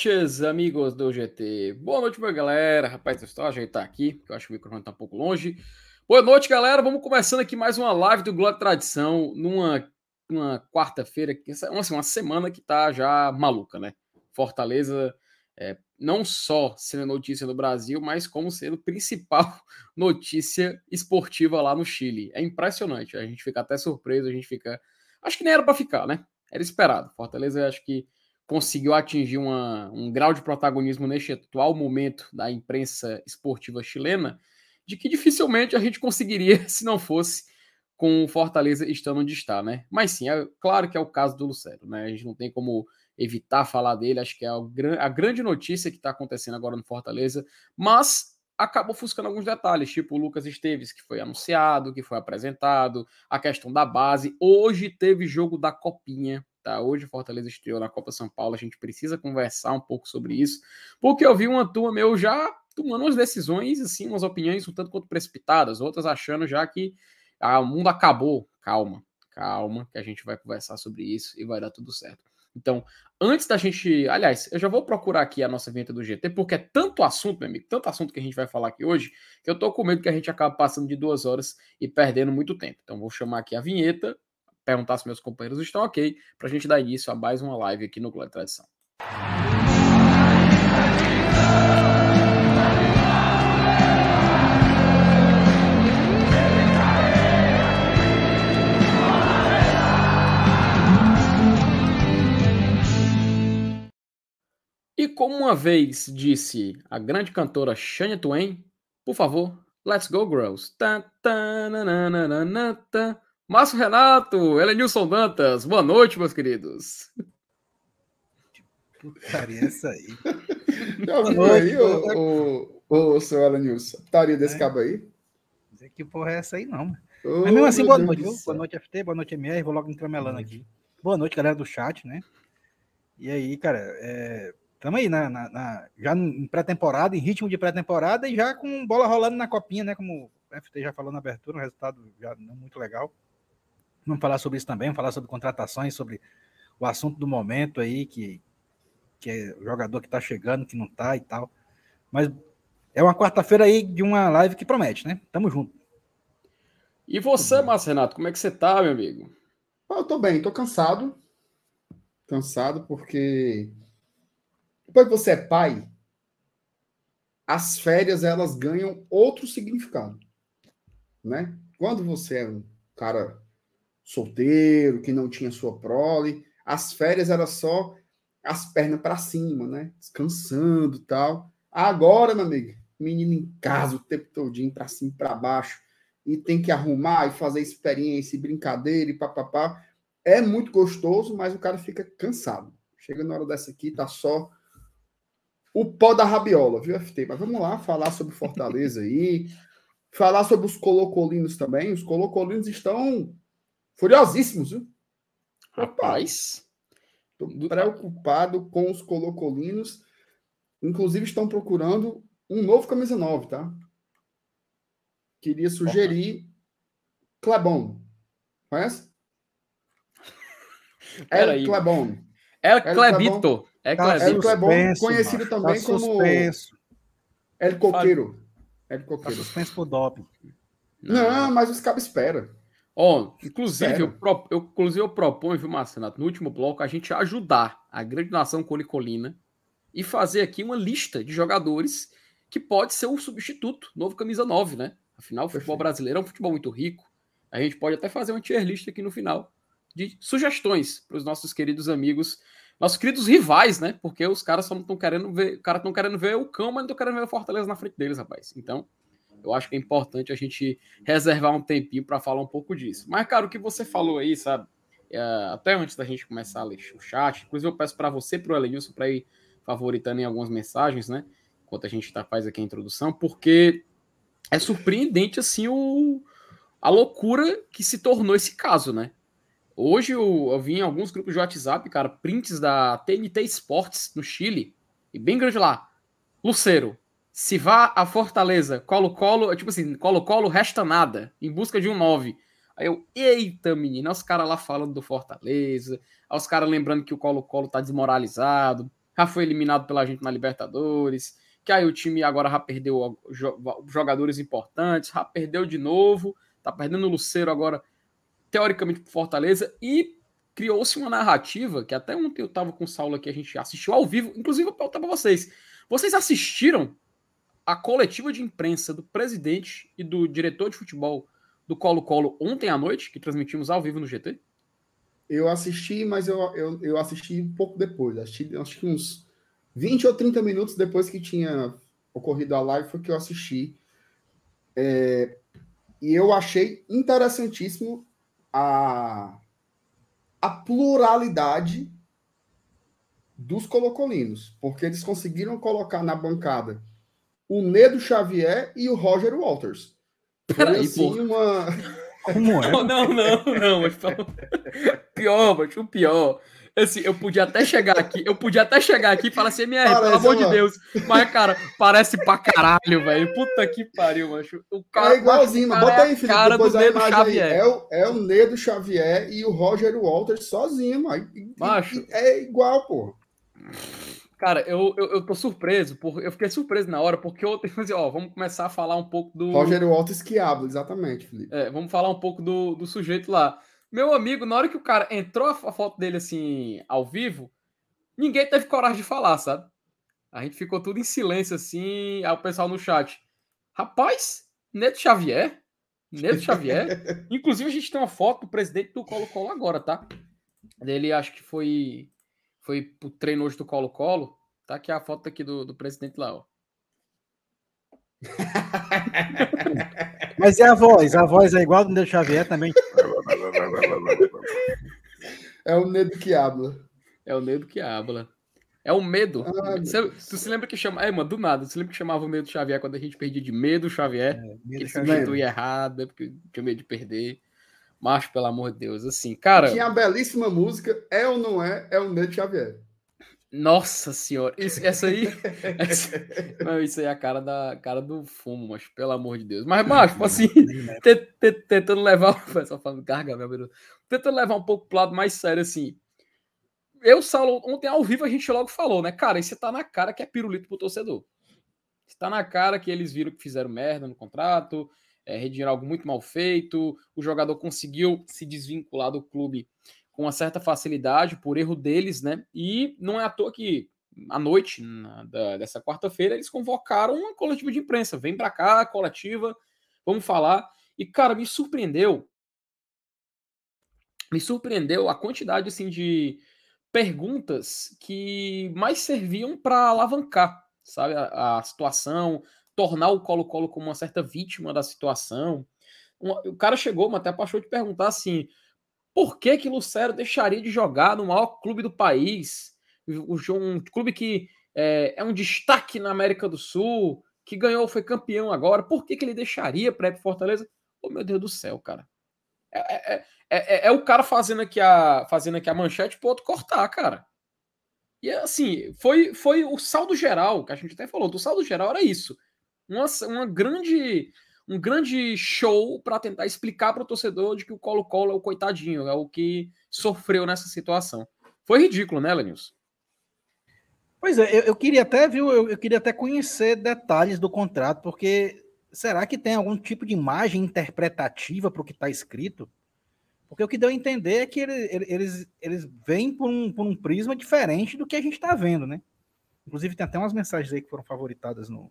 Noches, amigos do GT. Boa noite, minha galera. Rapaz, deixa eu ajeitar aqui, porque eu acho que o microfone tá um pouco longe. Boa noite, galera. Vamos começando aqui mais uma live do Glória Tradição, numa, numa quarta-feira, assim, uma semana que tá já maluca, né? Fortaleza, é, não só sendo notícia no Brasil, mas como sendo principal notícia esportiva lá no Chile. É impressionante. A gente fica até surpreso, a gente fica. Acho que nem era para ficar, né? Era esperado. Fortaleza, acho que conseguiu atingir uma, um grau de protagonismo neste atual momento da imprensa esportiva chilena, de que dificilmente a gente conseguiria se não fosse com o Fortaleza estando onde está, né? Mas sim, é claro que é o caso do Lucero, né? A gente não tem como evitar falar dele, acho que é a, grande notícia que está acontecendo agora no Fortaleza, mas acabou ofuscando alguns detalhes, tipo o Lucas Esteves, que foi anunciado, que foi apresentado, a questão da base. Hoje teve jogo da Copinha, Tá? Hoje Fortaleza estreou na Copa São Paulo, a gente precisa conversar um pouco sobre isso, porque eu vi uma turma meu já tomando umas decisões, assim, umas opiniões um tanto quanto precipitadas, outras achando já que ah, o mundo acabou. Calma, calma, que a gente vai conversar sobre isso e vai dar tudo certo. Então, antes da gente. Aliás, eu já vou procurar aqui a nossa vinheta do GT, porque é tanto assunto, meu amigo, tanto assunto que a gente vai falar aqui hoje, que eu tô com medo que a gente acabe passando de duas horas e perdendo muito tempo. Então, vou chamar aqui a vinheta perguntar se meus companheiros estão ok, para a gente dar início a mais uma live aqui no Glória Tradição. E como uma vez disse a grande cantora Shania Twain, por favor, let's go, girls. Na, na, ta. Márcio Renato, Elenilson Dantas, boa noite, meus queridos. Putaria essa aí. Já viu aí, o, o, o seu Elenilson? Putaria desse é. cabo aí? Que porra é essa aí, não. Oh, Mas mesmo assim, boa Deus noite, viu? Boa noite, FT, boa noite, MR. Vou logo entremelando aqui. Boa noite, galera do chat, né? E aí, cara, é... Tamo aí na, na, na já em pré-temporada, em ritmo de pré-temporada e já com bola rolando na copinha, né? Como o FT já falou na abertura, um resultado já não muito legal. Vamos falar sobre isso também, vamos falar sobre contratações, sobre o assunto do momento aí, que, que é o jogador que está chegando, que não está e tal. Mas é uma quarta-feira aí de uma live que promete, né? Tamo junto. E você, Márcio Renato, como é que você tá, meu amigo? Eu tô bem, tô cansado. Cansado porque depois que você é pai, as férias elas ganham outro significado, né? Quando você é um cara solteiro, que não tinha sua prole. As férias era só as pernas para cima, né? Descansando tal. Agora, meu amigo, menino em casa o tempo todinho para cima e para baixo e tem que arrumar e fazer experiência e brincadeira e papapá. É muito gostoso, mas o cara fica cansado. Chega na hora dessa aqui, tá só o pó da rabiola, viu, FT? Mas vamos lá falar sobre Fortaleza aí, falar sobre os colocolinos também. Os colocolinos estão Furiosíssimos, viu? Rapaz. Estou preocupado com os colocolinos. Inclusive, estão procurando um novo camisa 9, tá? Queria sugerir Clebon. Conhece? El Clebon. El Clebito. É El Clebon, conhecido macho. também tá como El Coqueiro. El Coqueiro. Tá suspenso por doping. Não, mas os cabos esperam. Ó, inclusive, eu, pro, eu, inclusive, eu proponho, viu, Marcelo, no último bloco, a gente ajudar a grande nação colicolina e fazer aqui uma lista de jogadores que pode ser o substituto, novo camisa 9, né? Afinal, o futebol brasileiro é um futebol muito rico. A gente pode até fazer uma tier list aqui no final de sugestões para os nossos queridos amigos, nossos queridos rivais, né? Porque os caras só não estão querendo ver, o cara estão querendo ver o cão, mas não estão querendo ver o Fortaleza na frente deles, rapaz. Então, eu acho que é importante a gente reservar um tempinho para falar um pouco disso. Mas, cara, o que você falou aí, sabe? É, até antes da gente começar a ler o chat, inclusive eu peço para você, para o Elenilson, para ir favoritando em algumas mensagens, né? Enquanto a gente tá, faz aqui a introdução, porque é surpreendente, assim, o, a loucura que se tornou esse caso, né? Hoje eu, eu vi em alguns grupos de WhatsApp, cara, prints da TNT Sports no Chile, e bem grande lá. Lucero, se vá a Fortaleza, Colo-Colo, tipo assim, Colo-Colo resta nada, em busca de um 9. Aí eu, eita, menina, os caras lá falando do Fortaleza, os caras lembrando que o Colo-Colo tá desmoralizado. já foi eliminado pela gente na Libertadores, que aí o time agora já perdeu jogadores importantes, já perdeu de novo, tá perdendo o Luceiro agora, teoricamente, pro Fortaleza, e criou-se uma narrativa, que até ontem eu tava com o Saulo aqui, a gente assistiu ao vivo, inclusive eu perguntar pra vocês, vocês assistiram a coletiva de imprensa do presidente e do diretor de futebol do Colo-Colo ontem à noite, que transmitimos ao vivo no GT? Eu assisti, mas eu, eu, eu assisti um pouco depois. Assisti, acho que uns 20 ou 30 minutos depois que tinha ocorrido a live foi que eu assisti. É, e eu achei interessantíssimo a, a pluralidade dos colocolinos, porque eles conseguiram colocar na bancada o Nedo Xavier e o Roger Walters. Peraí, assim, uma... Como é? Não, não, não, não mas pior, mas o pior. Assim, eu podia até chegar aqui, eu podia até chegar aqui e falar assim, minha, pelo amor de Deus. Mas, cara, parece pra caralho, velho. Puta que pariu, macho. O cara, é igualzinho, mas bota aí, Felipe, cara do Nedo Xavier. É o, é o Nedo Xavier e o Roger Walters sozinho, mas. Macho. É igual, pô. Cara, eu, eu, eu tô surpreso, por, eu fiquei surpreso na hora, porque ontem, assim, ó, vamos começar a falar um pouco do. Roger Walters que habla, exatamente, Felipe. É, vamos falar um pouco do, do sujeito lá. Meu amigo, na hora que o cara entrou a foto dele assim, ao vivo, ninguém teve coragem de falar, sabe? A gente ficou tudo em silêncio assim, aí o pessoal no chat. Rapaz, Neto Xavier? Neto Xavier? Inclusive, a gente tem uma foto do presidente do Colo-Colo agora, tá? Ele acho que foi foi pro treino hoje do Colo-Colo. Tá aqui a foto aqui do, do presidente lá, ó. Mas e a voz? A voz é igual do Neto Xavier também. É o Nedo que habla. É o Nedo que habla. É o medo. Ah, você, tu se lembra que chama. É, mano, do nada. Você lembra que chamava o medo Xavier quando a gente perdia de medo Xavier? É, medo que ele substituía errado, porque tinha medo de perder. Macho, pelo amor de Deus. Assim, cara. Tinha a belíssima música, é ou não é? É o Nedo Xavier. Nossa senhora, isso, essa aí. essa, não, isso aí é a cara, da, cara do fumo, mas pelo amor de Deus. Mas, macho, tipo assim, tentando levar. Só falando gargamel, tentando levar um pouco pro lado mais sério, assim. Eu, Saulo, ontem ao vivo a gente logo falou, né? Cara, isso tá na cara que é pirulito pro torcedor. Está na cara que eles viram que fizeram merda no contrato, é, algo muito mal feito, o jogador conseguiu se desvincular do clube com uma certa facilidade por erro deles, né? E não é à toa que à noite na, da, dessa quarta-feira eles convocaram uma coletiva de imprensa. Vem para cá, coletiva, vamos falar. E cara, me surpreendeu. Me surpreendeu a quantidade assim de perguntas que mais serviam para alavancar, sabe, a, a, situação, tornar o Colo-Colo como uma certa vítima da situação. Um, o cara chegou, até passou de perguntar assim: por que que Lucero deixaria de jogar no maior clube do país? Um clube que é, é um destaque na América do Sul, que ganhou, foi campeão agora. Por que que ele deixaria para ir para Fortaleza? Oh, meu Deus do céu, cara. É, é, é, é, o cara fazendo aqui a, fazendo aqui a manchete pro outro cortar, cara. E assim, foi, foi o saldo geral, que a gente até falou, do saldo geral era isso. Uma, uma grande um grande show para tentar explicar para o torcedor de que o Colo-Colo é o coitadinho, é o que sofreu nessa situação. Foi ridículo, né, Lenilson? Pois é, eu, eu, queria até, viu, eu, eu, queria até conhecer detalhes do contrato, porque será que tem algum tipo de imagem interpretativa para o que está escrito? Porque o que deu a entender é que ele, eles, eles vêm por um, por um prisma diferente do que a gente está vendo, né? Inclusive, tem até umas mensagens aí que foram favoritadas no,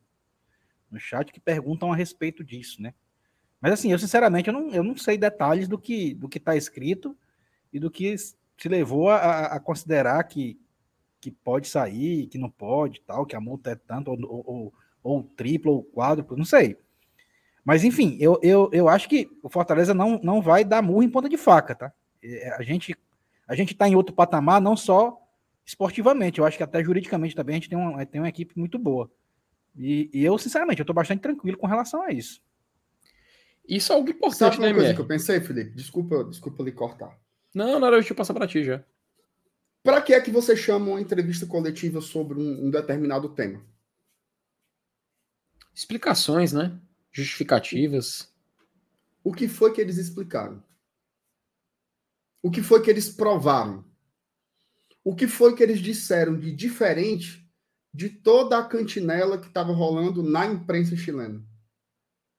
no chat que perguntam a respeito disso, né? Mas assim, eu sinceramente eu não, eu não sei detalhes do que do que está escrito e do que se levou a, a, considerar que, que pode sair, que não pode, tal, que a multa é tanto, ou, ou, ou triplo, ou quádruplo, não sei. Mas enfim, eu, eu, eu acho que o Fortaleza não, não vai dar murro em ponta de faca, tá? É, a gente a gente está em outro patamar, não só esportivamente, eu acho que até juridicamente também a gente tem uma, tem uma equipe muito boa. E, e eu, sinceramente, eu tô bastante tranquilo com relação a isso. Isso é algo importante, Sabe uma né, coisa que eu pensei, Felipe? Desculpa, desculpa lhe cortar. Não, não era eu passar para ti já. Para que é que você chama uma entrevista coletiva sobre um, um, determinado tema? Explicações, né? Justificativas. O que foi que eles explicaram? O que foi que eles provaram? o que foi que eles disseram de diferente de toda a cantinela que estava rolando na imprensa chilena?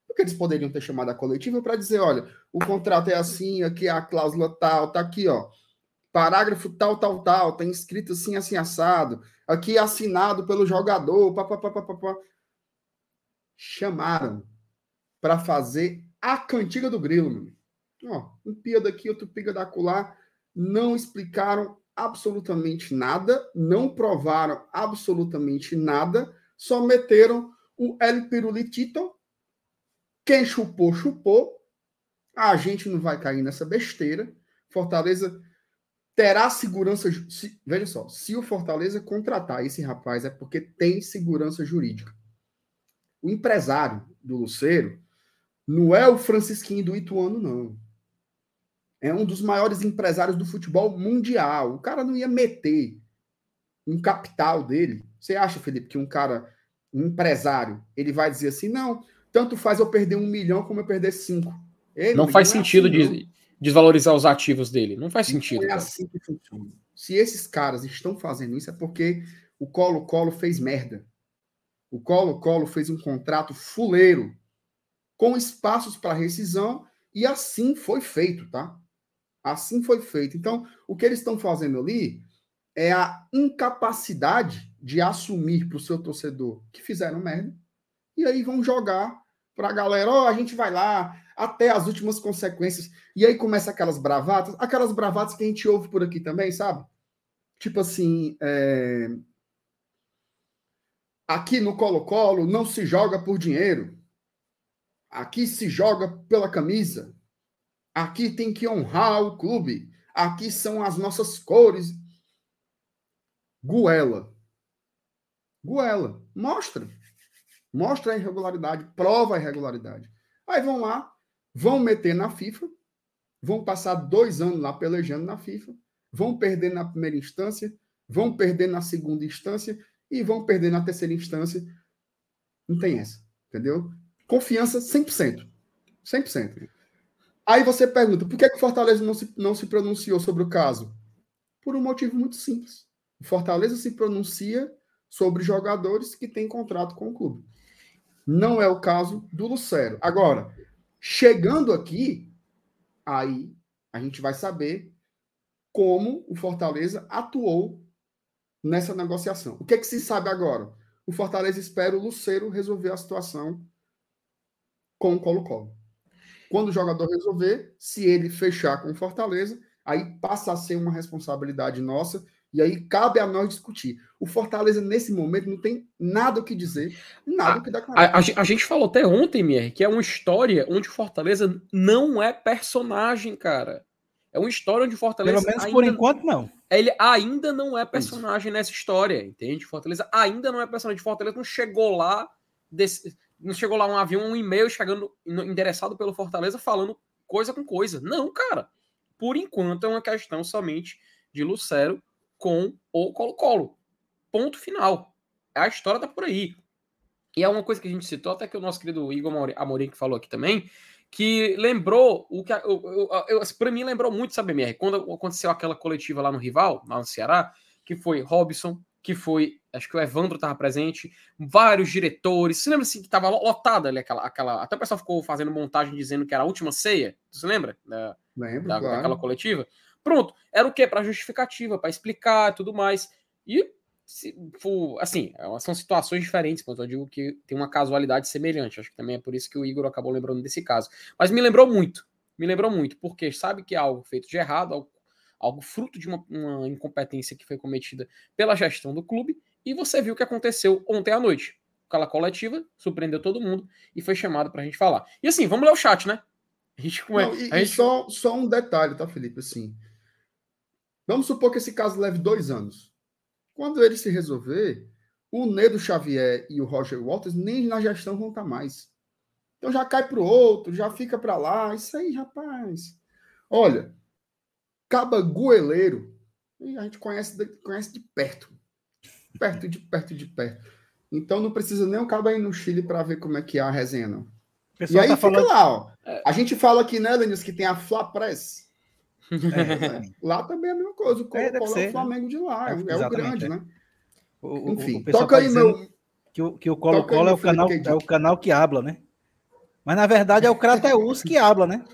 Porque eles poderiam ter chamado a coletiva para dizer, olha, o contrato é assim, aqui a cláusula tal, tá aqui, ó. Parágrafo tal, tal, tal, tá escrito assim, assim, assado. Aqui é assinado pelo jogador, papapá. Chamaram para fazer a cantiga do grilo, meu. Ó, um pia daqui, outro pia da colar. Não explicaram absolutamente nada, não provaram absolutamente nada, só meteram o El Pirulitito. Quem chupou, chupou. A gente não vai cair nessa besteira. Fortaleza terá segurança. Se, veja só, se o Fortaleza contratar esse rapaz é porque tem segurança jurídica. O empresário do Luceiro não é o Francisquinho do Ituano, não é um dos maiores empresários do futebol mundial. O cara não ia meter um capital dele. Você acha, Felipe, que um cara, um empresário, ele vai dizer assim: não, tanto faz eu perder um milhão como eu perder cinco. Não faz não é sentido assim, de, desvalorizar os ativos dele. Não faz sentido. Não é assim que funciona. Se esses caras estão fazendo isso, é porque o Colo-Colo fez merda. O Colo-Colo fez um contrato fuleiro, com espaços para rescisão, e assim foi feito, tá? Assim foi feito. Então, o que eles estão fazendo ali é a incapacidade de assumir para o seu torcedor que fizeram merda. E aí vão jogar para a galera: ó, oh, a gente vai lá até as últimas consequências. E aí começa aquelas bravatas, aquelas bravatas que a gente ouve por aqui também, sabe? Tipo assim, é... aqui no Colo-Colo não se joga por dinheiro. Aqui se joga pela camisa. Aqui tem que honrar o clube. Aqui são as nossas cores. Guela. Guela. Mostra. Mostra a irregularidade, prova a irregularidade. Aí vão lá, vão meter na FIFA, vão passar dois anos lá pelejando na FIFA, vão perder na primeira instância, vão perder na segunda instância e vão perder na terceira instância. Não tem essa, entendeu? Confiança 100%. 100%. Aí você pergunta, por que, o Fortaleza não se, não se pronunciou sobre o caso? Por um motivo muito simples. O Fortaleza se pronuncia sobre jogadores que têm contrato com o clube. Não é o caso do Lucero. Agora, chegando aqui, aí a gente vai saber como o Fortaleza atuou nessa negociação. O que, é que se sabe agora? O Fortaleza espera o Lucero resolver a situação com o Colo-Colo. Quando o jogador resolver, se ele fechar com Fortaleza, aí passa a ser uma responsabilidade nossa e aí cabe a nós discutir. O Fortaleza, nesse momento, não tem nada o que dizer, nada o que dar a, a, a, gente falou até ontem, Mier, que é uma história onde o Fortaleza não é personagem, cara. É uma história onde o Fortaleza. Pelo menos ainda, por enquanto, não. Ele ainda não é personagem Isso. nessa história, entende? Fortaleza ainda não é personagem. Fortaleza não chegou lá. Desse, não chegou lá um avião, um e-mail chegando endereçado pelo Fortaleza falando coisa com coisa. Não, cara. Por enquanto é uma questão somente de Lucero com o Colo-Colo. Ponto final. A história tá por aí. E é uma coisa que a gente citou, até que o nosso querido Igor Amorim que falou aqui também, que lembrou o que. Para mim, lembrou muito, sabe, MR? Quando aconteceu aquela coletiva lá no Rival, lá no Ceará, que foi Robson, que foi, acho que o Evandro estava presente, vários diretores. Você lembra assim que estava lotada ali aquela, aquela. Até o pessoal ficou fazendo montagem dizendo que era a última ceia. Você lembra? Da, Lembro, da, claro. daquela coletiva. Pronto, era o quê? Para justificativa, para explicar tudo mais. E se, for, assim, é são situações diferentes, mas eu digo que tem uma casualidade semelhante. Acho que também é por isso que o Igor acabou lembrando desse caso. Mas me lembrou muito. Me lembrou muito, porque sabe que é algo feito de errado, algo algo fruto de uma, uma incompetência que foi cometida pela gestão do clube, e você viu o que aconteceu ontem à noite. Aquela coletiva surpreendeu todo mundo e foi chamado para a gente falar. E assim, vamos ler o chat, né? A gente, Não, e, a gente... só, só um detalhe, tá, Felipe? Assim, vamos supor que esse caso leve dois anos. Quando ele se resolver, o Nedo Xavier e o Roger Walters nem na gestão vão estar tá mais. Então já cai para o outro, já fica para lá. Isso aí, rapaz. Olha, Caba Goeleiro, a gente conhece de, conhece de perto. Perto, de perto, de perto. Então não precisa nem o Caba ir no Chile para ver como é que é a resenha, não. E aí tá fica falando... lá, ó. É. A gente fala aqui, né, Denis, que tem a Fla Press. É, lá também é a mesma coisa. O Colo-Colo é, é, o né? Flamengo de lá, é, é o grande, né? O, Enfim, o toca tá aí meu. Que o, que o Colo-Colo é, o canal, é o canal que habla, né? Mas na verdade é o Crateus que habla, né?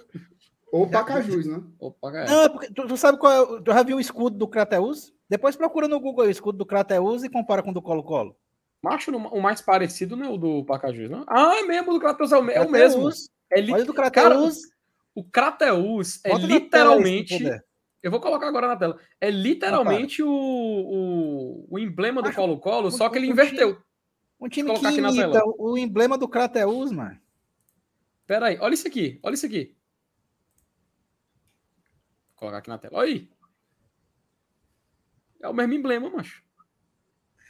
Ou Pacajus, né? Ou Não, é porque, tu, tu, sabe qual é. Tu já viu o escudo do Crateus? Depois procura no Google o escudo do Crateus e compara com o do Colo-Colo. Macho, o mais parecido não é o do Pacajus, não? Ah, é mesmo, do Crateus é o, é o mesmo. É li... Olha do Crateus. o Crateus é Bota literalmente. Eu vou colocar agora na tela. É literalmente ah, o, o, o, emblema do Colo-Colo, só que ele inverteu. Um time que imita o emblema do Crateus, mano. Pera aí, olha isso aqui, olha isso aqui. Vou colocar aqui na tela. Olha aí. É o mesmo emblema, macho.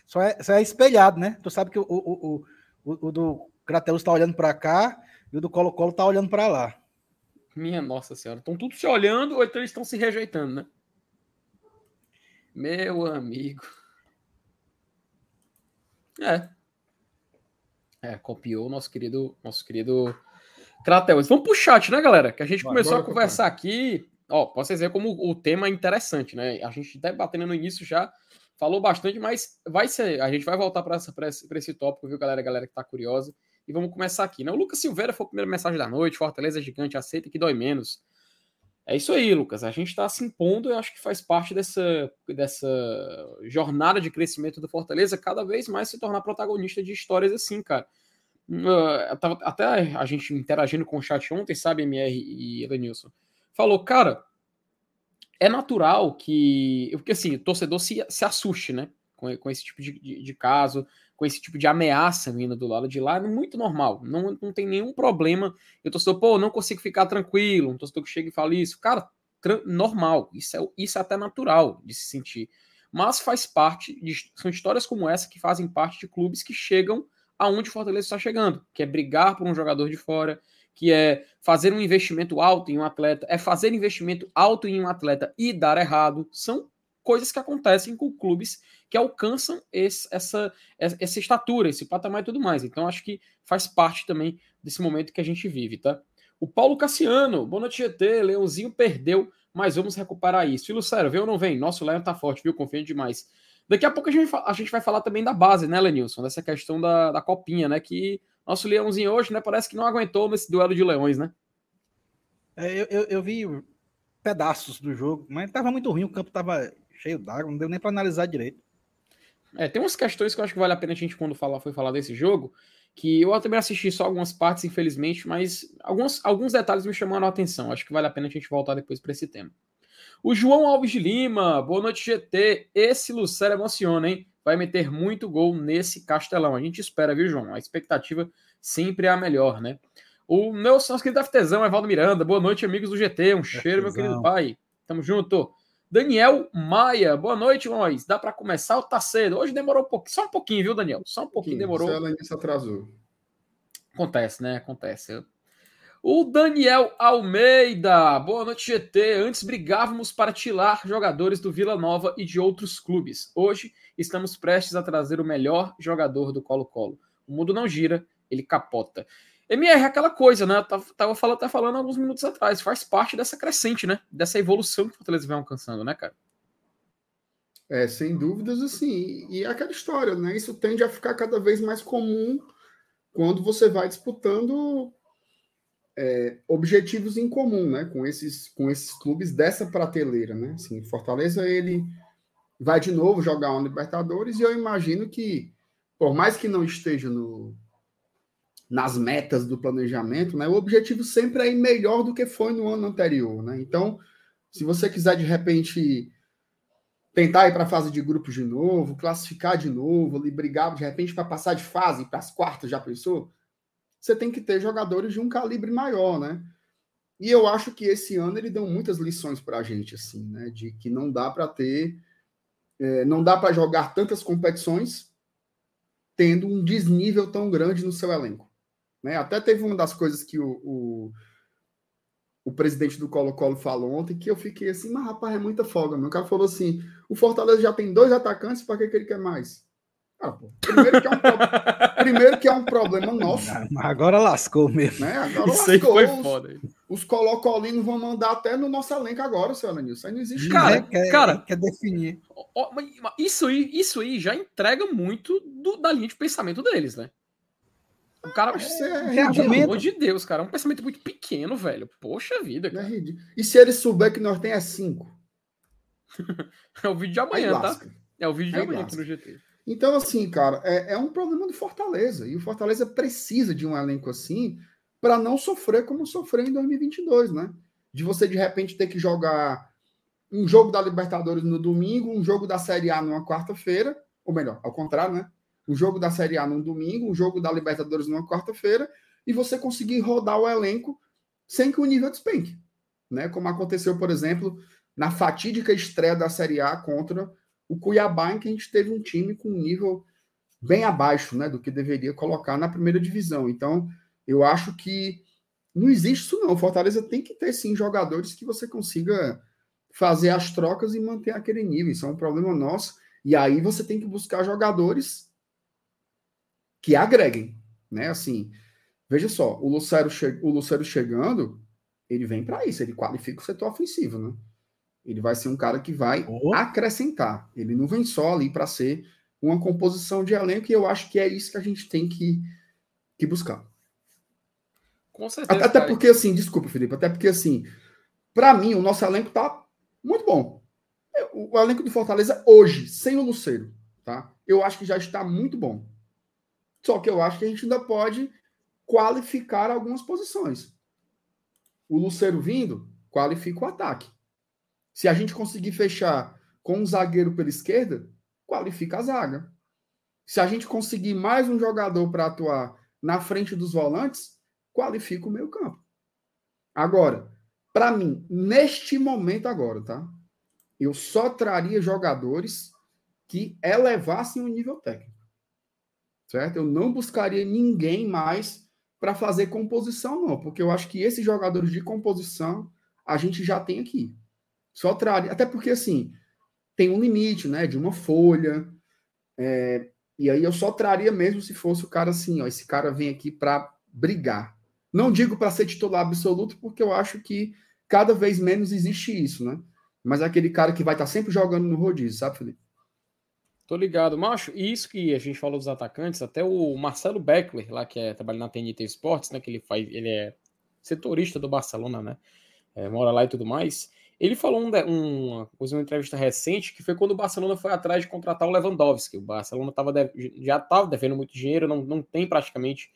Só é, só é espelhado, né? Tu sabe que o, o, o, o do Crateus tá olhando para cá e o do Colo-Colo tá olhando para lá. Minha nossa senhora. Estão todos se olhando ou então eles estão se rejeitando, né? Meu amigo. É. É, copiou o nosso querido, nosso querido Crateus. Vamos pro chat, né, galera? Que a gente Vai, começou a conversar aqui. Ó, posso dizer como o tema é interessante, né? A gente tá batendo no início já, falou bastante, mas vai ser. A gente vai voltar para esse, esse tópico, viu, galera? Galera que tá curiosa. E vamos começar aqui, né? O Lucas Silveira foi a primeira mensagem da noite. Fortaleza gigante, aceita que dói menos. É isso aí, Lucas. A gente está se impondo e acho que faz parte dessa, dessa jornada de crescimento do Fortaleza cada vez mais se tornar protagonista de histórias assim, cara. Uh, até a gente interagindo com o chat ontem, sabe, MR e Evanilson, falou, cara, é natural que. Porque assim, o torcedor se, se assuste, né? Com, com esse tipo de, de, de, caso, com esse tipo de ameaça vindo do lado de lá, é muito normal. Não, não tem nenhum problema. Eu torcedor, pô, não consigo ficar tranquilo. Um torcedor que chega e fala isso. Cara, normal. Isso é, isso é até natural de se sentir. Mas faz parte, de, são histórias como essa que fazem parte de clubes que chegam aonde o Fortaleza está chegando, que é brigar por um jogador de fora, que é fazer um investimento alto em um atleta, é fazer investimento alto em um atleta e dar errado. São coisas que acontecem com clubes que alcançam esse, essa, essa estatura, esse patamar e tudo mais. Então, acho que faz parte também desse momento que a gente vive, tá? O Paulo Cassiano, boa noite, GT. Leãozinho perdeu, mas vamos recuperar isso. E Lucero, vem ou não vem? Nosso Leão tá forte, viu? Confio demais. Daqui a pouco a gente, a gente vai falar também da base, né, Lenilson? Dessa questão da, da copinha, né? Que nosso leãozinho hoje, né? Parece que não aguentou nesse duelo de leões, né? É, eu, eu, eu, vi pedaços do jogo, mas tava muito ruim, o campo tava cheio d'água, não deu nem para analisar direito. É, tem umas questões que eu acho que vale a pena a gente, quando falar, foi falar desse jogo, que eu também assisti só algumas partes, infelizmente, mas alguns, alguns detalhes me chamaram a atenção. Acho que vale a pena a gente voltar depois para esse tema. O João Alves de Lima, boa noite, GT. Esse Lucero emociona, hein? Vai meter muito gol nesse Castelão. A gente espera, viu, João? A expectativa sempre é a melhor, né? O meu nosso querido Aftezão, Evaldo Miranda. Boa noite, amigos do GT. Um cheiro, meu querido pai. Tamo junto. Daniel Maia, boa noite, nós. Dá para começar ou tá cedo? Hoje demorou um pouquinho, só um pouquinho, viu, Daniel? Só um pouquinho, demorou. Ela se atrasou. Acontece, né? Acontece. O Daniel Almeida, boa noite, GT. Antes brigávamos para tirar jogadores do Vila Nova e de outros clubes. Hoje estamos prestes a trazer o melhor jogador do Colo-Colo. O mundo não gira, ele capota. MR aquela coisa, né? Eu tava, falando, falando alguns minutos atrás. Faz parte dessa crescente, né? Dessa evolução que o Fortaleza vem alcançando, né, cara? É, sem dúvidas, assim. E é aquela história, né? Isso tende a ficar cada vez mais comum quando você vai disputando é, objetivos em comum, né, com esses, com esses clubes dessa prateleira, né? Assim, Fortaleza ele vai de novo jogar um Libertadores e eu imagino que, por mais que não esteja no, nas metas do planejamento, né, o objetivo sempre é ir melhor do que foi no ano anterior, né? Então, se você quiser de repente tentar ir para a fase de grupos de novo, classificar de novo, ali brigar de repente para passar de fase para as quartas, já pensou? você tem que ter jogadores de um calibre maior, né? E eu acho que esse ano ele deu muitas lições para a gente, assim, né? De que não dá para ter, é, não dá para jogar tantas competições tendo um desnível tão grande no seu elenco. Né? Até teve uma das coisas que o, o, o presidente do Colo-Colo falou ontem que eu fiquei assim, mas rapaz, é muita folga. Meu cara falou assim: o Fortaleza já tem dois atacantes, para que, que ele quer mais? Ah, primeiro, que é um pro... Primeiro que é um problema nosso. Agora lascou mesmo. Né? Agora Isso lascou. Aí foi foda. Os colocolinos vão mandar até no nosso elenco agora, seu. Isso aí não existe. Cara, quer, cara, quer definir. Ó, mas Isso aí, isso aí já entrega muito do- da linha de pensamento deles, né? O cara. É Tem Pelo amor de Deus, cara. É um pensamento muito pequeno, velho. Poxa vida, é cara. ridículo. E se ele souber que nós tem é cinco? É o vídeo de Aí amanhã, tá? lasca. É o vídeo de Aí amanhã lasca. aqui no GT. Então, assim, cara, é, é um problema do Fortaleza. E o Fortaleza precisa de um elenco assim para não sofrer como sofreu em 2022, né? De você, de repente, ter que jogar um jogo da Libertadores no domingo, um jogo da Série A numa quarta-feira, ou melhor, ao contrário, né? Um jogo da Série A num domingo, um jogo da Libertadores numa quarta-feira, e você conseguir rodar o elenco sem que o nível despenque, né? Como aconteceu, por exemplo, na fatídica estreia da Série A contra o Cuiabá, em que a gente teve um time com um nível bem abaixo né, do que deveria colocar na primeira divisão. Então, eu acho que não existe isso, não. O Fortaleza tem que ter, sim, jogadores que você consiga fazer as trocas e manter aquele nível. Isso é um problema nosso. E aí você tem que buscar jogadores que agreguem. Né? Assim, veja só, o Lucero, che o Lucero chegando, ele vem para isso, ele qualifica o setor ofensivo, né? Ele vai ser um cara que vai Oh. acrescentar. Ele não vem só ali para ser uma composição de elenco, e eu acho que é isso que a gente tem que, que buscar. Com certeza. Até, até porque, assim, desculpa, Felipe, até porque, assim, para mim, o nosso elenco tá muito bom. É, O, o elenco do Fortaleza hoje, sem o Luceiro, tá? Eu acho que já está muito bom. Só que eu acho que a gente ainda pode qualificar algumas posições. O Luceiro vindo, qualifica o ataque. Se a gente conseguir fechar com um zagueiro pela esquerda, qualifica a zaga. Se a gente conseguir mais um jogador para atuar na frente dos volantes, qualifica o meio campo. Agora, para mim, neste momento agora, tá? Eu só traria jogadores que elevassem o nível técnico. Certo? Eu não buscaria ninguém mais para fazer composição, não, porque eu acho que esses jogadores de composição a gente já tem aqui. Só traria, até porque assim, tem um limite, né, de uma folha. é, e aí eu só traria mesmo se fosse o cara assim, ó, esse cara vem aqui para brigar. Não digo para ser titular absoluto, porque eu acho que cada vez menos existe isso, né? Mas é aquele cara que vai estar sempre jogando no rodízio, sabe, Felipe? Tô ligado, macho. E isso que a gente falou dos atacantes, até o Marcelo Beckler, lá que é, trabalha na TNT Sports, né? Que ele faz, ele é setorista do Barcelona, né? é, mora lá e tudo mais. Ele falou um, de- uma, entrevista recente que foi quando o Barcelona foi atrás de contratar o Lewandowski. O Barcelona tava deve- já estava devendo muito dinheiro, não, não tem praticamente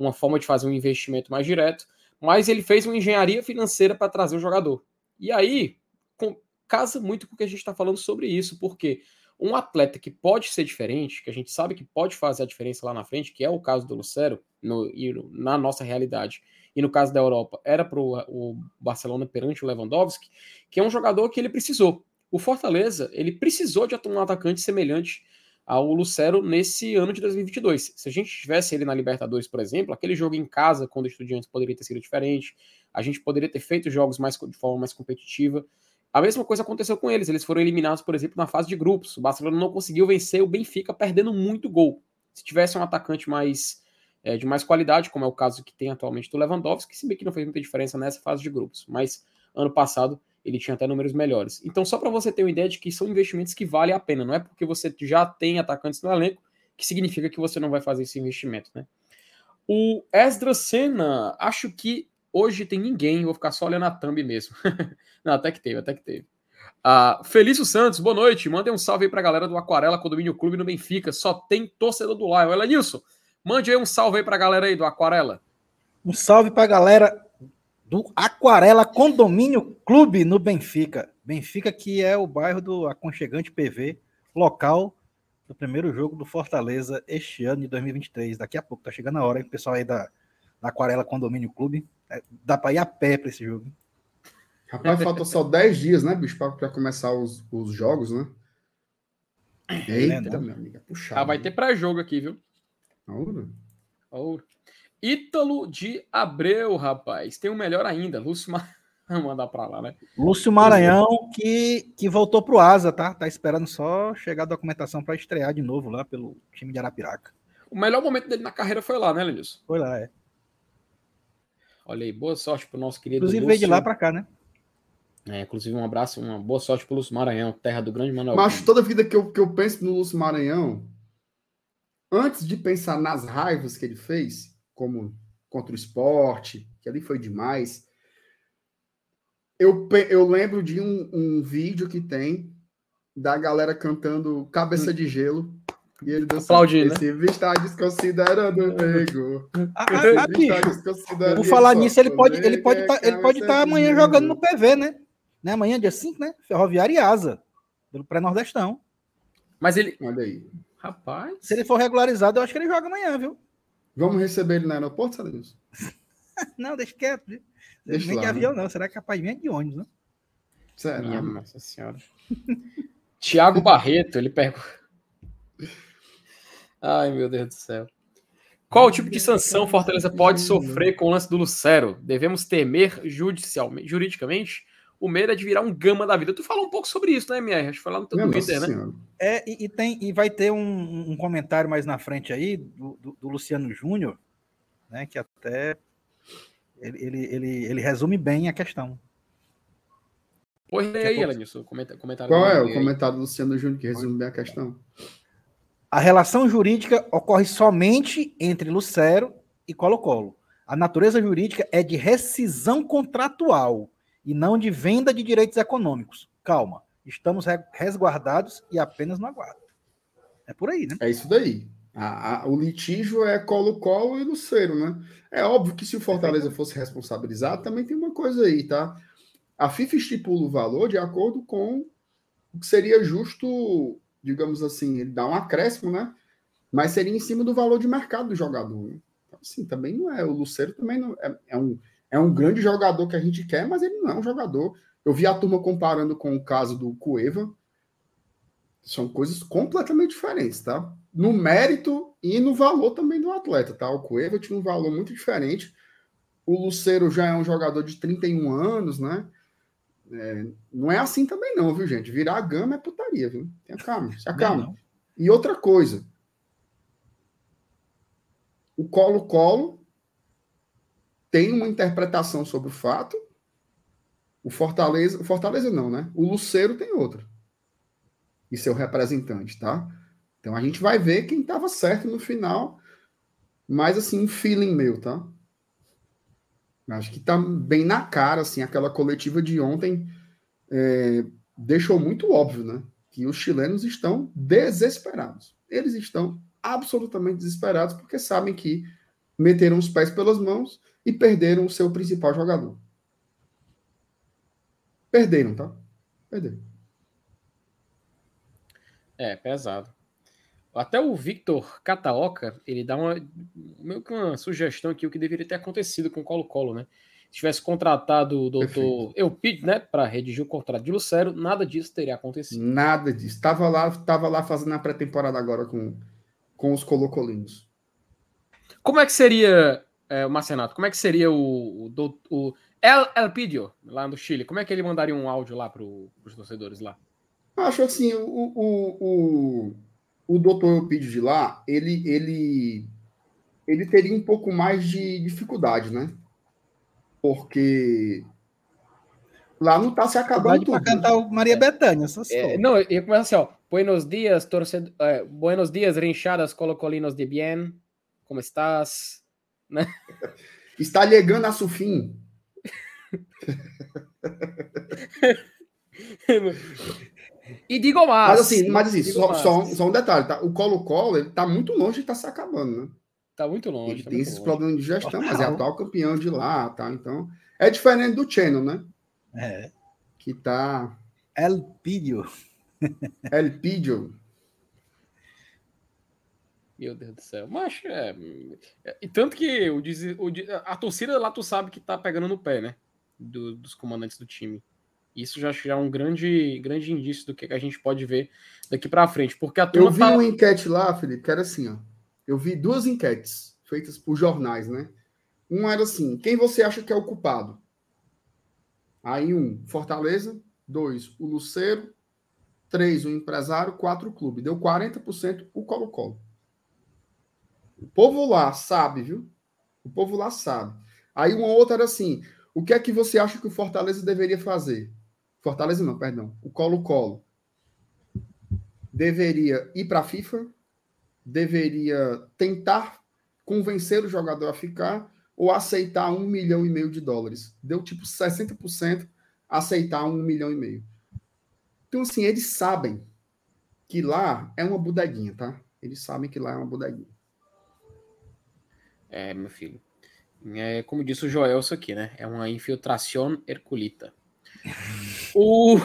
uma forma de fazer um investimento mais direto, mas ele fez uma engenharia financeira para trazer o jogador. E aí com- casa muito com o que a gente está falando sobre isso, porque um atleta que pode ser diferente, que a gente sabe que pode fazer a diferença lá na frente, que é o caso do Lucero, no, na nossa realidade, e no caso da Europa, era para o Barcelona perante o Lewandowski, que é um jogador que ele precisou. O Fortaleza, ele precisou de um atacante semelhante ao Lucero nesse ano de 2022. Se a gente tivesse ele na Libertadores, por exemplo, aquele jogo em casa contra o Estudiantes poderia ter sido diferente, a gente poderia ter feito jogos mais de forma mais competitiva. A mesma coisa aconteceu com eles. Eles foram eliminados, por exemplo, na fase de grupos. O Barcelona não conseguiu vencer o Benfica perdendo muito gol. Se tivesse um atacante mais é, de mais qualidade, como é o caso que tem atualmente do Lewandowski, se bem que não fez muita diferença nessa fase de grupos, mas ano passado ele tinha até números melhores. Então, só para você ter uma ideia de que são investimentos que valem a pena, não é porque você já tem atacantes no elenco que significa que você não vai fazer esse investimento, né? O Esdra Senna, acho que hoje tem ninguém, vou ficar só olhando a thumb mesmo. não, até que teve, até que teve. Ah, Felício Santos, boa noite. Mandem um salve aí pra galera do Aquarela Condomínio Clube no Benfica. Só tem torcedor do Lion. Olha, Nilson, mande aí um salve aí pra galera aí do Aquarela. Um salve pra galera do Aquarela Condomínio Clube no Benfica. Benfica, que é o bairro do Aconchegante PV, local do primeiro jogo do Fortaleza este ano de 2023. Daqui a pouco, tá chegando a hora, hein, pessoal aí da, da Aquarela Condomínio Clube. É, dá pra ir a pé pra esse jogo. Rapaz, faltam só 10 dias, né, bicho, para começar os, os jogos, né? Eita, né? meu amigo, é puxado. Ah, vai ter pré-jogo aqui, viu? Ora. Ouro. Ítalo de Abreu, rapaz. Tem um melhor ainda. Lúcio Mar... Mandar pra lá, né? Lúcio Maranhão, que, que voltou pro Asa, tá? Tá esperando só chegar a documentação pra estrear de novo lá pelo time de Arapiraca. O melhor momento dele na carreira foi lá, né, Lenilson? Foi lá, é. Olha aí, boa sorte pro nosso querido Inclusive veio de lá para cá, né? É, inclusive, um abraço, uma boa sorte pro Lúcio Maranhão, terra do grande Manuel. Mas toda vida que eu, que eu penso no Lúcio Maranhão, antes de pensar nas raivas que ele fez, como contra o esporte, que ali foi demais, eu, eu lembro de um, um vídeo que tem da galera cantando Cabeça de Gelo. E ele dançando. Aplaudindo, Esse né? está desconsiderando o nego. Ah, ah, ah, Por falar nisso, ele pode ele pode tá, ele pode estar tá amanhã jogando no PV, né? né? Amanhã, dia 5, né? Ferroviária e Asa, pelo pré-nordestão. Mas ele. Olha aí. Rapaz. Se ele for regularizado, eu acho que ele joga amanhã, viu? Vamos receber ele no aeroporto, Sadilson? não, deixa quieto. Viu? Deixa vem lá, de avião, né? não. Será capaz de vir de ônibus, né? Será? Minha nossa senhora. Tiago Barreto, ele pergunta. Ai, meu Deus do céu. Qual o tipo de sanção Fortaleza pode sofrer com o lance do Lucero? Devemos temer judicialmente, juridicamente? O medo é de virar um gama da vida. Tu falou um pouco sobre isso, né, MR? Acho que foi lá no teu Twitter, né? É, e, e, tem, e vai ter um, um, comentário mais na frente aí do, do, do Luciano Júnior, né? Que até ele, ele, ele, ele resume bem a questão. Pois é aí, Elenilson, comentário. Qual é o comentário do Luciano Júnior que resume bem a questão? A relação jurídica ocorre somente entre Lucero e Colo-Colo. A natureza jurídica é de rescisão contratual e não de venda de direitos econômicos. Calma, estamos resguardados e apenas no aguardo. É por aí, né? É isso daí. A, a, o litígio é Colo-Colo e Lucero, né? É óbvio que se o Fortaleza fosse responsabilizado, também tem uma coisa aí, tá? A FIFA estipula o valor de acordo com o que seria justo, digamos assim, ele dá um acréscimo, né? Mas seria em cima do valor de mercado do jogador. Né? Então, assim, também não é. O Lucero também não é, é, um, é um grande jogador que a gente quer, mas ele não é um jogador. Eu vi a turma comparando com o caso do Cueva. São coisas completamente diferentes, tá? No mérito e no valor também do atleta, tá? O Cueva tinha um valor muito diferente. O Lucero já é um jogador de 31 anos, né? É, não é assim também, não, viu, gente? Virar a gama é putaria, viu? Tenha calma, se acalma. Não, não. E outra coisa. O Colo-Colo tem uma interpretação sobre o fato. O Fortaleza, o Fortaleza não, né? O Luceiro tem outra. E seu representante, tá? Então a gente vai ver quem estava certo no final. Mas assim, um feeling meu, tá? Acho que tá bem na cara, assim, aquela coletiva de ontem é, deixou muito óbvio, né? Que os chilenos estão desesperados. Eles estão absolutamente desesperados porque sabem que meteram os pés pelas mãos e perderam o seu principal jogador. Perderam, tá? Perderam. É, pesado. Até o Victor Cataoca, ele dá uma meio que uma sugestão aqui o que deveria ter acontecido com o Colo-Colo, né? Se tivesse contratado o doutor Eupid, né, para redigir o contrato de Lucero, nada disso teria acontecido. Nada disso. Estava lá, tava lá fazendo a pré-temporada agora com, com os colocolinos. Como é que seria, é, o Marcenato, como é que seria o, o, o El Elpidio, lá no Chile? Como é que ele mandaria um áudio lá para os torcedores lá? Acho assim, o, o, o o doutor Eupídio de lá, ele, ele, ele teria um pouco mais de dificuldade, né? Porque lá não tá se acabando tudo. Para cantar o Maria Bethânia, é, Não, eu começo assim, ó. Buenos dias, torcedor, eh, buenos dias, rinchadas colocolinos de bien. Como estás? Né? Está chegando a Sufim. E digo mais. Mas assim, mas assim só, só, só, um detalhe, tá? O Colo-Colo, ele tá muito longe de estar tá se acabando, né? Tá muito longe. Ele tá tem esses longe. problemas de gestão, mas é atual campeão de lá, tá? Então, é diferente do Channel, né? É. Que tá... El Pidio. El Pidio. Meu Deus do céu. Mas, é... é e tanto que o, o, a torcida lá, tu sabe que tá pegando no pé, né? Do, dos comandantes do time. Isso já, já é um grande, grande indício do que a gente pode ver daqui para frente. Porque a Eu vi tá... uma enquete lá, Felipe, que era assim, ó. Eu vi duas enquetes feitas por jornais, né? Um era assim: quem você acha que é o culpado? Aí um, Fortaleza. Dois, o Luceiro. Três, o empresário. Quatro, o clube. Deu 40% o Colo-Colo. O povo lá sabe, viu? O povo lá sabe. Aí uma outra era assim: o que é que você acha que o Fortaleza deveria fazer? Fortaleza não, perdão. O Colo-Colo deveria ir para a FIFA, deveria tentar convencer o jogador a ficar ou aceitar um milhão e meio de dólares. Deu tipo 60% aceitar um milhão e meio. Então, assim, eles sabem que lá é uma bodeguinha, tá? Eles sabem que lá é uma bodeguinha. É, meu filho. É, como disse o Joel, isso aqui, né? É uma infiltração herculita. o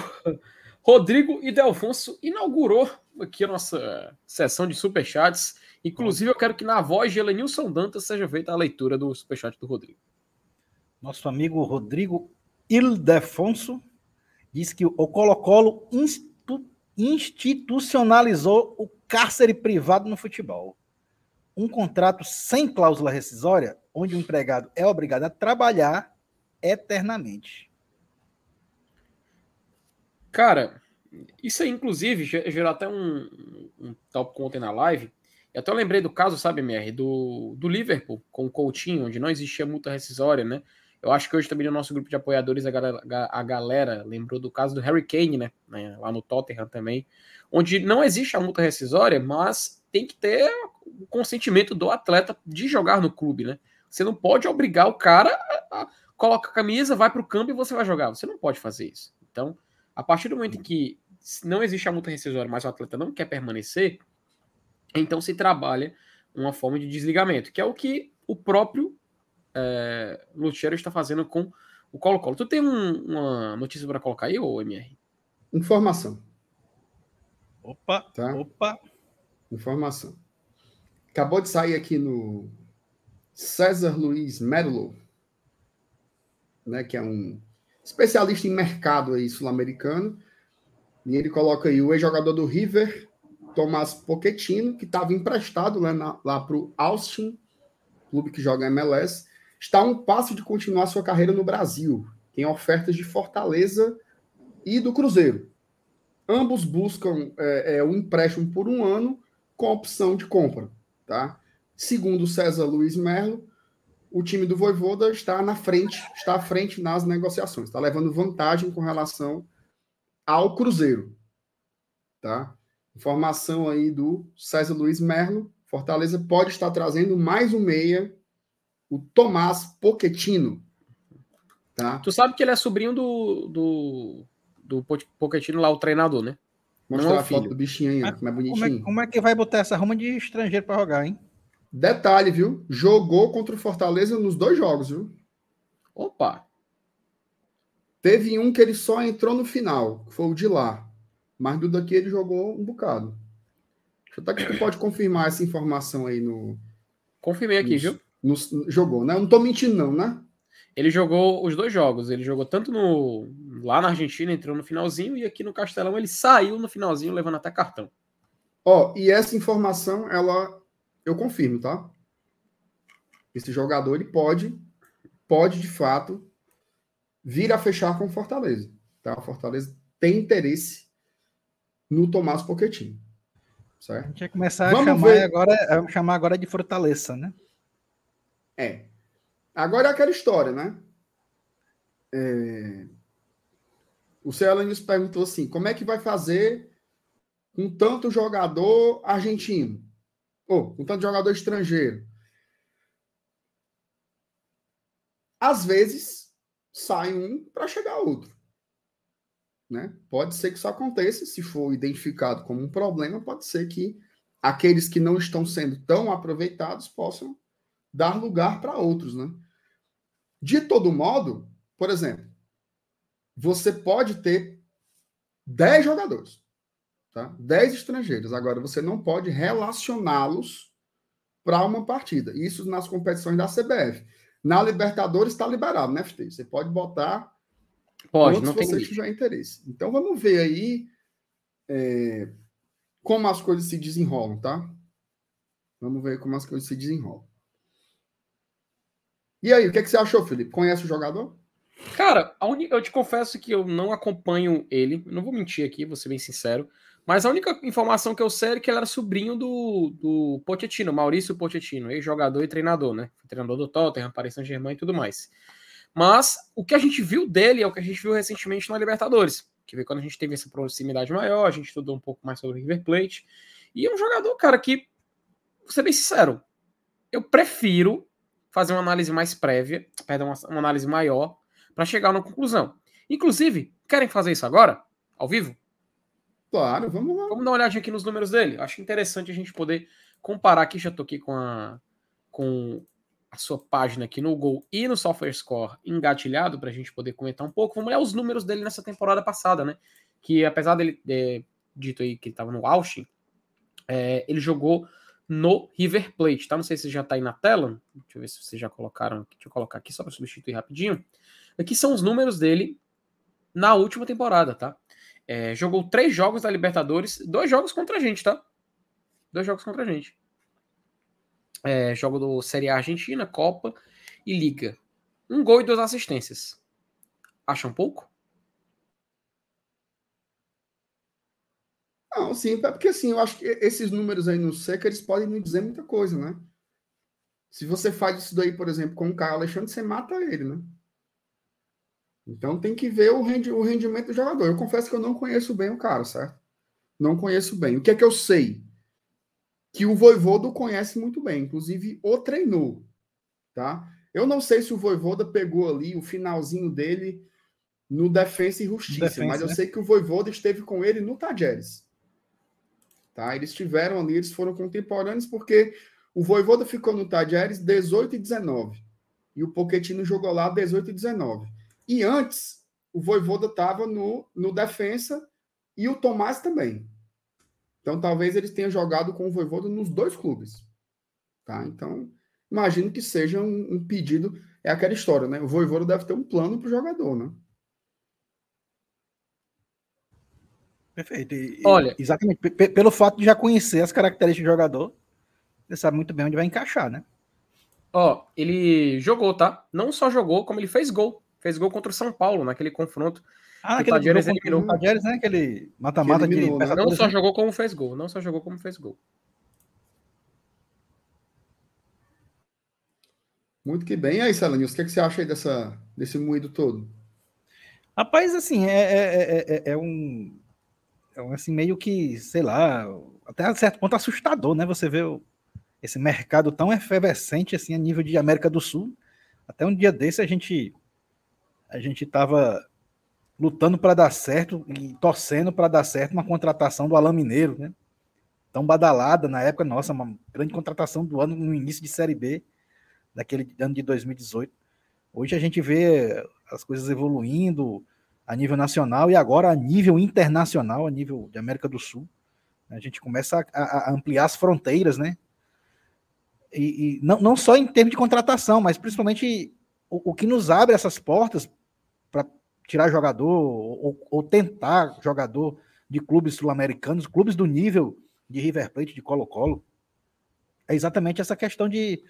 Rodrigo Idelfonso inaugurou aqui a nossa sessão de superchats. Inclusive, eu quero que na voz de Elenilson Dantas seja feita a leitura do superchat do Rodrigo. Nosso amigo Rodrigo Ildefonso diz que o Colo-Colo institucionalizou o cárcere privado no futebol. Um contrato sem cláusula rescisória onde o empregado é obrigado a trabalhar eternamente. Cara, isso aí, inclusive, gerou até um, um tópico ontem na live. Eu até lembrei do caso, sabe, MR, do, do Liverpool com o Coutinho, onde não existia multa rescisória, né? Eu acho que hoje também no nosso grupo de apoiadores a galera, a galera lembrou do caso do Harry Kane, né? Lá no Tottenham também, onde não existe a multa rescisória, mas tem que ter o consentimento do atleta de jogar no clube, né? Você não pode obrigar o cara a, a coloca a camisa, vai para o campo e você vai jogar. Você não pode fazer isso. Então, a partir do momento em que não existe a multa rescisória, mas o atleta não quer permanecer, então se trabalha uma forma de desligamento, que é o que o próprio é, Lutero está fazendo com o Colo-Colo. Tu tem um, uma notícia para colocar aí, ou MR? Informação. Opa, tá? opa. Informação. Acabou de sair aqui no César Luiz Merlo, né, que é um especialista em mercado sul-americano, e ele coloca aí o ex-jogador do River, Tomás Pochettino, que estava emprestado né, na, lá para o Austin, clube que joga MLS, está a um passo de continuar sua carreira no Brasil. Tem ofertas de Fortaleza e do Cruzeiro. Ambos buscam é, é, um empréstimo por um ano com opção de compra. Tá? Segundo César Luiz Merlo, o time do Voivoda está na frente, está à frente nas negociações, está levando vantagem com relação ao Cruzeiro. Tá? Informação aí do César Luiz Merlo, Fortaleza pode estar trazendo mais um meia, o Tomás Pochettino. Tá? Tu sabe que ele é sobrinho do, do, do Pochettino lá, o treinador, né? Mostrar é a foto do bichinho aí, como é bonitinho. Como é, como é que vai botar essa ruma de estrangeiro para jogar, hein? Detalhe, viu? Jogou contra o Fortaleza nos dois jogos, viu? Opa! Teve um que ele só entrou no final, que foi o de lá. Mas do daqui ele jogou um bocado. Deixa eu até que tu pode confirmar essa informação aí no. Confirmei aqui, viu? No, jogou, né? Eu não tô mentindo, não, né? Ele jogou os dois jogos. Ele jogou tanto no lá na Argentina, entrou no finalzinho, e aqui no Castelão ele saiu no finalzinho, levando até cartão. Ó, e essa informação, ela eu confirmo, tá? Esse jogador ele pode, pode de fato vir a fechar com o Fortaleza. Tá? O Fortaleza tem interesse no Tomás Pochettino. Certo? A gente vai começar vamos a chamar ver... agora, vamos chamar agora de Fortaleza, né? É. Agora é aquela história, né? É... O Celanius perguntou assim: como é que vai fazer com tanto jogador argentino? Ou um tanto jogador estrangeiro. Às vezes sai um para chegar outro. Né? Pode ser que isso aconteça, se for identificado como um problema, pode ser que aqueles que não estão sendo tão aproveitados possam dar lugar para outros. Né? De todo modo, por exemplo, você pode ter 10 jogadores tá? 10 estrangeiros. Agora, você não pode relacioná-los para uma partida. Isso nas competições da CBF. Na Libertadores está liberado, né, FT? Você pode botar pode, não se você tiver interesse. Então, vamos ver aí é, como as coisas se desenrolam, tá? Vamos ver como as coisas se desenrolam. E aí, o que, é que você achou, Felipe? Conhece o jogador? Cara, eu te confesso que eu não acompanho ele, não vou mentir aqui, vou ser bem sincero. Mas a única informação que eu sei é que ele era sobrinho do, do Pochettino, Maurício Pochettino, ex-jogador e treinador, né? Treinador do Tottenham, Paris Saint-Germain e tudo mais. Mas o que a gente viu dele é o que a gente viu recentemente na Libertadores. Que veio quando a gente teve essa proximidade maior, a gente estudou um pouco mais sobre o River Plate. E é um jogador, cara, que, vou ser bem sincero, eu prefiro fazer uma análise mais prévia, perdão, uma análise maior, para chegar a uma conclusão. Inclusive, querem fazer isso agora? Ao vivo? Claro, vamos lá. Vamos dar uma olhadinha aqui nos números dele. Acho interessante a gente poder comparar aqui. Já tô aqui com a, com a sua página aqui no Gol e no Software Score engatilhado para a gente poder comentar um pouco. Vamos olhar os números dele nessa temporada passada, né? Que apesar dele ter dito aí que ele estava no Austin, é, ele jogou no River Plate, tá? Não sei se já tá aí na tela. Deixa eu ver se vocês já colocaram. Deixa eu colocar aqui só para substituir rapidinho. Aqui são os números dele na última temporada, tá? É, jogou três jogos da Libertadores, dois jogos contra a gente, tá? Dois jogos contra a gente. É, jogo do Série A Argentina, Copa e Liga. Um gol e duas assistências. Acham pouco? Não, sim, é porque assim, eu acho que esses números aí no seca, eles podem me dizer muita coisa, né? Se você faz isso daí, por exemplo, com o Caio Alexandre, você mata ele, né? Então tem que ver o, rendi o rendimento do jogador. Eu confesso que eu não conheço bem o cara, certo? Não conheço bem. O que é que eu sei? Que o Voivodo conhece muito bem, inclusive o treinou, tá? Eu não sei se o Voivoda pegou ali o finalzinho dele no Defensa e Justiça, Defensa, mas eu né? sei que o Voivoda esteve com ele no Tajeres. Tá? Eles estiveram ali, eles foram contemporâneos porque o Voivoda ficou no Tajeres 18 e 19 e o Pochettino jogou lá 18 e 19. E antes, o Voivoda estava no, no defensa e o Tomás também. Então, talvez eles tenham jogado com o Voivoda nos dois clubes. Tá? Então, imagino que seja um, um pedido. É aquela história, né? O Voivoda deve ter um plano para o jogador, né? Perfeito. E, Olha, exatamente pelo fato de já conhecer as características do jogador, você sabe muito bem onde vai encaixar, né? Ó, ele jogou, tá? Não só jogou, como ele fez gol fez gol contra o São Paulo naquele confronto. Ah, aquele Tadieres eliminou. O Tadieres, né? Aquele mata-mata de. Né? Não só jogou como fez gol, não só jogou como fez gol. Muito que bem. E aí, Salanils, o que, é que você acha aí dessa, desse moído todo? Rapaz, assim, é, é, é, é, um, um. assim, meio que, sei lá, até a certo ponto assustador, né? Você vê esse mercado tão efervescente, assim, a nível de América do Sul. Até um dia desse a gente a gente estava lutando para dar certo e torcendo para dar certo uma contratação do Alain Mineiro, né? Tão badalada na época, nossa, uma grande contratação do ano no início de Série B, daquele ano de 2018. Hoje a gente vê as coisas evoluindo a nível nacional e agora a nível internacional, a nível de América do Sul. A gente começa a, a ampliar as fronteiras, né? E, e, não, não só em termos de contratação, mas principalmente o, o que nos abre essas portas para tirar jogador ou, ou, tentar jogador de clubes sul-americanos, clubes do nível de River Plate, de Colo-Colo, é exatamente essa questão de,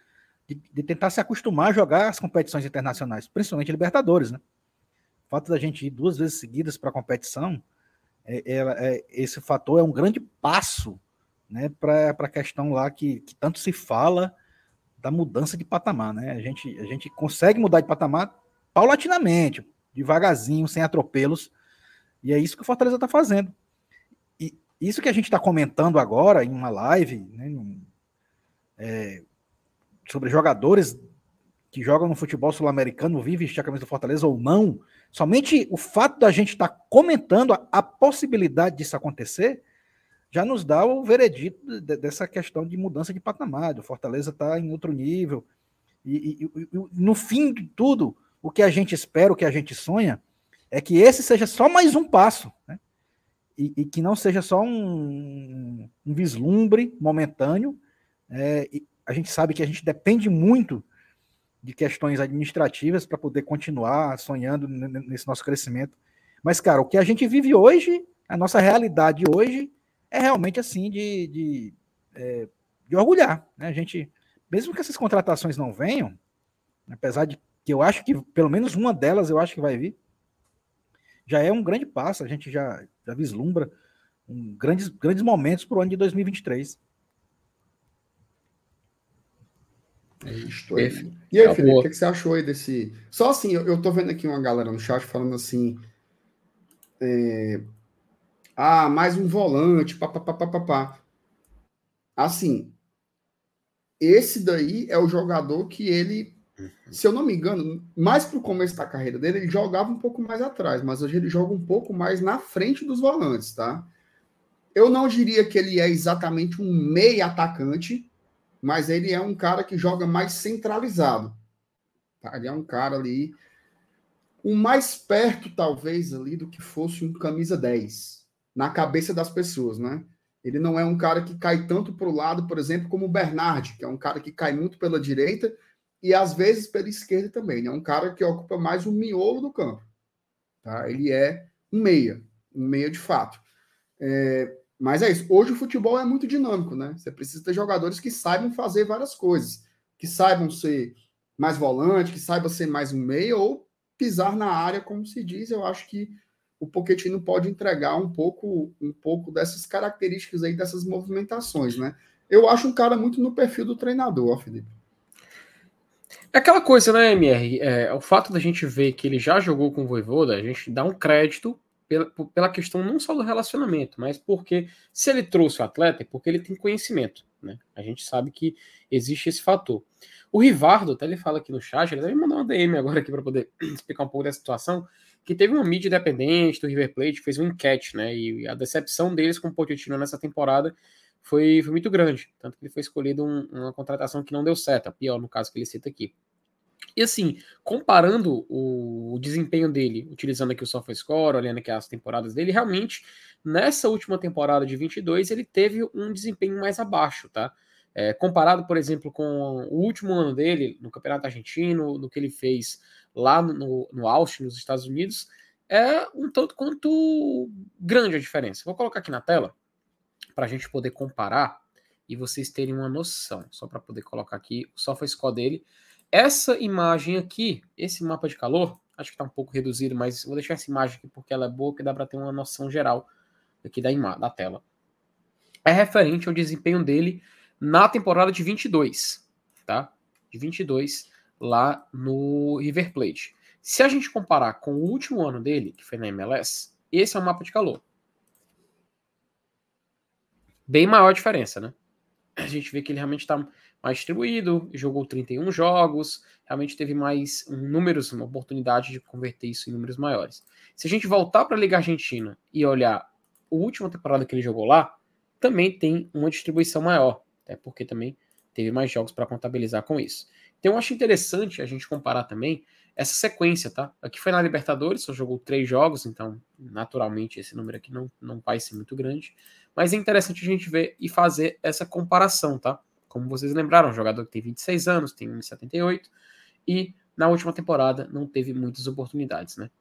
de, de, tentar se acostumar a jogar as competições internacionais, principalmente Libertadores, né? O fato da gente ir duas vezes seguidas para a competição, é, é, é, esse fator é um grande passo né, para a questão lá que, que tanto se fala da mudança de patamar, né? A gente, a gente consegue mudar de patamar paulatinamente, devagarzinho, sem atropelos, e é isso que o Fortaleza está fazendo. E isso que a gente está comentando agora em uma live, né, é, sobre jogadores que jogam no futebol sul-americano, vivem vestir a camisa do Fortaleza ou não, somente o fato da gente estar tá comentando a, a possibilidade disso acontecer já nos dá o veredito dessa questão de mudança de patamar. O Fortaleza está em outro nível. E, e, e, no fim de tudo, o que a gente espera, o que a gente sonha, é que esse seja só mais um passo, né? e, e, que não seja só um, um vislumbre momentâneo. É, a gente sabe que a gente depende muito de questões administrativas para poder continuar sonhando nesse nosso crescimento. Mas, cara, o que a gente vive hoje, a nossa realidade hoje, é realmente assim de, de, é, de orgulhar. Né? A gente, mesmo que essas contratações não venham, apesar de que eu acho que pelo menos uma delas eu acho que vai vir, já é um grande passo. A gente já, já vislumbra um grandes, grandes momentos para o ano de 2023. É isso aí. E aí, Felipe, o que, que, você achou aí desse. Só assim, eu, eu tô vendo aqui uma galera no chat falando assim. É... Ah, mais um volante, papapá. Assim, esse daí é o jogador que ele, se eu não me engano, mais pro começo da carreira dele, ele jogava um pouco mais atrás, mas hoje ele joga um pouco mais na frente dos volantes, tá? Eu não diria que ele é exatamente um meio atacante, mas ele é um cara que joga mais centralizado. Tá? Ele é um cara ali, o mais perto, talvez, ali do que fosse um camisa 10, na cabeça das pessoas, né? Ele não é um cara que cai tanto para o lado, por exemplo, como o Bernard, que é um cara que cai muito pela direita e às vezes pela esquerda também. É um cara que ocupa mais o miolo do campo. Tá? Ele é um meia, um meia de fato. É, mas é isso. Hoje o futebol é muito dinâmico, né? Você precisa ter jogadores que saibam fazer várias coisas, que saibam ser mais volante, que saibam ser mais um meio ou pisar na área, como se diz. Eu acho que o Pochettino pode entregar um pouco, um pouco dessas características aí, dessas movimentações, né? Eu acho um cara muito no perfil do treinador, ó, Felipe. É aquela coisa, né, MR? É, o fato da gente ver que ele já jogou com o Voivoda, a gente dá um crédito pela, pela questão não só do relacionamento, mas porque se ele trouxe o atleta é porque ele tem conhecimento, né? A gente sabe que existe esse fator. O Rivardo, até ele fala aqui no chat, ele deve mandar uma DM agora aqui para poder explicar um pouco dessa situação, que teve uma mídia independente do River Plate, fez uma enquete, né? E a decepção deles com o Pochettino nessa temporada foi, foi muito grande, tanto que ele foi escolhido um, uma contratação que não deu certo, a pior no caso que ele cita aqui. E assim, comparando o, desempenho dele, utilizando aqui o SofaScore, olhando aqui as temporadas dele, realmente, nessa última temporada de 22, ele teve um desempenho mais abaixo, tá? É, comparado, por exemplo, com o último ano dele no Campeonato Argentino, no que ele fez lá no, no Austin, nos Estados Unidos, é um tanto quanto grande a diferença. Vou colocar aqui na tela para a gente poder comparar e vocês terem uma noção, só para poder colocar aqui o SofaScore dele. Essa imagem aqui, esse mapa de calor, acho que está um pouco reduzido, mas vou deixar essa imagem aqui porque ela é boa, que dá para ter uma noção geral aqui da, da tela. É referente ao desempenho dele na temporada de 22, tá? De 22 lá no River Plate. Se a gente comparar com o último ano dele, que foi na MLS, esse é o mapa de calor. Bem maior a diferença, né? A gente vê que ele realmente está mais distribuído, jogou 31 jogos, realmente teve mais números, uma oportunidade de converter isso em números maiores. Se a gente voltar para a Liga Argentina e olhar a última temporada que ele jogou lá, também tem uma distribuição maior, até porque também teve mais jogos para contabilizar com isso. Então eu acho interessante a gente comparar também essa sequência, tá? Aqui foi na Libertadores, só jogou três jogos, então naturalmente esse número aqui não, não vai ser muito grande. Mas é interessante a gente ver e fazer essa comparação, tá? Como vocês lembraram, um jogador que tem 26 anos, tem 1,78 e na última temporada não teve muitas oportunidades, né?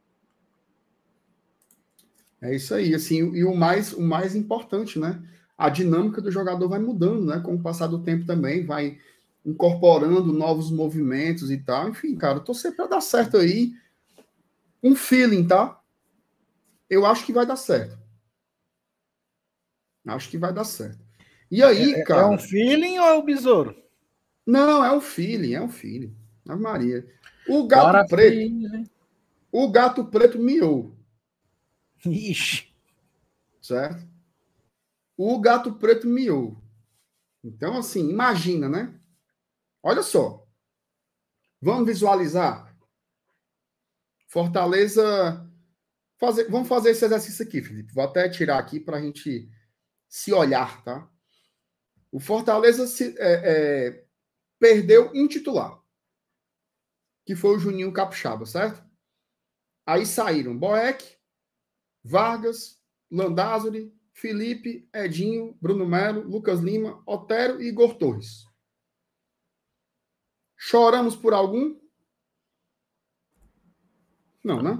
É isso aí, assim, e o mais, o mais importante, né? A dinâmica do jogador vai mudando, né? Com o passar do tempo também, vai incorporando novos movimentos e tal. Enfim, cara, sempre para dar certo aí. Um feeling, tá? Eu acho que vai dar certo. Acho que vai dar certo. E aí, é, cara. É um feeling ou é o besouro? Não, é um feeling, é um feeling. Ave Maria. O gato preto. Filho, o gato preto miou. Ixi. Certo? O gato preto miou. Então, assim, imagina, né? Olha só. Vamos visualizar. Fortaleza. Fazer, vamos fazer esse exercício aqui, Felipe. Vou até tirar aqui para a gente se olhar, tá? O Fortaleza se, é, é, perdeu um titular, que foi o Juninho Capixaba, certo? Aí saíram Boeck, Vargas, Landázuri, Felipe, Edinho, Bruno Melo, Lucas Lima, Otero e Igor Torres. Choramos por algum? Não, né?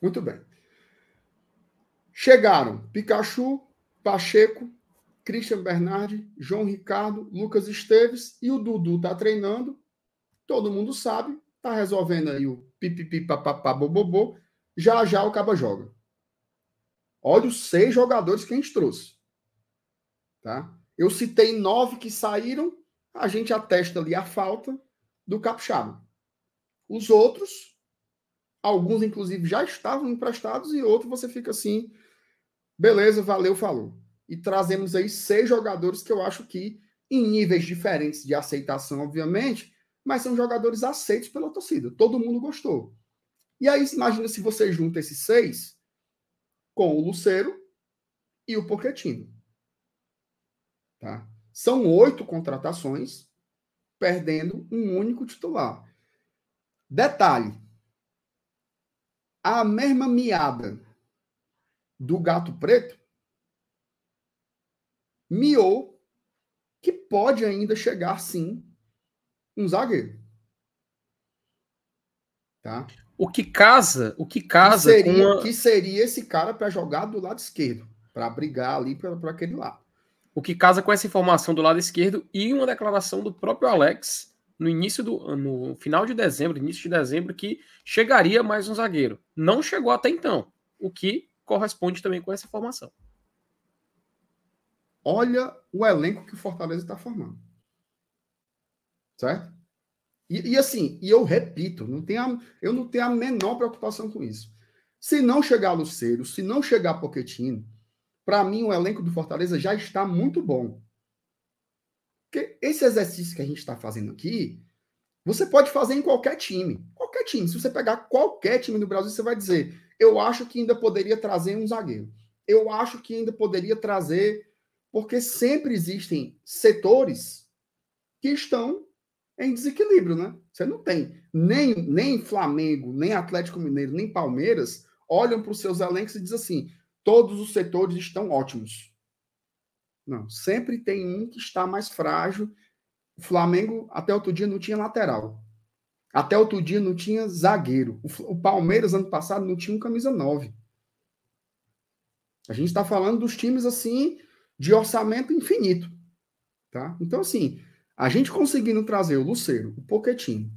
Muito bem. Chegaram Pikachu, Pacheco, Christian Bernardi, João Ricardo, Lucas Esteves e o Dudu está treinando. Todo mundo sabe, tá resolvendo aí o pipipi, papapá, bobobô, já já o Caba joga. Olha os seis jogadores que a gente trouxe. Tá? Eu citei nove que saíram, a gente atesta ali a falta do Capixaba. Os outros, alguns inclusive já estavam emprestados e outros você fica assim, beleza, valeu, falou. E trazemos aí seis jogadores que eu acho que, em níveis diferentes de aceitação, obviamente, mas são jogadores aceitos pela torcida. Todo mundo gostou. E aí, imagina se você junta esses seis com o Luceiro e o Pochettino. Tá? São oito contratações, perdendo um único titular. Detalhe: a mesma miada do gato preto miou que pode ainda chegar sim um zagueiro. Tá? O que casa, o que casa que seria, uma... que seria esse cara para jogar do lado esquerdo, para brigar ali para aquele lado. O que casa com essa informação do lado esquerdo e uma declaração do próprio Alex no início do no final de dezembro, início de dezembro, que chegaria mais um zagueiro. Não chegou até então, o que corresponde também com essa informação. Olha o elenco que o Fortaleza está formando. Certo? E, e, assim, e eu repito, não tenho eu não tenho a menor preocupação com isso. Se não chegar Luceiro, se não chegar Poquetino, para mim o elenco do Fortaleza já está muito bom. Porque esse exercício que a gente está fazendo aqui, você pode fazer em qualquer time. Qualquer time. Se você pegar qualquer time do Brasil, você vai dizer: eu acho que ainda poderia trazer um zagueiro. Eu acho que ainda poderia trazer. Porque sempre existem setores que estão em desequilíbrio, né? Você não tem nem, nem Flamengo, nem Atlético Mineiro, nem Palmeiras olham para os seus elencos e dizem assim: todos os setores estão ótimos. Não, sempre tem um que está mais frágil. O Flamengo, até outro dia, não tinha lateral. Até outro dia, não tinha zagueiro. O, Palmeiras, ano passado, não tinha um camisa 9. A gente está falando dos times, assim, de orçamento infinito. Tá? Então, assim, a gente conseguindo trazer o Luceiro, o Poquetinho,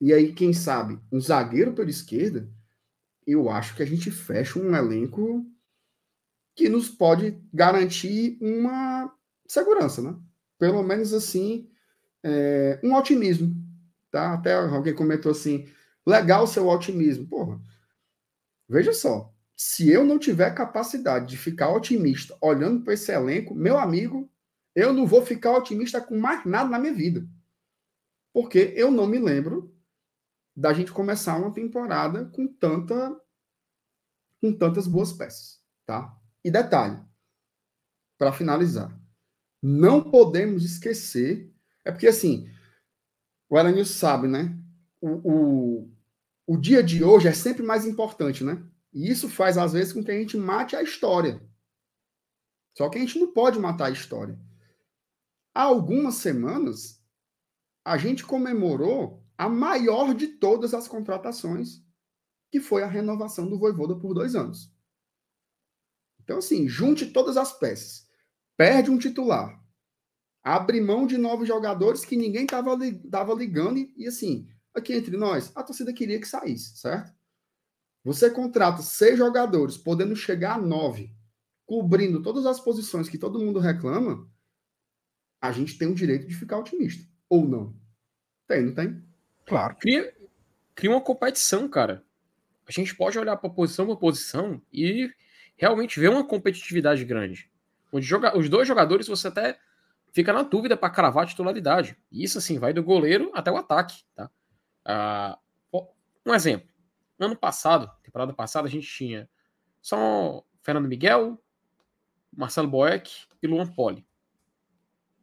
e aí, quem sabe, um zagueiro pela esquerda, eu acho que a gente fecha um elenco que nos pode garantir uma segurança, né? Pelo menos assim, é, um otimismo, tá? Até alguém comentou assim, legal o seu otimismo. Porra, veja só, se eu não tiver capacidade de ficar otimista olhando para esse elenco, meu amigo, eu não vou ficar otimista com mais nada na minha vida. Porque eu não me lembro da gente começar uma temporada com tanta com tantas boas peças, tá? E detalhe, para finalizar, não podemos esquecer, é porque assim, o Elenil sabe, né? O, o, o dia de hoje é sempre mais importante, né? E isso faz, às vezes, com que a gente mate a história. Só que a gente não pode matar a história. Há algumas semanas, a gente comemorou a maior de todas as contratações, que foi a renovação do Voivoda por dois anos. Então, assim, junte todas as peças. Perde um titular. Abre mão de novos jogadores que ninguém estava ligando. E, e, assim, aqui entre nós, a torcida queria que saísse, certo? Você contrata seis jogadores, podendo chegar a nove, cobrindo todas as posições que todo mundo reclama a gente tem o direito de ficar otimista. Ou não? Tem, não tem? Claro. Cria, cria uma competição, cara. A gente pode olhar para posição por posição e realmente ver uma competitividade grande. Onde joga, os dois jogadores você até fica na dúvida para cravar a titularidade. Isso, assim, vai do goleiro até o ataque, tá? Ah, um exemplo. Ano passado, temporada passada, a gente tinha só Fernando Miguel, Marcelo Boeck e Luan Poli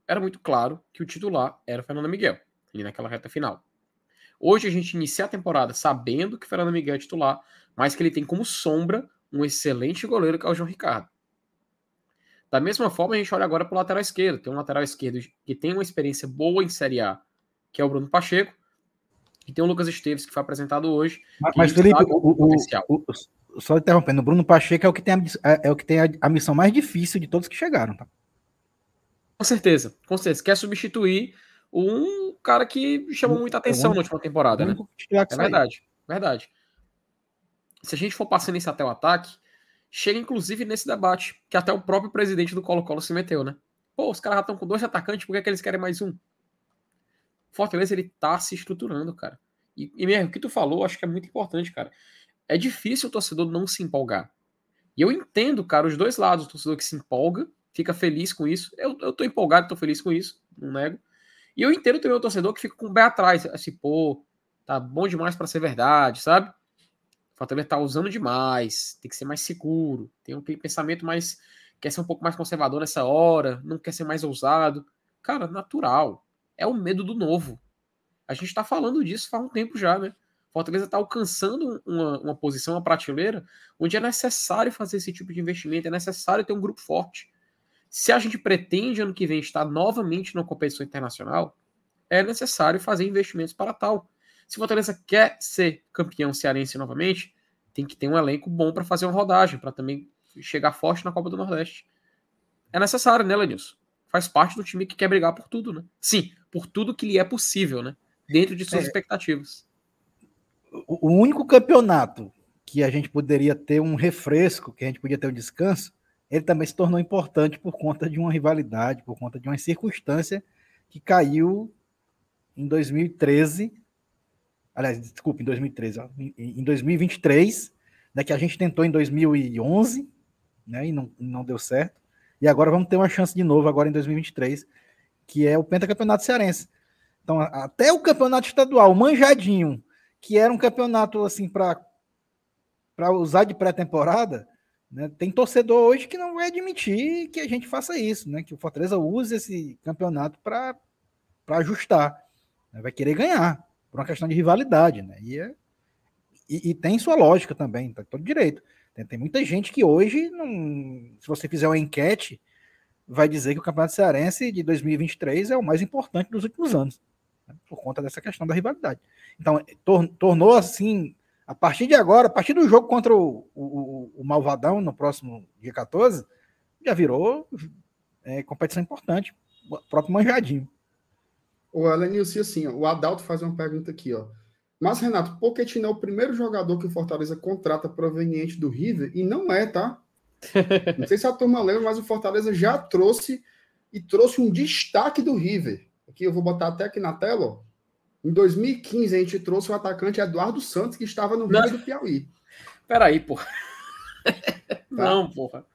era muito claro que o titular era o Fernando Miguel, ali naquela reta final. Hoje a gente inicia a temporada sabendo que o Fernando Miguel é titular, mas que ele tem como sombra um excelente goleiro que é o João Ricardo. Da mesma forma, a gente olha agora para o lateral esquerdo. Tem um lateral esquerdo que tem uma experiência boa em Série A, que é o Bruno Pacheco, e tem o Lucas Esteves, que foi apresentado hoje. Mas, mas Felipe, o, o, o, só interrompendo, o Bruno Pacheco é o que tem, a, é, é o que tem a, a missão mais difícil de todos que chegaram, tá? Com certeza, com certeza. Quer substituir um, cara que chamou muita atenção na última temporada, né? É verdade, verdade. Se a gente for passando isso até o ataque, chega inclusive nesse debate, que até o próprio presidente do Colo-Colo se meteu, né? Pô, os caras já estão com dois atacantes, por que, é que eles querem mais um? Fortaleza, ele tá se estruturando, cara. E, e mesmo, o que tu falou, acho que é muito importante, cara. É difícil o torcedor não se empolgar. E eu entendo, cara, os dois lados. O torcedor que se empolga, fica feliz com isso. Eu, eu tô empolgado, tô feliz com isso, não nego. E eu entendo também o torcedor que fica com o pé atrás, assim, pô, tá bom demais para ser verdade, sabe? O Fortaleza tá usando demais, tem que ser mais seguro, tem um pensamento mais. quer ser um pouco mais conservador nessa hora, não quer ser mais ousado. Cara, natural. É o medo do novo. A gente tá falando disso faz um tempo já, né? Fortaleza está alcançando uma, uma posição, uma prateleira, onde é necessário fazer esse tipo de investimento, é necessário ter um grupo forte. Se a gente pretende ano que vem estar novamente numa competição internacional, é necessário fazer investimentos para tal. Se Fortaleza quer ser campeão cearense novamente, tem que ter um elenco bom para fazer uma rodagem, para também chegar forte na Copa do Nordeste. É necessário, né, Lenilson? Faz parte do time que quer brigar por tudo, né? Sim, por tudo que lhe é possível, né? Dentro de suas é. expectativas o único campeonato que a gente poderia ter um refresco, que a gente podia ter um descanso, ele também se tornou importante por conta de uma rivalidade, por conta de uma circunstância que caiu em 2013. Aliás, desculpa, em 2013, ó, em 2023, né, que a gente tentou em 2011, né, e não, não deu certo. E agora vamos ter uma chance de novo agora em 2023, que é o pentacampeonato cearense. Então, até o campeonato estadual, manjadinho, que era um campeonato assim para para usar de pré-temporada, né? Tem torcedor hoje que não vai admitir que a gente faça isso, né? Que o Fortaleza use esse campeonato para para ajustar, né? vai querer ganhar por uma questão de rivalidade, né? E, é, e, e tem sua lógica também, tá todo direito. Tem, tem, muita gente que hoje, não, se você fizer uma enquete, vai dizer que o Campeonato Cearense de 2023 é o mais importante dos últimos anos, né? por conta dessa questão da rivalidade. Então, tor tornou assim, a partir de agora, a partir do jogo contra o, o, o Malvadão, no próximo dia 14, já virou é, competição importante. O próprio Manjadinho. O Elenilson, assim, ó, o Adalto faz uma pergunta aqui, ó. Mas, Renato, Pochettino é o primeiro jogador que o Fortaleza contrata proveniente do River, e não é, tá? Não sei se a turma lembra, mas o Fortaleza já trouxe e trouxe um destaque do River. Aqui eu vou botar até aqui na tela, ó. Em 2015, a gente trouxe o atacante Eduardo Santos, que estava no Rio do Piauí. Peraí, porra. Tá. Não, porra.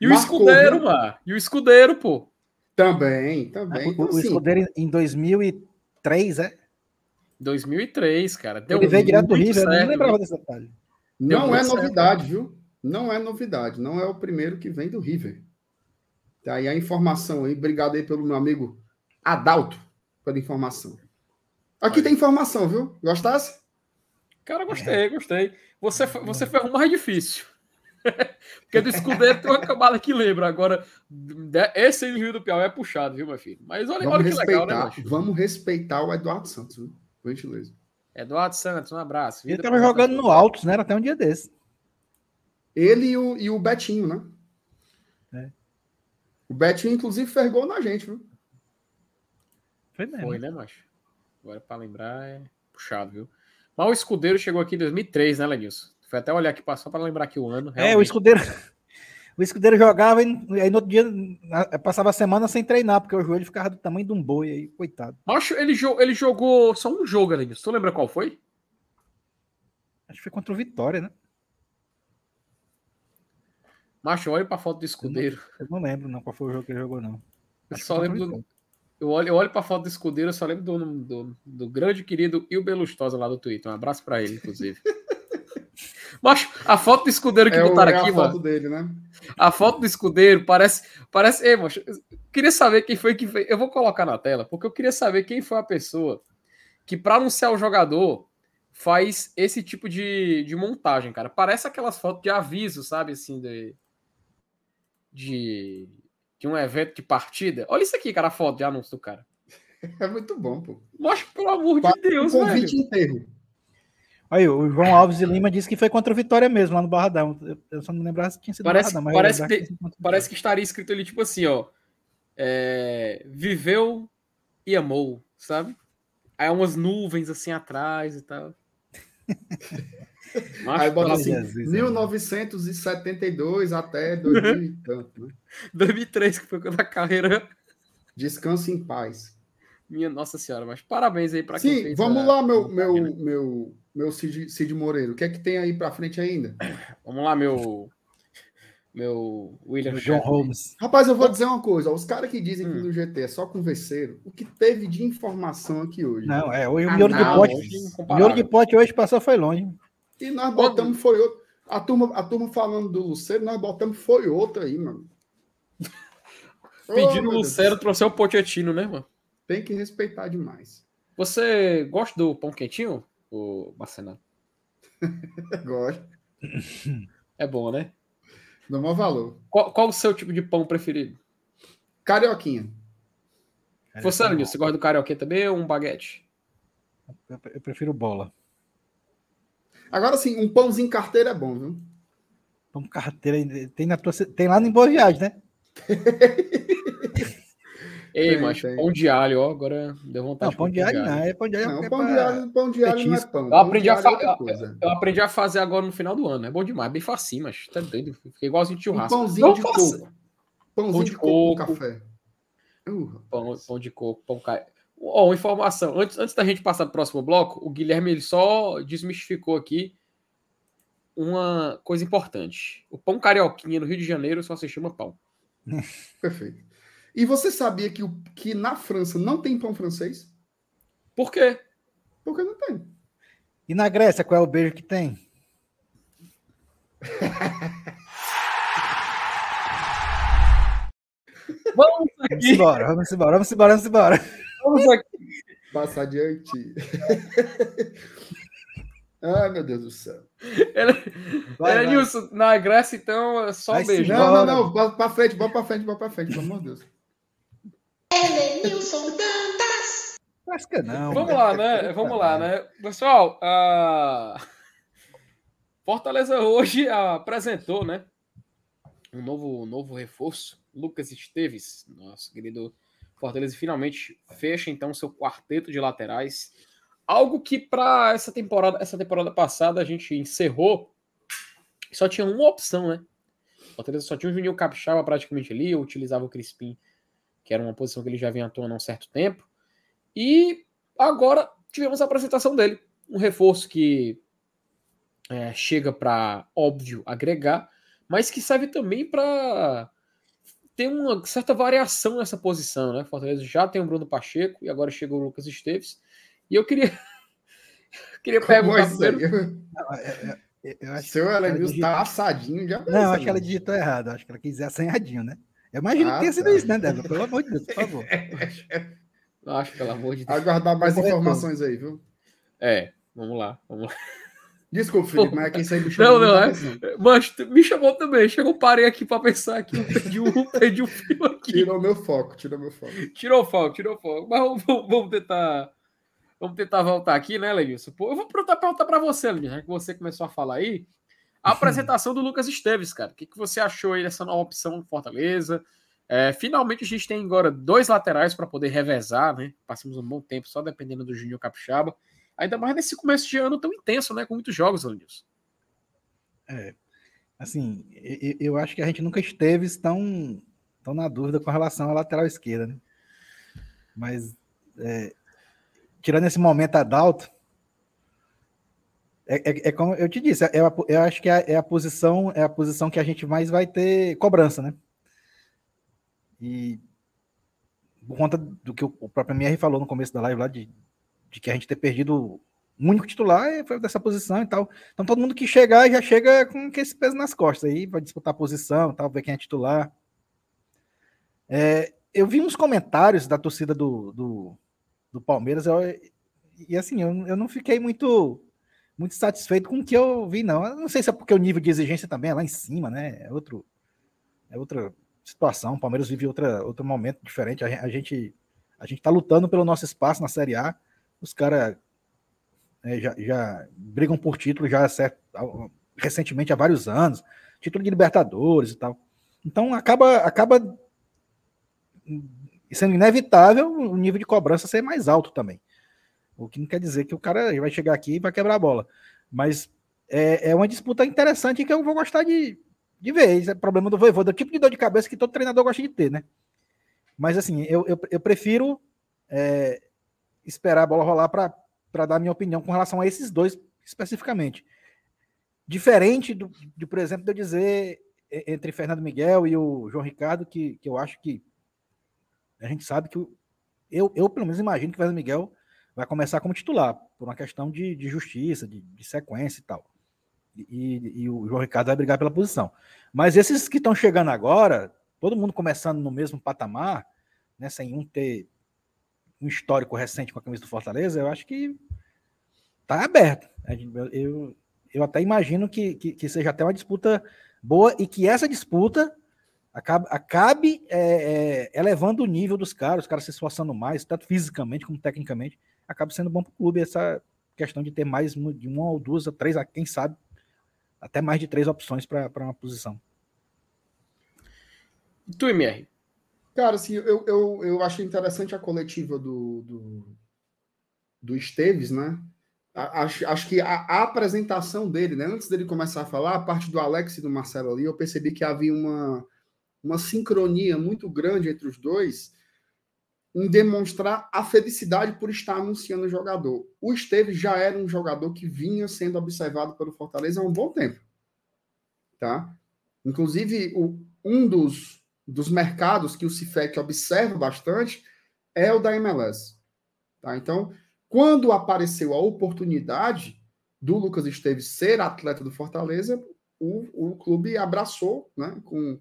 E Marcou, o escudeiro, mano? E o escudeiro, pô? Também, também. O, então, o assim, escudeiro em 2003, é? 2003, cara. Deu Ele veio direto do Rio, eu não lembrava desse detalhe. Não é novidade, certo. viu? Não é novidade. Não é o primeiro que vem do River. Tá aí a informação aí. Obrigado aí pelo meu amigo Adalto pela informação. Aqui tem informação, viu? Gostasse? Cara, gostei, gostei. Você, você foi o mais difícil. Porque do escudeiro tem uma camada que lembra. Agora, esse aí do Rio do Piauí é puxado, viu, meu filho? Mas olha, olha que legal, né, Vamos respeitar o Eduardo Santos, viu? Por gentileza. Eduardo Santos, um abraço. Vida Ele tava jogando no Altos, né? Até um dia desse. Ele e o, e o Betinho, né? É. O Betinho, inclusive, fergou na gente, viu? Foi, mesmo. Foi né, macho? Agora, para lembrar, é puxado, viu? Mas o Escudeiro chegou aqui em 2003, né, Lenilson? Foi até olhar aqui, só para lembrar aqui o ano. Realmente. É, o Escudeiro. O escudeiro jogava e aí no outro dia passava a semana sem treinar, porque o joelho ficava do tamanho de um boi aí, coitado. Acho ele, ele jogou só um jogo, Lenilson. Tu lembra qual foi? Acho que foi contra o Vitória, né? Macho, olha pra foto do escudeiro. Eu não, eu não, lembro não qual foi o jogo que ele jogou, não. Eu só lembro do, eu olho, eu olho para a foto do escudeiro, eu só lembro do, do, do grande querido Il Belustosa lá do Twitter. Um abraço para ele, inclusive. Mas a foto do escudeiro que é botaram é aqui, a mano. Foto dele, né? A foto do escudeiro parece. parece ei, macho, queria saber quem foi que fez. Eu vou colocar na tela, porque eu queria saber quem foi a pessoa que, para anunciar o jogador, faz esse tipo de, de montagem, cara. Parece aquelas fotos de aviso, sabe? Assim, de. De de um evento de partida. Olha isso aqui, cara, a foto de anúncio do cara. É muito bom, pô. Mas, pelo amor de Deus, convite velho. inteiro. Aí, o João Alves de Lima disse que foi contra o Vitória mesmo, lá no Barradão. Eu só não lembrava se tinha sido parece, Barradão. parece, que, que parece que estaria escrito ali, tipo assim, ó. É, viveu e amou, sabe? Aí umas nuvens assim atrás e tal. Aí bota assim, Jesus, 1972 até 2000 e tanto, né? 2003, que foi quando a carreira. Descanse em paz. Minha Nossa Senhora, mas parabéns aí para quem Sim, vamos a... lá, meu, meu, meu, meu Cid, Cid Moreira. O que é que tem aí para frente ainda? Vamos lá, meu. Meu William John Holmes. Rapaz, eu vou dizer uma coisa. Os caras que dizem hum. que no GT é só converseiro, o que teve de informação aqui hoje? Não, é. Hoje o miolo de pote. O miolo de pote hoje passou foi longe. E nós botamos foi outro. A turma, a turma falando do Lucero, nós botamos foi outra aí, mano. Pedindo oh, o Lucero trouxe o Pochettino, né, mano? Tem que respeitar demais. Você gosta do pão quentinho, o Marcelo? Gosto. É bom, né? Dá maior valor. Qual, qual, o seu tipo de pão preferido? Carioquinha. Você, Aranil, você gosta do carioquinha também ou um baguete? Eu prefiro bola. Agora sim, um pãozinho carteiro é bom, viu? Pão carteiro tem, na tua, tem lá no Boa Viagem, né? Ei, tem, mas tem. pão de alho, ó, agora deu vontade. Não, pão de alho não, é pão de alho. Não, pão, de alho pão de alho não é pão. Eu aprendi, a é eu aprendi a fazer agora no final do ano. É bom demais, bem facinho, mas tá doido. Fica igualzinho de churrasco. Um pãozinho de coco. Pãozinho pão de, de coco, coco café. Uh, pão, pão de coco, pão cai. Ó, oh, informação. Antes, antes da gente passar para o próximo bloco, o Guilherme ele só desmistificou aqui uma coisa importante. O pão carioquinha no Rio de Janeiro só se chama pão. Perfeito. E você sabia que, o, que na França não tem pão francês? Por quê? Porque não tem. E na Grécia, qual é o beijo que tem? vamos aqui. Vamos embora, vamos embora, vamos embora, vamos embora. Vamos aqui. Passa adiante. Ai, meu Deus do céu. Ele, vai, ele, Nilson, na Grécia, então, é só um beijo. Não, não, não, bota pra frente, bota pra frente, bota pra frente, pelo amor de Deus. Elenilson Dantas. Acho que não. Vamos lá, né? Vamos lá, né? Pessoal, a Fortaleza hoje apresentou, né? Um novo, novo reforço. Lucas Esteves, nosso querido Fortaleza, finalmente fecha então seu quarteto de laterais. Algo que para essa temporada, essa temporada passada a gente encerrou, só tinha uma opção, né? Fortaleza só tinha o Juninho Capixaba praticamente ali, eu utilizava o Crispim que era uma posição que ele já vinha atuando há um certo tempo. E agora tivemos a apresentação dele, um reforço que é, chega para, óbvio, agregar, mas que serve também para ter uma certa variação nessa posição, né? Fortaleza já tem o Bruno Pacheco e agora chegou o Lucas Esteves. E eu queria queria perguntar primeiro... Não, é, é, é eu acho Seu ela digita... tá assadinho já. Não, acho que ela digitou errado. Acho que ela quis dizer assanhadinho, né? Eu imagino ah, que tenha sido tá. isso, né, Débora? Pelo amor de Deus, por favor. Acho, pelo amor de Deus. Aguardar mais informações aí, viu? É, vamos lá, vamos lá. Desculpa, Felipe, mas aqui sai me chamou. Não, não, é. Mas me chamou também. Chegou, parei aqui para pensar aqui. Perdi o, perdi fio aqui. Tirou meu foco, tirou meu foco. Tirou o foco, tirou o foco. Mas vamos, vamos tentar. Vamos tentar voltar aqui, né, Lenilson? Eu vou perguntar, perguntar para você, Lenilson, já que você começou a falar aí. A apresentação do Lucas Esteves, cara. O que, que você achou aí dessa nova opção do Fortaleza? É, finalmente a gente tem agora dois laterais para poder revezar, né? Passamos um bom tempo só dependendo do Júnior Capixaba. Ainda mais nesse começo de ano tão intenso, né? Com muitos jogos, Lenilson. É. Assim, eu acho que a gente nunca esteve tão, tão na dúvida com relação à lateral esquerda, né? Mas, é, tirando esse momento adalto, é, é, é, como eu te disse, é, é eu acho que é, é, a posição é a posição que a gente mais vai ter cobrança, né? E por conta do que o próprio MR falou no começo da live lá de, de que a gente ter perdido o único titular foi dessa posição e tal. Então todo mundo que chegar já chega com esse peso nas costas aí, vai disputar a posição, tal, ver quem é titular. É, eu vi uns comentários da torcida do, do, do Palmeiras eu, e assim, eu, eu não fiquei muito muito satisfeito com o que eu vi, não. Eu não sei se é porque o nível de exigência também é lá em cima, né? É outro. É outra situação. O Palmeiras vive outra, outro momento diferente. A, gente a gente tá lutando pelo nosso espaço na Série A. Os caras é, já, já, brigam por título já certo, recentemente há vários anos, título de Libertadores e tal. Então acaba acaba sendo inevitável o nível de cobrança ser mais alto também. O que não quer dizer que o cara vai chegar aqui e vai quebrar a bola. Mas é, é uma disputa interessante que eu vou gostar de, de ver. Esse é problema do Voivoda, o tipo de dor de cabeça que todo treinador gosta de ter, né? Mas assim, eu, eu, eu prefiro é, esperar a bola rolar para dar minha opinião com relação a esses dois especificamente. Diferente do, de, por exemplo, de eu dizer entre Fernando Miguel e o João Ricardo, que, que eu acho que a gente sabe que eu, eu pelo menos imagino que o Fernando Miguel vai começar como titular, por uma questão de, de justiça, de, de sequência e tal. E, e, o João Ricardo vai brigar pela posição. Mas esses que estão chegando agora, todo mundo começando no mesmo patamar, né, sem um ter um histórico recente com a camisa do Fortaleza, eu acho que tá aberto. Eu, eu, até imagino que, que, que, seja até uma disputa boa e que essa disputa acabe, acabe é, é, elevando o nível dos caras, os caras se esforçando mais, tanto fisicamente como tecnicamente, acaba sendo bom para o clube essa questão de ter mais de uma ou duas ou três, quem sabe, até mais de três opções para uma posição. E tu, MR? Cara, assim, eu, eu, eu achei interessante a coletiva do, do, do Esteves, né? Acho, acho que a, a, apresentação dele, né? Antes dele começar a falar, a parte do Alex e do Marcelo ali, eu percebi que havia uma, uma sincronia muito grande entre os dois em demonstrar a felicidade por estar anunciando o jogador. O Esteves já era um jogador que vinha sendo observado pelo Fortaleza há um bom tempo. Tá? Inclusive, o, um dos, dos mercados que o Cifec observa bastante é o da MLS. Tá? Então, quando apareceu a oportunidade do Lucas Esteves ser atleta do Fortaleza, o, o clube abraçou né, com,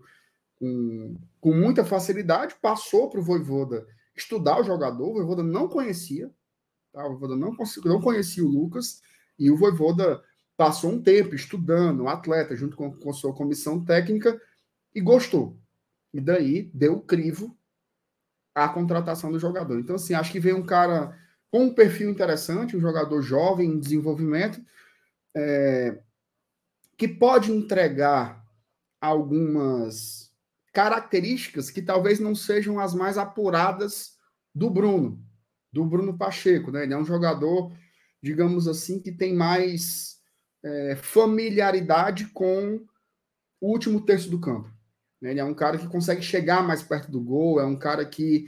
com, com muita facilidade, passou para o Voivoda estudar o jogador, o Voivoda não conhecia, tá? o Voivoda não, não conhecia o Lucas, e o Voivoda passou um tempo estudando o atleta junto com, com sua comissão técnica e gostou. E daí deu crivo à contratação do jogador. Então, assim, acho que veio um cara com um perfil interessante, um jogador jovem em desenvolvimento, é, que pode entregar algumas características que talvez não sejam as mais apuradas do Bruno, do Bruno Pacheco. Né? Ele é um jogador, digamos assim, que tem mais é, familiaridade com o último terço do campo. Né? Ele é um cara que consegue chegar mais perto do gol, é um cara que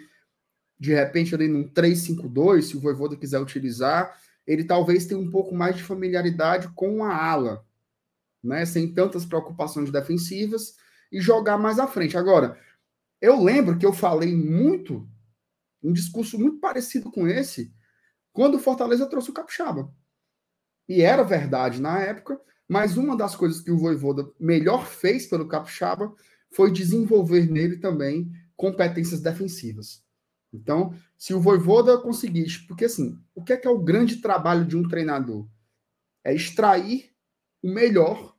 de repente ali num 3-5-2, se o Voivoda quiser utilizar, ele talvez tenha um pouco mais de familiaridade com a ala, né, sem tantas preocupações defensivas e jogar mais à frente. Agora, eu lembro que eu falei muito, um discurso muito parecido com esse, quando o Fortaleza trouxe o Capixaba. E era verdade na época, mas uma das coisas que o Voivoda melhor fez pelo Capixaba foi desenvolver nele também competências defensivas. Então, se o Voivoda conseguir, porque assim, o que é que é o grande trabalho de um treinador? É extrair o melhor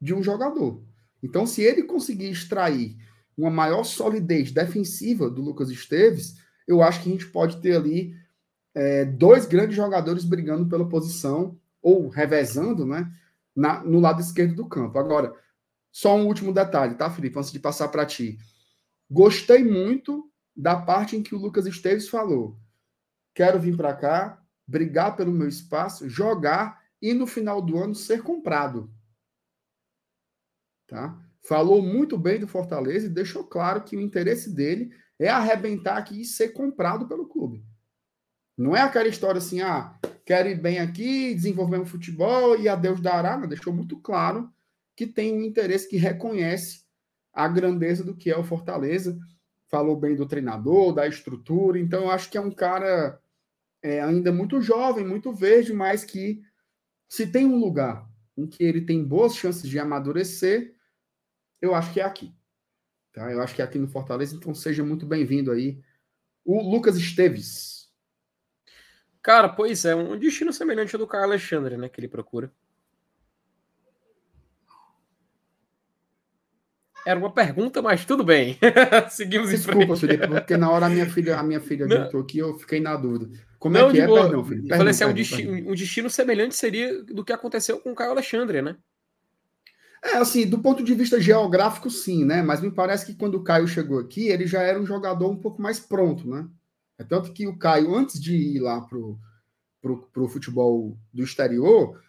de um jogador. Então, se ele conseguir extrair uma maior solidez defensiva do Lucas Esteves, eu acho que a gente pode ter ali é, dois grandes jogadores brigando pela posição ou revezando, né, na, no lado esquerdo do campo. Agora, só um último detalhe, tá, Felipe, antes de passar para ti. Gostei muito da parte em que o Lucas Esteves falou: quero vir para cá, brigar pelo meu espaço, jogar e no final do ano ser comprado. Tá? Falou muito bem do Fortaleza e deixou claro que o interesse dele é arrebentar aqui e ser comprado pelo clube. Não é aquela história assim, ah, quero ir bem aqui, desenvolver um futebol e a Deus dará. Não, deixou muito claro que tem um interesse que reconhece a grandeza do que é o Fortaleza falou bem do treinador, da estrutura. Então, eu acho que é um cara é, ainda muito jovem, muito verde, mas que se tem um lugar em que ele tem boas chances de amadurecer, eu acho que é aqui. Tá? Eu acho que é aqui no Fortaleza, então seja muito bem-vindo aí. O Lucas Esteves. Cara, pois é, um destino semelhante ao do Carlos Alexandre, né, que ele procura. Era uma pergunta, mas tudo bem. Seguimos Desculpa, em frente. Felipe, porque na hora a minha filha, a minha filha gritou aqui, eu fiquei na dúvida. Como é não, é que é? Boa. Perdão, filho. Perdão, falei assim, perdão, um, destino, um, destino, semelhante seria do que aconteceu com o Caio Alexandre, né? É, assim, do ponto de vista geográfico, sim, né? Mas me parece que quando o Caio chegou aqui, ele já era um jogador um pouco mais pronto, né? É tanto que o Caio, antes de ir lá pro, pro, pro futebol do exterior,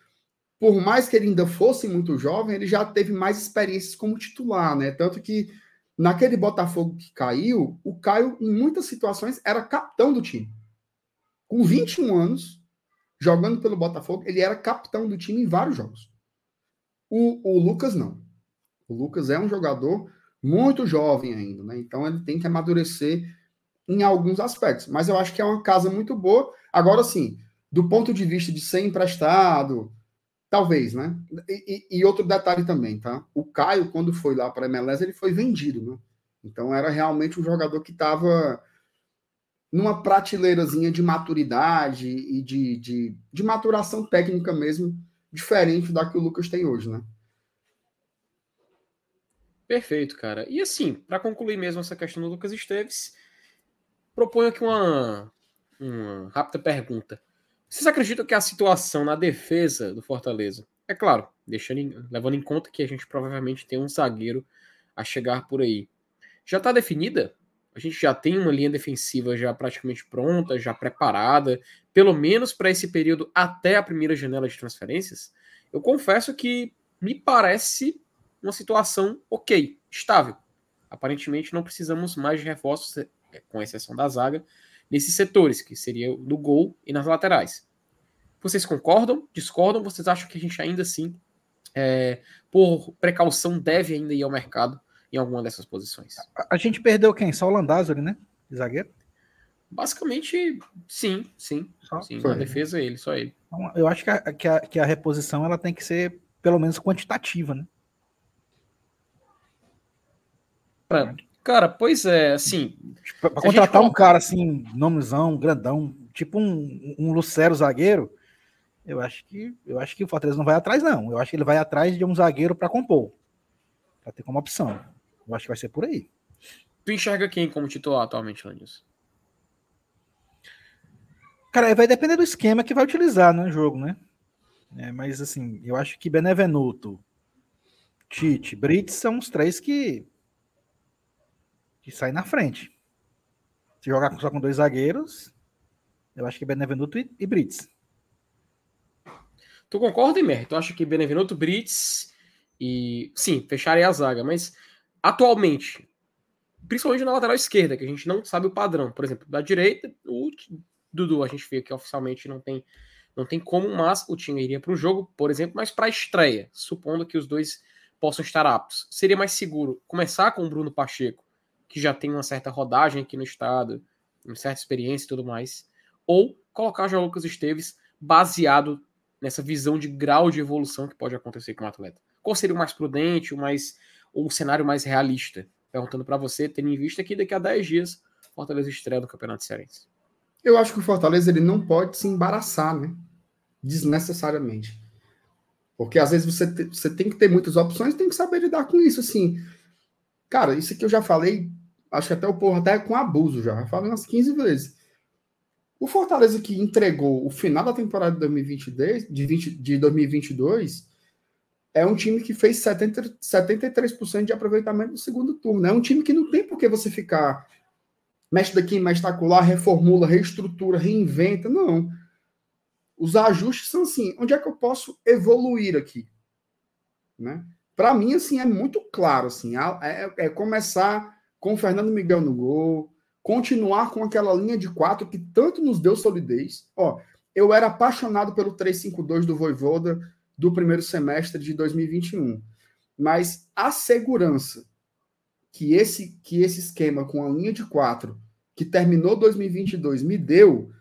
por mais que ele ainda fosse muito jovem, ele já teve mais experiências como titular, né? Tanto que naquele Botafogo que caiu, o Caio, em muitas situações, era capitão do time. Com 21 anos, jogando pelo Botafogo, ele era capitão do time em vários jogos. O, o Lucas não. O Lucas é um jogador muito jovem ainda, né? Então ele tem que amadurecer em alguns aspectos. Mas eu acho que é uma casa muito boa. Agora, sim, do ponto de vista de ser emprestado, talvez, né? E, e, outro detalhe também, tá? O Caio, quando foi lá para a MLS, ele foi vendido, né? Então era realmente um jogador que estava numa prateleirazinha de maturidade e de, de, de maturação técnica mesmo, diferente da que o Lucas tem hoje, né? Perfeito, cara. E assim, para concluir mesmo essa questão do Lucas Esteves, proponho aqui uma, uma rápida pergunta. Vocês acreditam que a situação na defesa do Fortaleza, é claro, deixando, levando em conta que a gente provavelmente tem um zagueiro a chegar por aí, já está definida? A gente já tem uma linha defensiva já praticamente pronta, já preparada, pelo menos para esse período até a primeira janela de transferências? Eu confesso que me parece uma situação ok, estável. Aparentemente não precisamos mais de reforços, é, com exceção da zaga, nesses setores, que seria no gol e nas laterais. Vocês concordam? Discordam? Vocês acham que a gente ainda assim, é, por precaução, deve ainda ir ao mercado em alguma dessas posições. A, gente perdeu quem? Só o Landázuri, né? zagueiro? Basicamente, sim, sim. Só sim na defesa ele, só ele. Então, eu acho que a, que, a, que a reposição ela tem que ser pelo menos quantitativa, né? Cara pois é, assim. Pra, pra contratar um cara assim, nomezão, grandão, tipo um, um Lucero zagueiro, eu acho que eu acho que o Fortaleza não vai atrás, não. Eu acho que ele vai atrás de um zagueiro para compor. Pra ter como opção. Eu acho que vai ser por aí. Tu enxerga quem como titular atualmente, Lanils? Cara, vai depender do esquema que vai utilizar no jogo, né? É, mas assim, eu acho que Benevenuto, Tite, Brits são os três que que saem na frente. Se jogar só com dois zagueiros, eu acho que Benevenuto e, e Brits. Tu concorda, Emer? Tu acha que Benevenuto, Brits e sim, fecharia a zaga, mas atualmente, principalmente na lateral esquerda, que a gente não sabe o padrão. Por exemplo, da direita, o Dudu, a gente vê que oficialmente não tem não tem como, mas o time iria para o jogo, por exemplo, mas para a estreia, supondo que os dois possam estar aptos. Seria mais seguro começar com o Bruno Pacheco, que já tem uma certa rodagem aqui no estado, uma certa experiência e tudo mais, ou colocar o Lucas Esteves baseado nessa visão de grau de evolução que pode acontecer com o atleta. Qual seria o mais prudente, o mais o cenário mais realista? Perguntando para você, tendo em vista que daqui a 10 dias Fortaleza estreia no Campeonato Cearense. Eu acho que o Fortaleza ele não pode se embaraçar, né? Desnecessariamente. Porque às vezes você, te, você tem que ter muitas opções tem que saber lidar com isso. Assim, cara, isso aqui eu já falei, acho que até o porra até com abuso já. já falei umas 15 vezes. O Fortaleza que entregou o final da temporada de 2022, de, 20, de 2022 é um time que fez 70, 73% de aproveitamento no segundo turno. É um time que não tem por que você ficar mexe daqui, mexe lá, reformula, reestrutura, reinventa. Não. Os ajustes são assim, onde é que eu posso evoluir aqui? Né? Para mim, assim, é muito claro. Assim, é, é começar com o Fernando Miguel no gol, continuar com aquela linha de quatro que tanto nos deu solidez. Ó, eu era apaixonado pelo 3-5-2 do Voivoda, do primeiro semestre de 2021. Mas a segurança que esse, que esse esquema com a linha de quatro, que terminou 2022, me deu,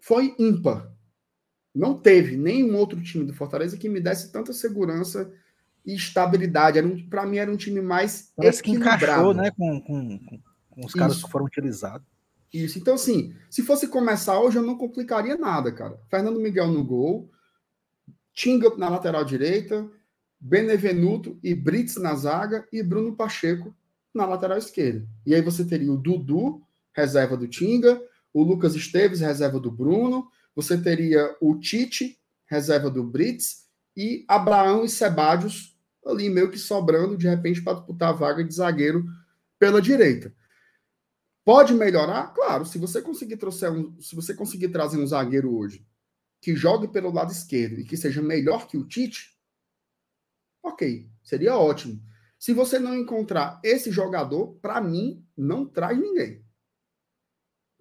foi ímpar. Não teve nenhum outro time do Fortaleza que me desse tanta segurança e estabilidade. Um, Para mim, era um time mais Parece equilibrado. Que encaixou, né, com, com, com os caras Isso. que foram utilizados. Isso. Então, assim, se fosse começar hoje, eu não complicaria nada, cara. Fernando Miguel no gol, Tinga na lateral direita, Benevenuto e Brits na zaga e Bruno Pacheco na lateral esquerda. E aí você teria o Dudu, reserva do Tinga, o Lucas Esteves, reserva do Bruno, você teria o Tite, reserva do Brits, e Abraão e Sebadios ali meio que sobrando de repente para disputar a vaga de zagueiro pela direita. Pode melhorar? Claro, se você conseguir trouxer um, se você conseguir trazer um zagueiro hoje que jogue pelo lado esquerdo e que seja melhor que o Tite, ok, seria ótimo. Se você não encontrar esse jogador, para mim, não traz ninguém.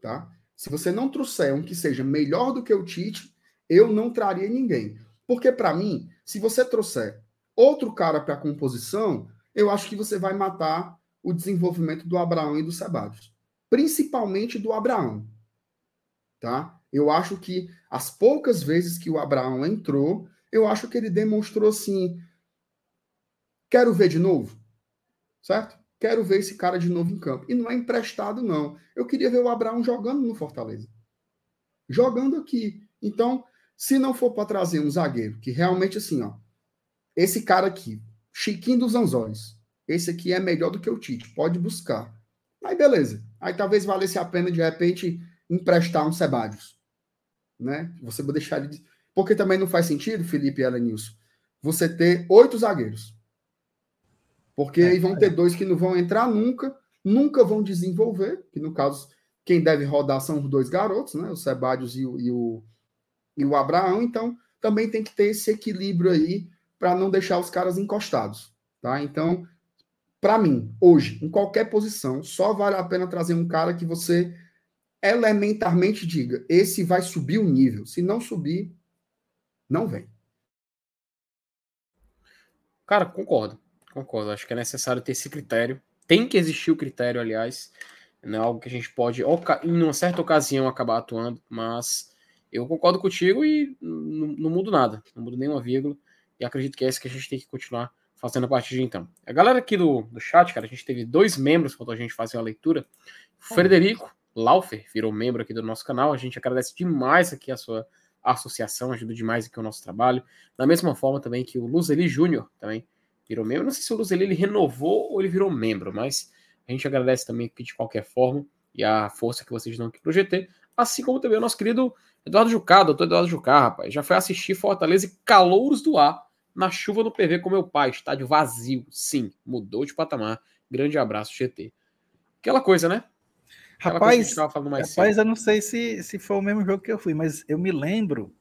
Tá? Se você não trouxer um que seja melhor do que o Tite, eu não traria ninguém. Porque, para mim, se você trouxer outro cara para a composição, eu acho que você vai matar o desenvolvimento do Abraão e do Sebadios principalmente do Abraão. Tá? Eu acho que as poucas vezes que o Abraão entrou, eu acho que ele demonstrou assim: quero ver de novo, certo? Quero ver esse cara de novo em campo. E não é emprestado, não. Eu queria ver o Abraão jogando no Fortaleza. Jogando aqui. Então, se não for para trazer um zagueiro, que realmente assim, ó, esse cara aqui, Chiquinho dos Anzóis, esse aqui é melhor do que o Tite, pode buscar. Aí beleza. Aí talvez valesse a pena, de repente, emprestar um Sebadios. Né? Você deixar ele. Porque também não faz sentido, Felipe e Elenilson, você ter oito zagueiros. Porque é, aí vão é. ter dois que não vão entrar nunca, nunca vão desenvolver, que no caso, quem deve rodar são os dois garotos, né? O Sebadios e o, e o, e o Abraão. Então, também tem que ter esse equilíbrio aí para não deixar os caras encostados. Tá? Então, para mim, hoje, em qualquer posição, só vale a pena trazer um cara que você elementarmente diga: esse vai subir o nível. Se não subir, não vem. Cara, concordo. Concordo. Acho que é necessário ter esse critério. Tem que existir o critério, aliás. Não é algo que a gente pode, em uma certa ocasião, acabar atuando, mas eu concordo contigo e não, não mudo nada. Não mudo nenhuma vírgula. E acredito que é isso que a gente tem que continuar fazendo a partir de então. A galera aqui do, do chat, cara, a gente teve dois membros quando a gente fazia a leitura. Frederico Laufer virou membro aqui do nosso canal. A gente agradece demais aqui a sua associação, ajuda demais aqui o nosso trabalho. Da mesma forma também que o Luzeli Júnior também virou membro. Não sei se o Luzeli ele renovou ou ele virou membro, mas a gente agradece também aqui de qualquer forma e a força que vocês dão aqui pro GT. Assim como também o nosso querido Eduardo Jucá, doutor Eduardo Jucá, rapaz. Já foi assistir Fortaleza e Calouros do Ar na chuva no PV com meu pai, estádio vazio. Sim, mudou de patamar. Grande abraço, GT. Aquela coisa, né? Aquela rapaz, coisa rapaz, cedo. eu não sei se, se foi o mesmo jogo que eu fui, mas eu me lembro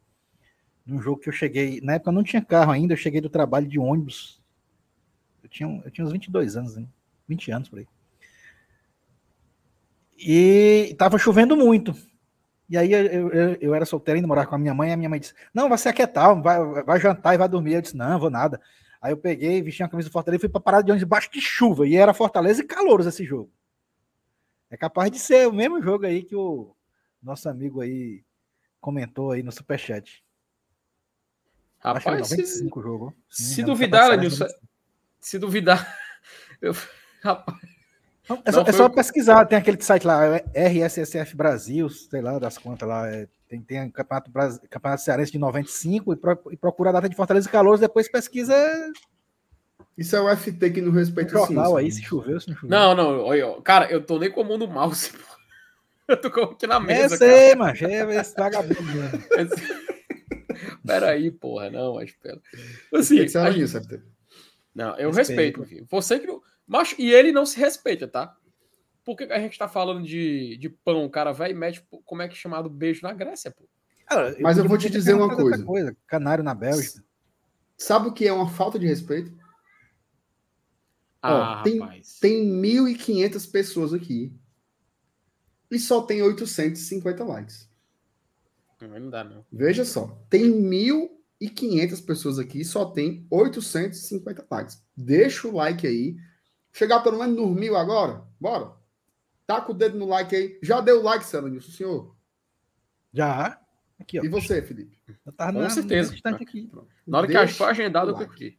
de um jogo que eu cheguei. Na época eu não tinha carro ainda, eu cheguei do trabalho de ônibus. Eu tinha, eu tinha uns 22 anos, né? 20 anos por aí. E tava chovendo muito. E aí eu, eu, eu, era solteiro ainda, morar com a minha mãe, e a minha mãe disse: Não, vai se aquietar, vai, vai jantar e vai dormir. Eu disse: Não, vou nada. Aí eu peguei, vesti a camisa do Fortaleza e fui pra parada de ônibus debaixo de chuva. E era Fortaleza e Calouros esse jogo. É capaz de ser o mesmo jogo aí que o nosso amigo aí comentou aí no Superchat. Rapaz, Acho que 95 se, jogo. Se duvidar, Nilson, se duvidar, eu, rapaz, é, só, é só pesquisar, tem aquele site lá, RSSF Brasil, sei lá, das contas lá, é, tem, tem Campeonato, Campeonato Cearense de 95 e, pro, e procura a data de Fortaleza e Calores, depois pesquisa. Isso é o FT que não respeita o jornal aí, se choveu, se não choveu. Não, não, olha, cara, eu tô nem com a mão no mouse, pô. Eu tô aqui na mesa. É, sei, mano, é esse vagabundo mesmo. Peraí, porra, não, mas pera. Assim, a... isso, FT. Não, eu respeito, respeito Você que não. Mas, e ele não se respeita, tá? Por que a gente tá falando de, de pão, o cara vai e mete, como é que é chamado beijo na Grécia, pô? Cara, Mas eu vou te dizer uma coisa. coisa. Canário na Bélgica. Sabe o que é uma falta de respeito? Ah, Ó, tem, rapaz. Tem 1.500 pessoas aqui e só tem 850 likes. Não dá, não. Veja só, tem 1.500 pessoas aqui e só tem 850 likes. Deixa o like aí Chegar pelo menos nos mil agora? Bora. Taca o dedo no like aí. Já deu like, Celanilson, senhor? Já. Aqui, ó. E você, Felipe? Eu tava Com na, certeza. Aqui. Na hora Deixa que for agendado, eu curti.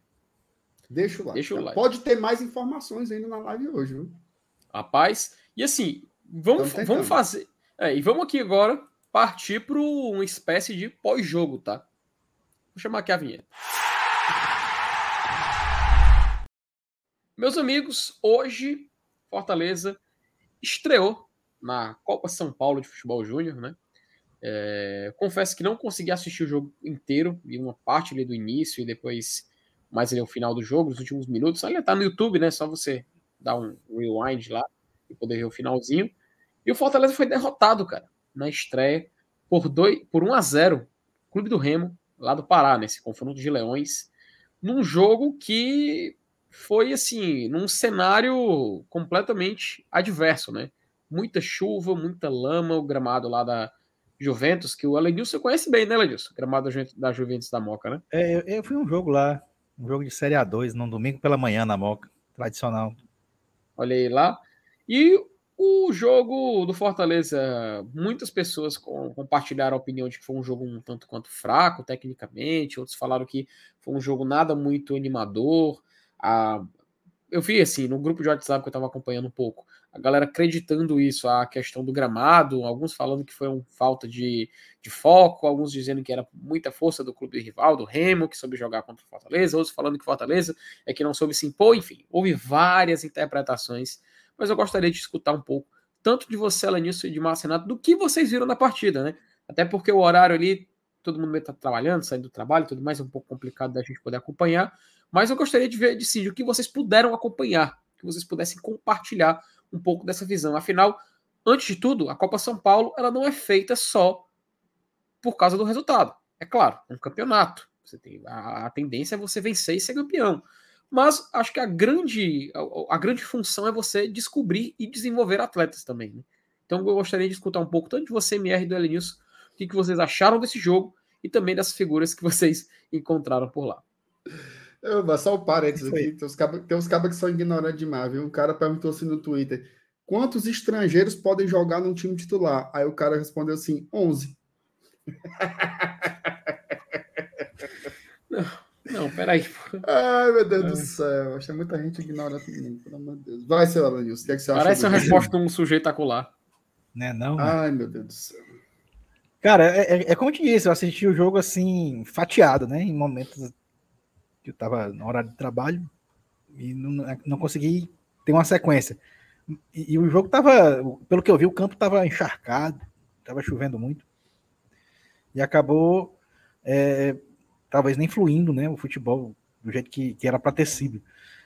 Deixa o like. Deixa o like. Pode ter mais informações ainda na live hoje, viu? Rapaz, e assim, vamos, vamos fazer. É, e vamos aqui agora partir para uma espécie de pós-jogo, tá? Vou chamar aqui a vinheta. Meus amigos, hoje Fortaleza estreou na Copa São Paulo de Futebol Júnior, né? É, confesso que não consegui assistir o jogo inteiro, vi uma parte ali do início e depois mais ali o final do jogo, os últimos minutos. Ali tá no YouTube, né? Só você dar um rewind lá e poder ver o finalzinho. E o Fortaleza foi derrotado, cara, na estreia por, dois, por 1 a 0 Clube do Remo, lá do Pará, nesse confronto de Leões, num jogo que foi assim, num cenário completamente adverso, né? Muita chuva, muita lama, o gramado lá da Juventus, que o Elenilson conhece bem, né, Elenilson? Gramado da Juventus da Moca, né? É, eu, eu fui um jogo lá, um jogo de Série A2, num domingo pela manhã na Moca, tradicional. Olha aí lá. E o jogo do Fortaleza, muitas pessoas compartilharam a opinião de que foi um jogo um tanto quanto fraco tecnicamente, outros falaram que foi um jogo nada muito animador. Ah, eu vi assim, no grupo de WhatsApp que eu estava acompanhando um pouco, a galera acreditando isso, a questão do gramado, alguns falando que foi uma falta de, de foco, alguns dizendo que era muita força do clube rival, do Remo, que soube jogar contra o Fortaleza, outros falando que Fortaleza é que não soube se impor, enfim, houve várias interpretações mas eu gostaria de escutar um pouco, tanto de você, Alanilson, e de Marcenato, do que vocês viram na partida, né? Até porque o horário ali, todo mundo está trabalhando, saindo do trabalho, tudo mais, é um pouco complicado da gente poder acompanhar, mas eu gostaria de ver, de sim, o que vocês puderam acompanhar, que vocês pudessem compartilhar um pouco dessa visão. Afinal, antes de tudo, a Copa São Paulo, ela não é feita só por causa do resultado. É claro, é um campeonato. Você tem a, a tendência é você vencer e ser campeão. Mas acho que a grande, a, a grande função é você descobrir e desenvolver atletas também. Né? Então eu gostaria de escutar um pouco, tanto de você, MR do Elenilson, o que, que vocês acharam desse jogo e também das figuras que vocês encontraram por lá. Eu, só o um parênteses aqui, tem uns cabos que são ignorantes demais, viu? Um cara perguntou assim no Twitter, quantos estrangeiros podem jogar num time titular? Aí o cara respondeu assim, 11. Não. Não, peraí. Ai, meu Deus é. do céu. Acho que muita gente ignorante pelo amor de Deus. Vai, seu Alanils, o que, é que você acha? Parece uma resposta de um sujeito acular. Né, não? Ai, meu Deus do céu. Cara, é, é, é, como eu te disse, eu assisti o jogo assim, fatiado, né? Em momentos que eu tava na hora de trabalho e não, não consegui ter uma sequência. E, e, o jogo tava, pelo que eu vi, o campo tava encharcado, tava chovendo muito. E acabou é, talvez nem fluindo, né, o futebol do jeito que, que era para ter sido.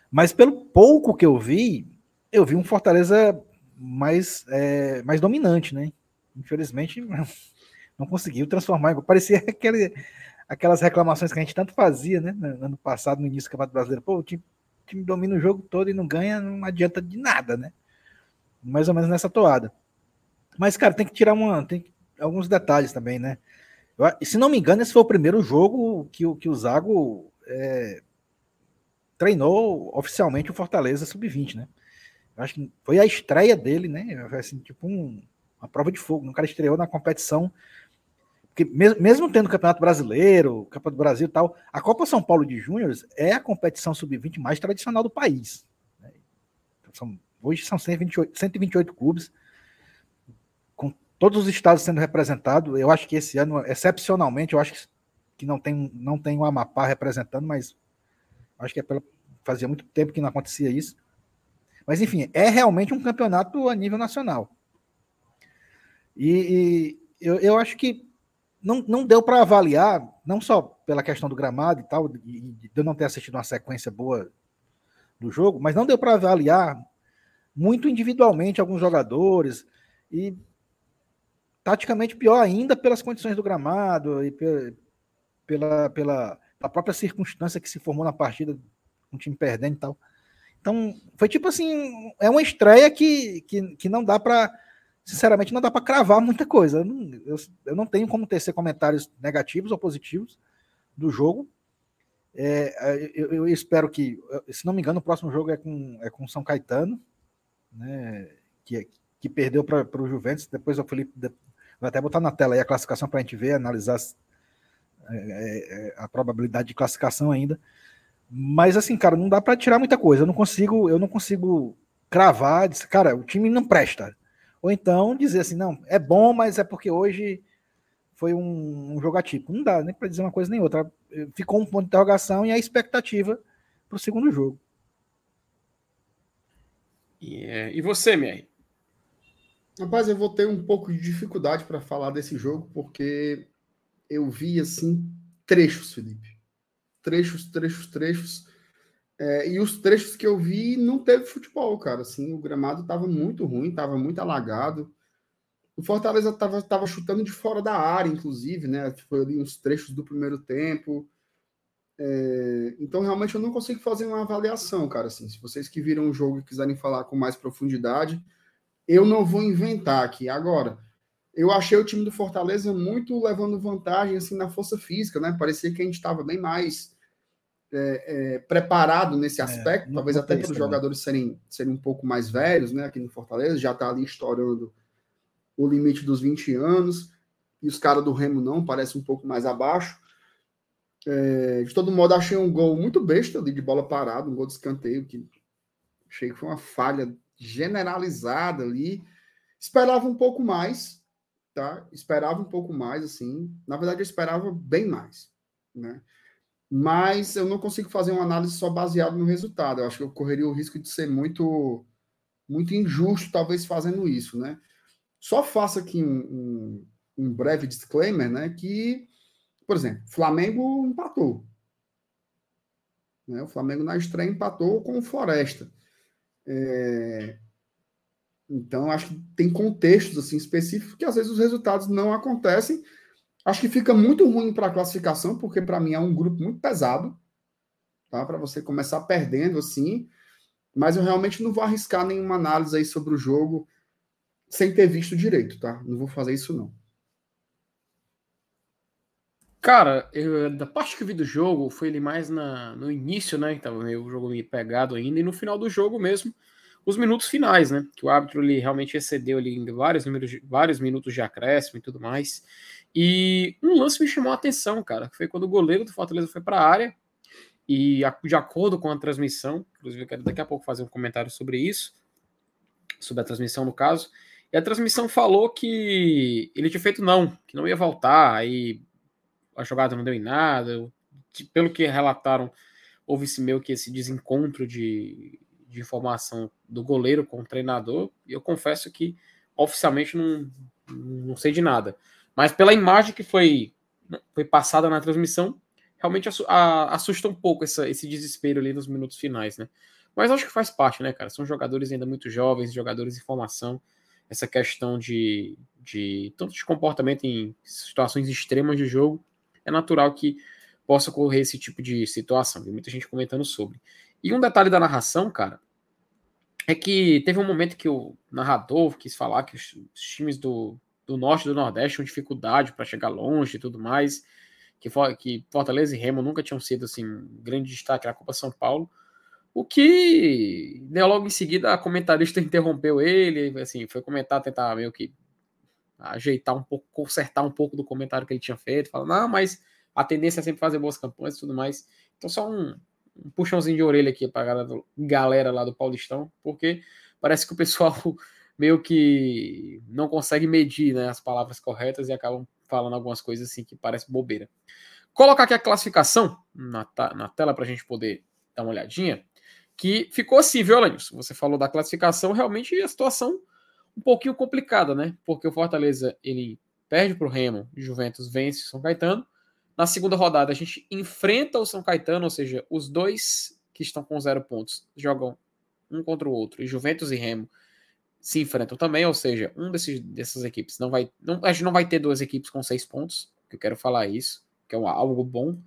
Mas pelo pouco que eu vi, eu vi um Fortaleza mais, é, mais dominante, né? Infelizmente, não conseguiu transformar. Parecia aquele, aquelas reclamações que a gente tanto fazia, né? No ano passado, no início do Campeonato Brasileiro. Pô, o time, o time domina o jogo todo e não ganha, não adianta de nada, né? Mais ou menos nessa toada. Mas, cara, tem que tirar uma, tem alguns detalhes também, né? Eu, se não me engano, esse foi o primeiro jogo que, que o Zago é, treinou oficialmente o Fortaleza Sub-20, né? Eu acho que foi a estreia dele, né? Assim, tipo um, uma prova de fogo. O cara estreou na competição. Porque mesmo, mesmo tendo o Campeonato Brasileiro, Copa do Brasil e tal, a Copa São Paulo de Júniores é a competição sub-20 mais tradicional do país. Né? São, hoje são 128, 128 clubes todos os estados sendo representados. Eu acho que esse ano, excepcionalmente, eu acho que não tem, não tem o Amapá representando, mas acho que é pela, fazia muito tempo que não acontecia isso. Mas, enfim, é realmente um campeonato a nível nacional. E, e eu, eu acho que não, não deu para avaliar, não só pela questão do gramado e tal, de, eu não ter assistido uma sequência boa do jogo, mas não deu para avaliar muito individualmente alguns jogadores. E taticamente pior ainda pelas condições do gramado e pela, pela, pela própria circunstância que se formou na partida, um time perdendo e tal. Então, foi tipo assim, é uma estreia que, que, que não dá para, sinceramente, não dá para cravar muita coisa. Eu não, eu, eu não tenho como tecer comentários negativos ou positivos do jogo. É, eu, eu, espero que, se não me engano, o próximo jogo é com, é com São Caetano, né, que, que perdeu para o Juventus. Depois o Felipe Vou até botar na tela aí a classificação para a gente ver, analisar é, é, é, a probabilidade de classificação ainda. Mas assim, cara, não dá para tirar muita coisa. Eu não consigo, eu não consigo cravar, cara, o time não presta. Ou então dizer assim, não, é bom, mas é porque hoje foi um, um jogo atípico. Não dá nem para dizer uma coisa nem outra. Ficou um ponto de interrogação e a expectativa para o segundo jogo. Yeah. E você, Mier? Rapaz, eu vou ter um pouco de dificuldade para falar desse jogo, porque eu vi, assim, trechos, Felipe. Trechos, trechos, trechos. É, e os trechos que eu vi não teve futebol, cara. Assim, o gramado estava muito ruim, estava muito alagado. O Fortaleza estava tava chutando de fora da área, inclusive, né? Foi ali uns trechos do primeiro tempo. É, então, realmente, eu não consigo fazer uma avaliação, cara. Assim, se vocês que viram o jogo e quiserem falar com mais profundidade, eu não vou inventar aqui. Agora, eu achei o time do Fortaleza muito levando vantagem assim na força física, né? Parecia que a gente estava bem mais é, é, preparado nesse é, aspecto, talvez até pelos jogadores serem, serem um pouco mais velhos, né? Aqui no Fortaleza, já está ali estourando o limite dos 20 anos, e os caras do Remo não, parece um pouco mais abaixo. É, de todo modo, achei um gol muito besta ali de bola parada, um gol de escanteio, que achei que foi uma falha generalizada ali. Esperava um pouco mais, tá? Esperava um pouco mais, assim. Na verdade, eu esperava bem mais, né? Mas eu não consigo fazer uma análise só baseada no resultado. Eu acho que eu correria o risco de ser muito, muito injusto, talvez, fazendo isso, né? Só faço aqui um, um, um breve disclaimer, né? Que por exemplo, Flamengo empatou. Né? O Flamengo na estreia empatou com o Floresta. É... Então, acho que tem contextos assim, específicos que às vezes os resultados não acontecem. Acho que fica muito ruim para a classificação, porque para mim é um grupo muito pesado, tá? Para você começar perdendo assim. Mas eu realmente não vou arriscar nenhuma análise aí sobre o jogo sem ter visto direito, tá? Não vou fazer isso não. Cara, eu, da parte que eu vi do jogo, foi ele mais na, no início, né? Que tava meio, o jogo meio pegado ainda, e no final do jogo mesmo, os minutos finais, né? Que o árbitro ele realmente excedeu ali vários, números, vários minutos de acréscimo e tudo mais. E um lance me chamou a atenção, cara, que foi quando o goleiro do Fortaleza foi para a área, e de acordo com a transmissão, inclusive eu quero daqui a pouco fazer um comentário sobre isso, sobre a transmissão no caso, e a transmissão falou que ele tinha feito não, que não ia voltar, aí a jogada não deu em nada. Pelo que relataram, houve-se meio que esse desencontro de, de informação do goleiro com o treinador. E eu confesso que oficialmente não, não sei de nada. Mas pela imagem que foi, foi passada na transmissão, realmente assusta um pouco essa, esse desespero ali nos minutos finais, né? Mas acho que faz parte, né, cara? São jogadores ainda muito jovens, jogadores em formação. Essa questão de, de tanto de comportamento em situações extremas de jogo, é natural que possa ocorrer esse tipo de situação. Tem muita gente comentando sobre. E um detalhe da narração, cara, é que teve um momento que o narrador quis falar que os, times do, do norte do nordeste tinham dificuldade para chegar longe e tudo mais, que, que Fortaleza e Remo nunca tinham sido assim grande destaque na Copa São Paulo. O que né, logo em seguida a comentarista interrompeu ele, assim, foi comentar, tentar meio que ajeitar um pouco, consertar um pouco do comentário que ele tinha feito, falando, não, mas a tendência é sempre fazer boas campanhas e tudo mais. Então, só um, um puxãozinho de orelha aqui para a galera lá do Paulistão, porque parece que o pessoal meio que não consegue medir né, as palavras corretas e acabam falando algumas coisas assim que parece bobeira. Colocar aqui a classificação na, na tela para a gente poder dar uma olhadinha, que ficou assim, viu, Alanis? Você falou da classificação, realmente a situação um pouquinho complicada, né? Porque o Fortaleza ele perde para o Remo, Juventus vence o São Caetano. Na segunda rodada a gente enfrenta o São Caetano, ou seja, os dois que estão com zero pontos jogam um contra o outro. E Juventus e Remo se enfrentam também, ou seja, um desses, dessas equipes não vai, não, a gente não vai ter duas equipes com seis pontos, que eu quero falar isso, que é um, algo bom.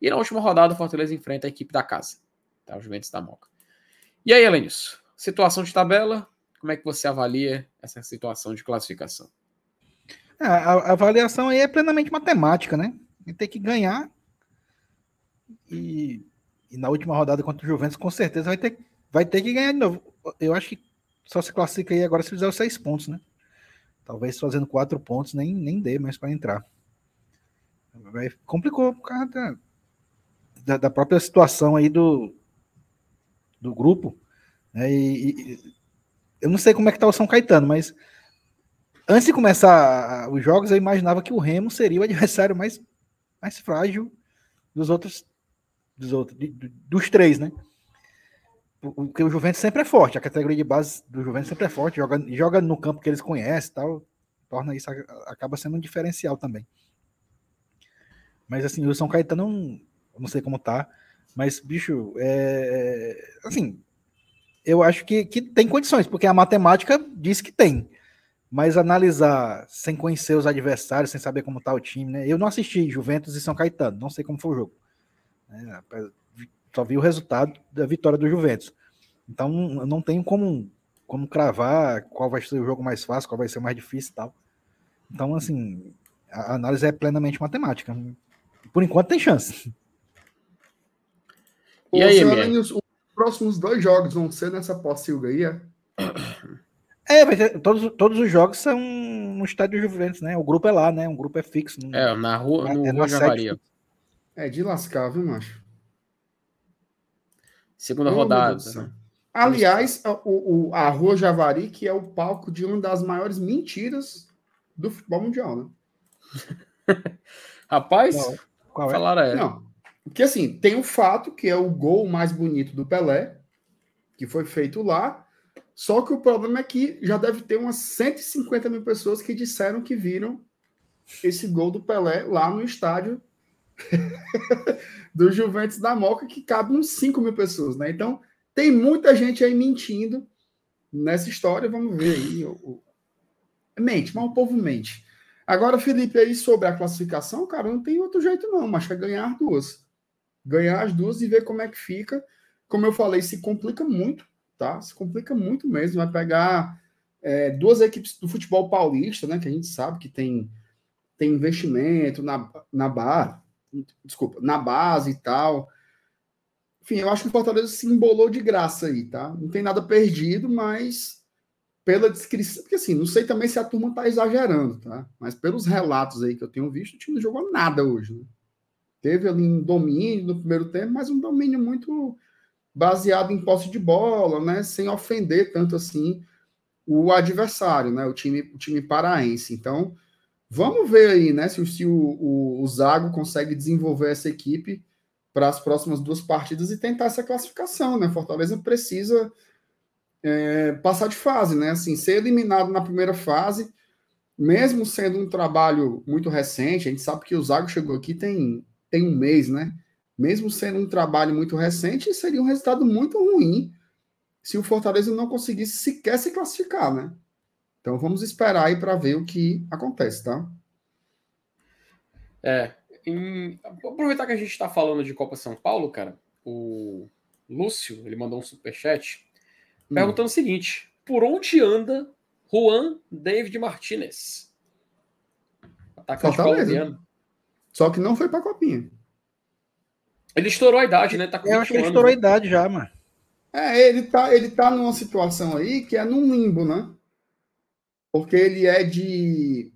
E na última rodada o Fortaleza enfrenta a equipe da casa, tá? O Juventus da Moca. E aí, Elenilson, situação de tabela, como é que você avalia essa situação de classificação? É, a, a, avaliação aí é plenamente matemática, né? Ele tem que ganhar e, e, na última rodada contra o Juventus com certeza vai ter, vai ter que ganhar de novo. Eu acho que só se classifica aí agora se fizer os seis pontos, né? Talvez fazendo quatro pontos nem, nem dê mais para entrar. Vai, complicou por causa da, da, da, própria situação aí do, do grupo. Né? E, e, eu não sei como é que tá o São Caetano, mas antes de começar os jogos, eu imaginava que o Remo seria o adversário mais, mais frágil dos outros, dos outros, dos três, né? Porque o Juventus sempre é forte, a categoria de base do Juventus sempre é forte, joga, joga no campo que eles conhecem, tal, torna isso acaba sendo um diferencial também. Mas assim, o São Caetano não, não sei como tá, mas bicho, é, assim, eu acho que, que tem condições, porque a matemática diz que tem. Mas analisar sem conhecer os adversários, sem saber como tá o time, né? Eu não assisti Juventus e São Caetano, não sei como foi o jogo. É, só vi o resultado da vitória do Juventus. Então não tenho como, como cravar qual vai ser o jogo mais fácil, qual vai ser o mais difícil e tal. Então, assim, a análise é plenamente matemática. Por enquanto tem chance. E aí, os, os próximos dois jogos vão ser nessa pós-Silga aí, é? É, vai ter, todos, todos os jogos são no estádio Juventus, né? O grupo é lá, né? Um grupo é fixo. No, é, na rua, no é Rua Javaria. É de lascar, viu, macho? Segunda rodada. Né? Aliás, o, o, a Rua Javari, que é o palco de uma das maiores mentiras do futebol mundial, né? Rapaz, qual, qual é? falaram é? Não, porque assim, tem o fato que é o gol mais bonito do Pelé, que foi feito lá, só que o problema é que já deve ter umas 150 mil pessoas que disseram que viram esse gol do Pelé lá no estádio do Juventus da Moca, que cabe uns 5 mil pessoas, né? Então, tem muita gente aí mentindo nessa história. Vamos ver aí. O, o... Mente, mas o povo mente. Agora, Felipe, aí sobre a classificação, cara, não tem outro jeito, não, mas é ganhar duas. Ganhar as duas e ver como é que fica. Como eu falei, se complica muito tá? Se complica muito mesmo. Vai pegar é, duas equipes do futebol paulista, né? Que a gente sabe que tem, tem investimento na, na barra, desculpa, na base e tal. Enfim, eu acho que o Fortaleza se embolou de graça aí, tá? Não tem nada perdido, mas pela descrição, porque assim, não sei também se a turma tá exagerando, tá? Mas pelos relatos aí que eu tenho visto, o time não jogou nada hoje, né? Teve ali um domínio no primeiro tempo, mas um domínio muito baseado em posse de bola, né, sem ofender tanto assim o adversário, né, o time, o time paraense. Então, vamos ver aí, né, se, se o, o, o Zago consegue desenvolver essa equipe para as próximas duas partidas e tentar essa classificação, né? Fortaleza precisa é, passar de fase, né? Assim, ser eliminado na primeira fase, mesmo sendo um trabalho muito recente, a gente sabe que o Zago chegou aqui tem, tem um mês, né? mesmo sendo um trabalho muito recente, seria um resultado muito ruim se o Fortaleza não conseguisse sequer se classificar, né? Então vamos esperar aí para ver o que acontece, tá? É. Em... Aproveitar que a gente está falando de Copa São Paulo, cara, o Lúcio, ele mandou um superchat hum. perguntando o seguinte: por onde anda Juan David Martinez? Atacante colombiano. Só que não foi para a Copinha. Ele estourou a idade, né? Tá com Eu acho que ele estourou a idade já, mano. É, ele tá, ele tá numa situação aí que é num limbo, né? Porque ele é de.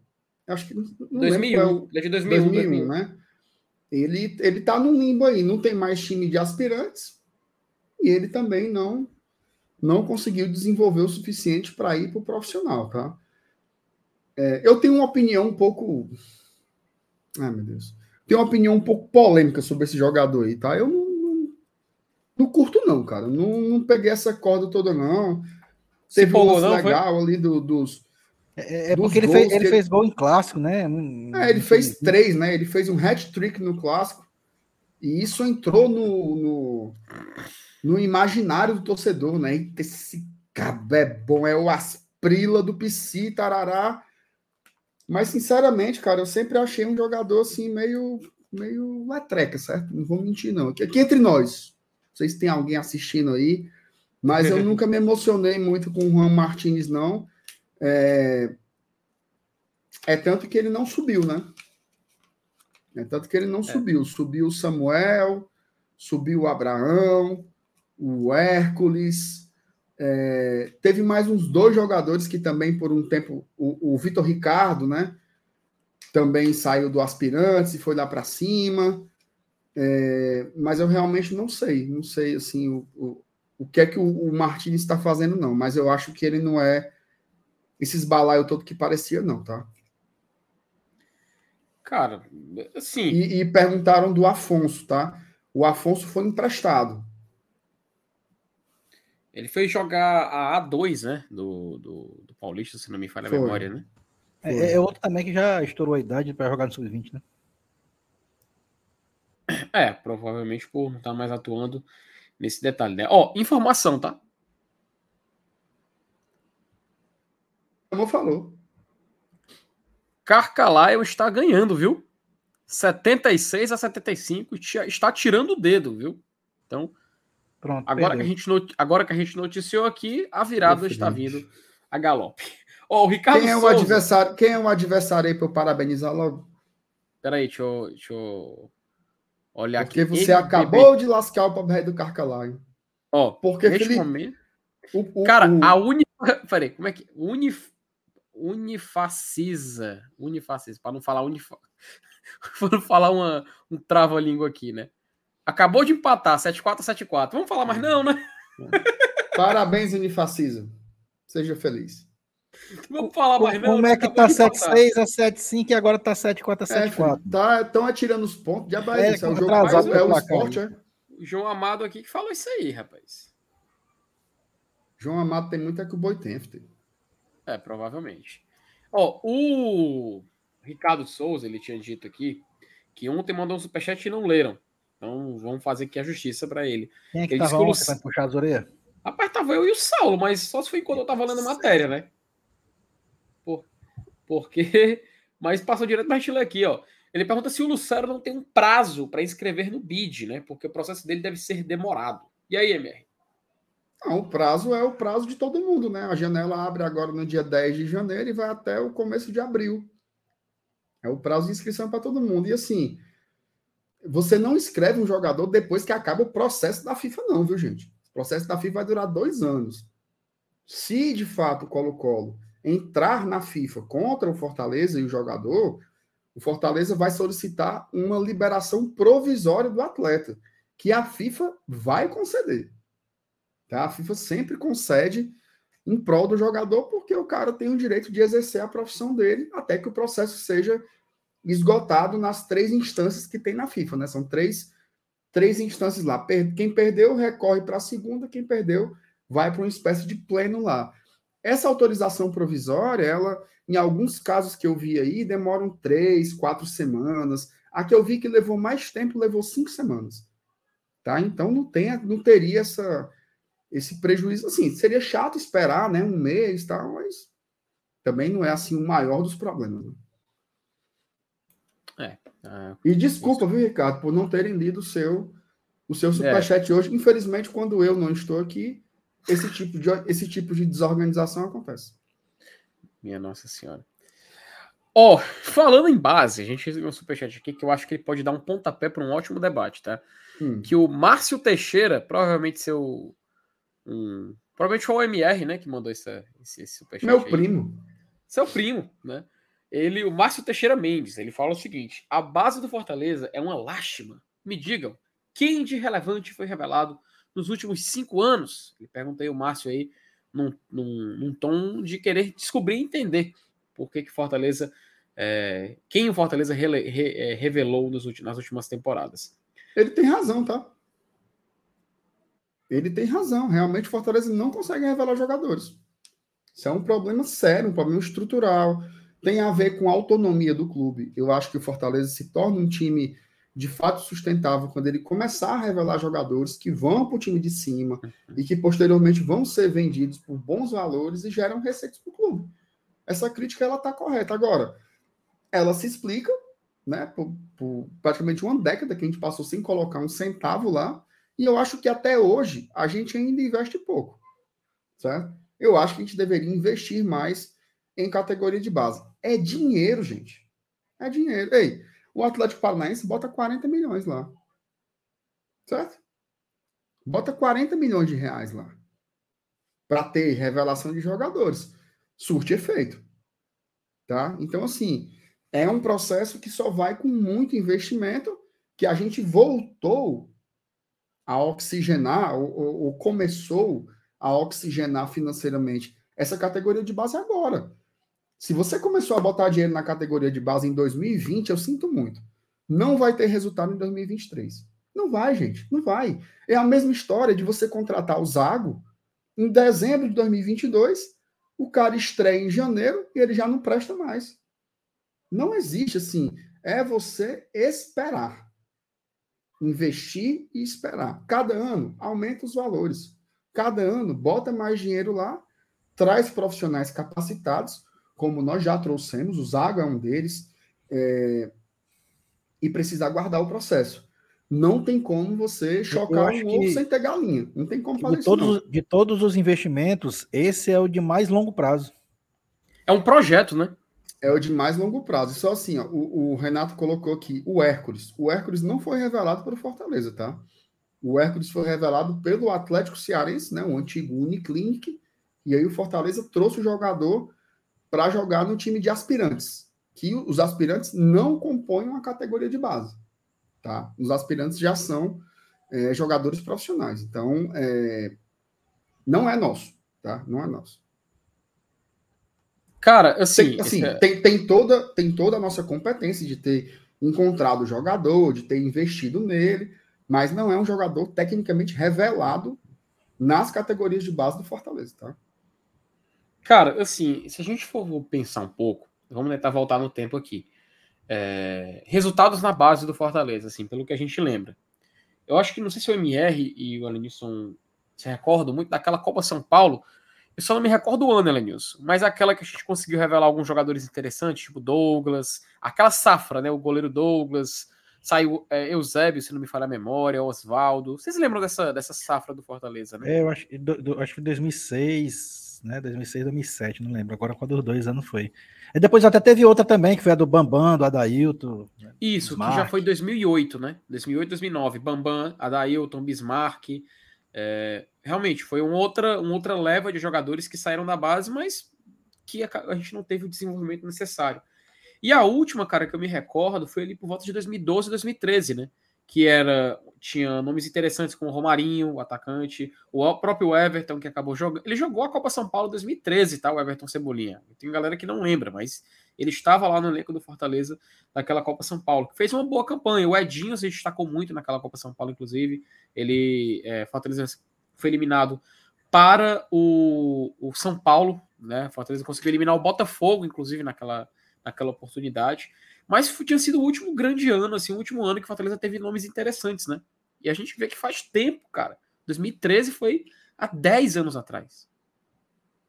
Acho que. Não 2001. É o, ele é de 2001, 2001, 2001, né? Ele, ele tá num limbo aí. Não tem mais time de aspirantes. E ele também não não conseguiu desenvolver o suficiente para ir para o profissional, tá? É, eu tenho uma opinião um pouco. Ai, meu Deus tenho uma opinião um pouco polêmica sobre esse jogador aí, tá? Eu não, não, não curto, não, cara. Não, não peguei essa corda toda, não. Teve um lance legal foi? ali do, dos. É, é dos porque ele, fez, ele, ele, fez gol em clássico, né? É, ele fez três, né? Ele fez um hat-trick no clássico. E isso entrou no, no, no imaginário do torcedor, né? Esse cabé bom, é o Asprila do Psi, tarará. Mas, sinceramente, cara, eu sempre achei um jogador assim, meio, meio latreca, certo? Não vou mentir, não. Aqui, aqui entre nós. Não sei se tem alguém assistindo aí, mas eu nunca me emocionei muito com o Juan Martins, não. É... é tanto que ele não subiu, né? É tanto que ele não é. subiu. Subiu o Samuel, subiu o Abraão, o Hércules, é, teve mais uns dois jogadores que também, por um tempo, o, o Vitor Ricardo, né? Também saiu do aspirante e foi lá para cima. É, mas eu realmente não sei, não sei assim o, o, o que é que o, o Martins está fazendo, não. Mas eu acho que ele não é esses balaio todo que parecia, não, tá? Cara, assim. E, e perguntaram do Afonso, tá? O Afonso foi emprestado. Ele foi jogar a A2, né? Do, do, do Paulista, se não me falha a memória, né? É, é, outro também que já estourou a idade para jogar no Sub-20, né? É, provavelmente por não estar tá mais atuando nesse detalhe, né? Ó, informação, tá? Como falou. Carcalaio está ganhando, viu? 76 a 75, está tirando o dedo, viu? Então, Pronto, agora, que a gente agora que a gente noticiou aqui, a virada está vindo a galope. Oh, o Ricardo quem é o adversário? Quem é o adversário aí para eu parabenizar logo? Peraí, deixa eu, deixa eu olhar Porque aqui. Porque você acabou de lascar o papai do Carcalaio. Ó, oh, porque Felipe... momento... o, o, Cara, o... a uni... Peraí, como é que... Unif... Unifacisa. Unifacisa, para não falar unifa... para não falar uma, um trava-língua aqui, né? Acabou de empatar, 7-4 a 7-4. Vamos falar mais não, né? Parabéns, Unifacisa. Seja feliz. Vamos falar mais não. Como é que tá 7-6 a 7-5 e agora tá 7-4 a 7-4? É, tá, estão atirando os pontos. Já vai é, é o jogo mais, é o esporte, é. O João Amado aqui que falou isso aí, rapaz. João Amado tem muito é que o Boi tem, É, provavelmente. Ó, o Ricardo Souza, ele tinha dito aqui que ontem mandou um superchat e não leram. Então vamos fazer aqui a justiça para ele. Quem é que ele tava ontem para puxar as orelhas? Rapaz, tava eu e o Saulo, mas só se foi quando eu tava lendo a matéria, né? Por, porque. Mas passou direto para a gente ler aqui, ó. Ele pergunta se o Lucero não tem um prazo para inscrever no BID, né? Porque o processo dele deve ser demorado. E aí, MR? Não, o prazo é o prazo de todo mundo, né? A janela abre agora no dia 10 de janeiro e vai até o começo de abril. É o prazo de inscrição para todo mundo. E assim, você não escreve um jogador depois que acaba o processo da FIFA, não, viu, gente? O processo da FIFA vai durar dois anos. Se de fato o Colo-Colo entrar na FIFA contra o Fortaleza e o jogador, o Fortaleza vai solicitar uma liberação provisória do atleta, que a FIFA vai conceder. Tá? A FIFA sempre concede em prol do jogador, porque o cara tem o direito de exercer a profissão dele até que o processo seja esgotado nas três instâncias que tem na FIFA, né? São três, três instâncias lá. Quem perdeu recorre para a segunda, quem perdeu vai para uma espécie de pleno lá. Essa autorização provisória, ela, em alguns casos que eu vi aí, demoram três, quatro semanas. A que eu vi que levou mais tempo, levou cinco semanas. Tá? Então não, tem, não teria essa, esse prejuízo. Assim, seria chato esperar né, um mês, tá? mas também não é assim o maior dos problemas. Né? É, é, e desculpa, viu, Ricardo, por não terem lido o seu, o seu superchat é. hoje. Infelizmente, quando eu não estou aqui, esse tipo de, esse tipo de desorganização acontece. Minha Nossa Senhora. Ó, oh, falando em base, a gente recebeu um superchat aqui que eu acho que ele pode dar um pontapé para um ótimo debate, tá? Hum. Que o Márcio Teixeira, provavelmente seu. Um, provavelmente foi o MR, né, que mandou esse, esse, esse superchat. Meu aí. primo. Seu primo, né? Ele, o Márcio Teixeira Mendes, ele fala o seguinte: a base do Fortaleza é uma lástima. Me digam, quem de relevante foi revelado nos últimos cinco anos? Ele perguntei o Márcio aí num, num, num, tom de querer descobrir e entender por que, que Fortaleza. É, quem o Fortaleza re, re, é, revelou nos, nas últimas temporadas. Ele tem razão, tá? Ele tem razão. Realmente, Fortaleza não consegue revelar jogadores. Isso é um problema sério, um problema estrutural tem a ver com a autonomia do clube. Eu acho que o Fortaleza se torna um time de fato sustentável quando ele começar a revelar jogadores que vão para o time de cima e que posteriormente vão ser vendidos por bons valores e geram receitas para o clube. Essa crítica ela está correta. Agora, ela se explica, né, por, por, praticamente uma década que a gente passou sem colocar um centavo lá, e eu acho que até hoje a gente ainda investe pouco, certo? Eu acho que a gente deveria investir mais em categoria de base. É dinheiro, gente. É dinheiro. Ei, o Atlético Paranaense bota 40 milhões lá. Certo? Bota 40 milhões de reais lá. Para ter revelação de jogadores. Surte efeito. Tá? Então, assim, é um processo que só vai com muito investimento que a gente voltou a oxigenar, ou, ou, ou começou a oxigenar financeiramente essa categoria de base agora. Se você começou a botar dinheiro na categoria de base em 2020, eu sinto muito. Não vai ter resultado em 2023. Não vai, gente. Não vai. É a mesma história de você contratar o Zago em dezembro de 2022, o cara estreia em janeiro e ele já não presta mais. Não existe assim. É você esperar. Investir e esperar. Cada ano aumenta os valores. Cada ano bota mais dinheiro lá, traz profissionais capacitados como nós já trouxemos, o Zago é um deles, é, e precisa aguardar o processo. Não tem como você chocar um ovo sem ter galinha. Não tem como fazer de todos, isso. Não. De todos os investimentos, esse é o de mais longo prazo. É um projeto, né? É o de mais longo prazo. Só assim, ó, o, o Renato colocou aqui o Hércules. O Hércules não foi revelado pelo Fortaleza, tá? O Hércules foi revelado pelo Atlético Cearense, né, o antigo Uniclinic, e aí o Fortaleza trouxe o jogador para jogar no time de aspirantes, que os aspirantes não compõem uma categoria de base, tá? Os aspirantes já são é, jogadores profissionais, então é, não é nosso, tá? Não é nosso. Cara, assim, tem, assim é... tem, tem, toda, tem toda a nossa competência de ter encontrado o jogador, de ter investido nele, mas não é um jogador tecnicamente revelado nas categorias de base do Fortaleza, tá? Cara, assim, se a gente for pensar um pouco, vamos tentar voltar no tempo aqui. É, resultados na base do Fortaleza, assim, pelo que a gente lembra. Eu acho que não sei se o MR e o Alenilson se recordam muito daquela Copa São Paulo. Eu só não me recordo o ano, Alenilson, mas aquela que a gente conseguiu revelar alguns jogadores interessantes, tipo Douglas, aquela safra, né? O goleiro Douglas, Saiu é, Eusébio, se não me falha a memória, Oswaldo. Vocês lembram dessa, dessa safra do Fortaleza, né? É, eu acho, do, do, acho que 2006, né? 2006, 2007, não lembro. Agora qual dos dois anos foi. E depois até teve outra também, que foi a do Bambam, do Adailton. Né? Isso, Bismarck. que já foi 2008, né? 2008, 2009. Bambam, Adailton, Bismarck. É, realmente, foi uma outra, uma outra leva de jogadores que saíram da base, mas que a, a gente não teve o desenvolvimento necessário. E a última, cara, que eu me recordo foi ali por volta de 2012, 2013, né? Que era. Tinha nomes interessantes como Romarinho, o atacante, o próprio Everton, que acabou jogando. Ele jogou a Copa São Paulo 2013, tá? O Everton Cebolinha. Tem galera que não lembra, mas ele estava lá no elenco do Fortaleza naquela Copa São Paulo. Fez uma boa campanha. O Edinho se destacou muito naquela Copa São Paulo, inclusive. Ele. É, Fortaleza foi eliminado para o, o São Paulo, né? Fortaleza conseguiu eliminar o Botafogo, inclusive, naquela naquela oportunidade. Mas tinha sido o último grande ano, assim, o último ano que Fortaleza teve nomes interessantes, né? E a gente vê que faz tempo, cara. 2013 foi há 10 anos atrás.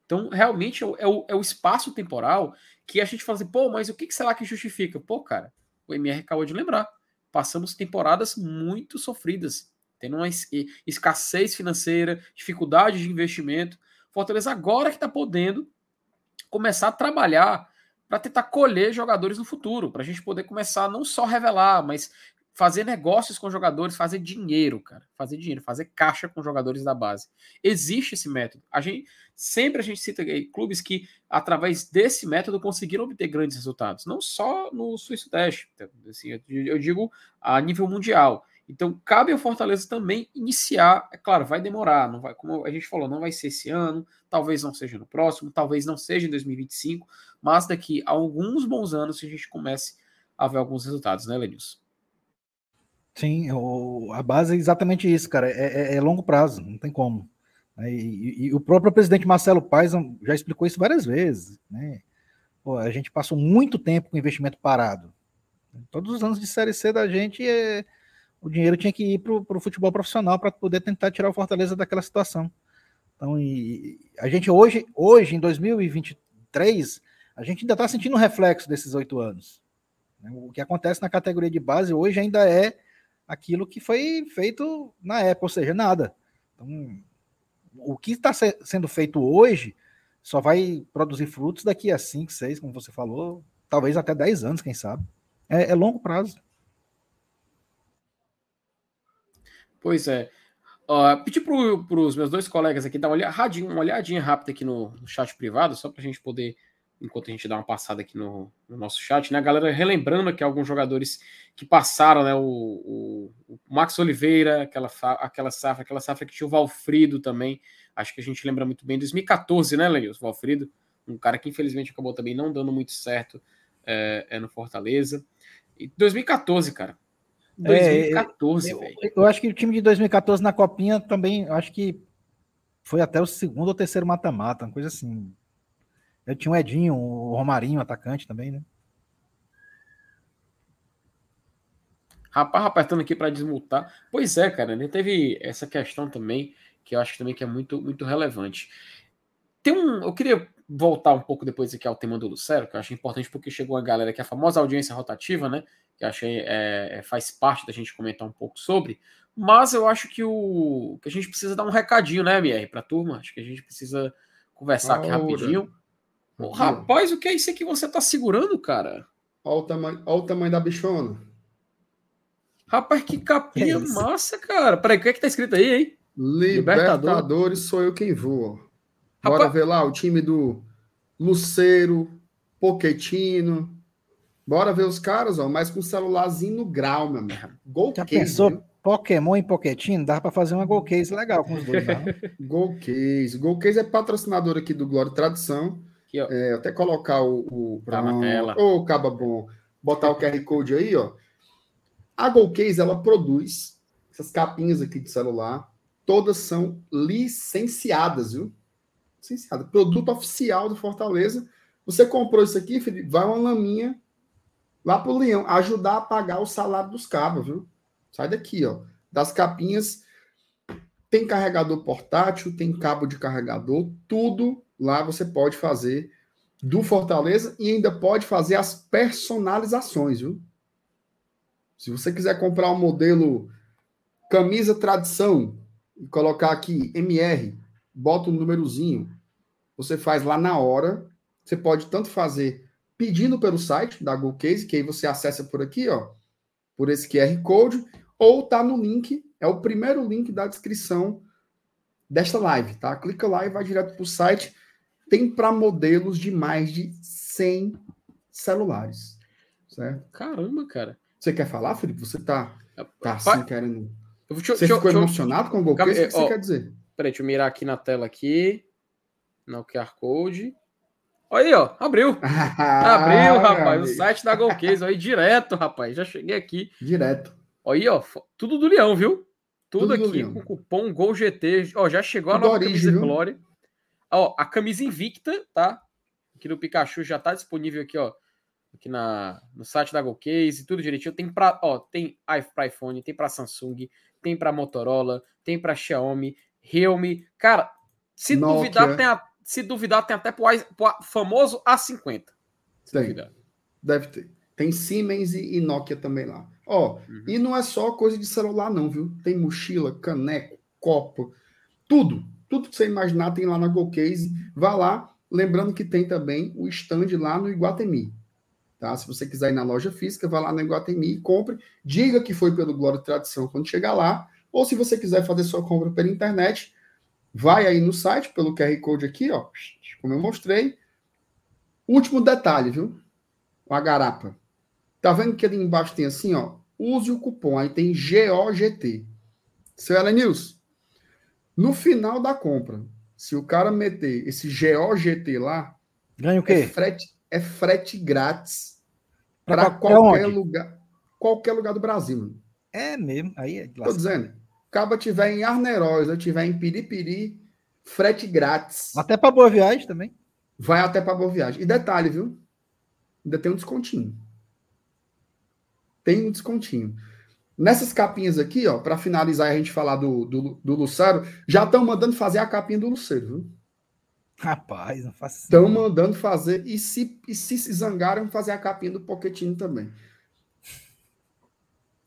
Então, realmente, é o, é o, é o espaço temporal que a gente fala assim, pô, mas o que, que será que justifica? Pô, cara, o MR acabou de lembrar. Passamos temporadas muito sofridas, tendo uma escassez financeira, dificuldade de investimento. Fortaleza agora que está podendo começar a trabalhar para tentar colher jogadores no futuro, para a gente poder começar não só revelar, mas fazer negócios com jogadores, fazer dinheiro, cara, fazer dinheiro, fazer caixa com jogadores da base. Existe esse método. A gente sempre a gente cita clubes que através desse método conseguiram obter grandes resultados, não só no sul e sudeste, assim, eu digo a nível mundial. Então, cabe ao Fortaleza também iniciar. É claro, vai demorar, não vai, como a gente falou, não vai ser esse ano, talvez não seja no próximo, talvez não seja em 2025, mas daqui a alguns bons anos a gente comece a ver alguns resultados, né, Lenilson? Sim, o, a base é exatamente isso, cara. É, é, é longo prazo, não tem como. Né, e, e, e, o próprio presidente Marcelo Paes já explicou isso várias vezes. Né? Pô, a gente passou muito tempo com investimento parado. Todos os anos de Série C da gente é o dinheiro tinha que ir para o futebol profissional para poder tentar tirar o Fortaleza daquela situação. Então, e, a gente hoje, hoje, em 2023, a gente ainda está sentindo o reflexo desses oito anos. O que acontece na categoria de base hoje ainda é aquilo que foi feito na época, ou seja, nada. Então, o que está se, sendo feito hoje só vai produzir frutos daqui a 5, 6, como você falou, talvez até 10 anos, quem sabe. É, é longo prazo. Pois é. Uh, pedi para os meus dois colegas aqui dar uma olhadinha, uma olhadinha rápida aqui no, no chat privado, só para a gente poder, enquanto a gente dá uma passada aqui no, no, nosso chat, né? A galera relembrando aqui alguns jogadores que passaram, né? O, o, o Max Oliveira, aquela, aquela safra, aquela safra que tinha o Valfrido também. Acho que a gente lembra muito bem. 2014, né, Leils? Valfrido, um cara que infelizmente acabou também não dando muito certo é, é no Fortaleza. E 2014, cara. 2014, é, velho. Eu, eu, acho que o time de 2014 na Copinha também, acho que foi até o segundo ou terceiro mata-mata, uma coisa assim. Eu tinha o Edinho, o Romarinho, atacante também, né? Rapaz, apertando aqui para desmutar. Pois é, cara, né? Teve essa questão também, que eu acho também que é muito, muito relevante. Tem um. Eu queria voltar um pouco depois aqui ao tema do Lucero, que eu acho importante porque chegou a galera que é a famosa audiência rotativa, né? Que achei é, é, faz parte da gente comentar um pouco sobre. Mas eu acho que o que a gente precisa dar um recadinho, né, MR, para a turma. Acho que a gente precisa conversar aqui rapidinho. Oh, rapaz, o que é isso aqui que você tá segurando, cara? Olha o tamanho, olha o tamanho da bichona. Rapaz, que capinha é massa, cara. Peraí, o que é que tá escrito aí, hein? Libertadores, Libertadores sou eu quem voa. Bora Rapaz... ver lá o time do Luceiro, Poquetino. Bora ver os caras, ó, mas com celularzinho no grau, meu amigo. Gol Já case, pensou viu? Pokémon e Poquetino? Dá para fazer uma Gol Case legal com os dois, não? Gol Case. Gol Case é patrocinador aqui do Glória Tradição. Aqui, é, até colocar o, o tá na tela. Ô, oh, caba bom. Botar o QR Code aí, ó. A Gol Case, ela produz essas capinhas aqui de celular. Todas são licenciadas, viu? licenciada. Produto oficial do Fortaleza. Você comprou isso aqui, Felipe, vai uma laminha lá pro Leão, ajudar a pagar o salário dos cabos, viu? Sai daqui, ó. Das capinhas. Tem carregador portátil, tem cabo de carregador, tudo lá você pode fazer do Fortaleza e ainda pode fazer as personalizações, viu? Se você quiser comprar um modelo camisa tradição e colocar aqui MR, bota um númerozinho, você faz lá na hora. Você pode tanto fazer pedindo pelo site da Google Case, que aí você acessa por aqui, ó, por esse QR Code, ou tá no link, é o primeiro link da descrição desta live, tá? Clica lá e vai direto pro site. Tem para modelos de mais de 100 celulares, certo? Caramba, cara. Você quer falar, Felipe? Você tá, tá assim, querendo... Você ficou emocionado com o Google Case? O que você quer dizer? Peraí, deixa eu mirar aqui na tela aqui. No QR Code. Olha aí, ó. Abriu. Abriu, rapaz. o site da Golcase. Aí direto, rapaz. Já cheguei aqui. Direto. Olha aí, ó. Tudo do Leão, viu? Tudo, Tudo aqui com o cupom GOLGT. Ó, já chegou a nova camisa viu? Glória. Ó, a camisa invicta, tá? Aqui no Pikachu já tá disponível aqui, ó. Aqui na, no site da Golcase, tudo direitinho. Tem para, ó, tem para iPhone, tem para Samsung, tem para Motorola, tem para Xiaomi, Realme. Cara, se Nokia. duvidar, tem, a, se duvidar, tem até pro, pro famoso A50. Tem. Deve ter. Tem Siemens e, e, Nokia também lá. Ó, uhum. e não é só coisa de celular, não, viu? Tem mochila, caneco, copo, tudo. Tudo que você imaginar tem lá na GoCase. Vá lá. Lembrando que tem também o stand lá no Iguatemi. Tá? Se você quiser ir na loja física, vá lá no Iguatemi e compre. Diga que foi pelo Glória e Tradição quando chegar lá. Ou se você quiser fazer sua compra pela internet, vai aí no site, pelo QR Code aqui, ó, como eu mostrei. Último detalhe, viu? A garapa. Tá vendo que ali embaixo tem assim, ó, use o cupom, aí tem GOGT. Seu News. no final da compra, se o cara meter esse GOGT lá, ganha o quê? É frete, é frete grátis para qualquer onde? lugar, qualquer lugar do Brasil. É mesmo, aí é Tô dizendo acaba tiver em Arneróis, ou tiver em Piripiri, frete grátis. Até para Boa Viagem também. Vai até para Boa Viagem. E detalhe, viu? Ainda tem um descontinho. Tem um descontinho. Nessas capinhas aqui, ó, para finalizar a gente falar do, do, do Lucero, já estão mandando fazer a capinha do Lucero, viu? Rapaz, não faço Estão mandando fazer. E se, e se se zangaram, fazer a capinha do Poquetinho também.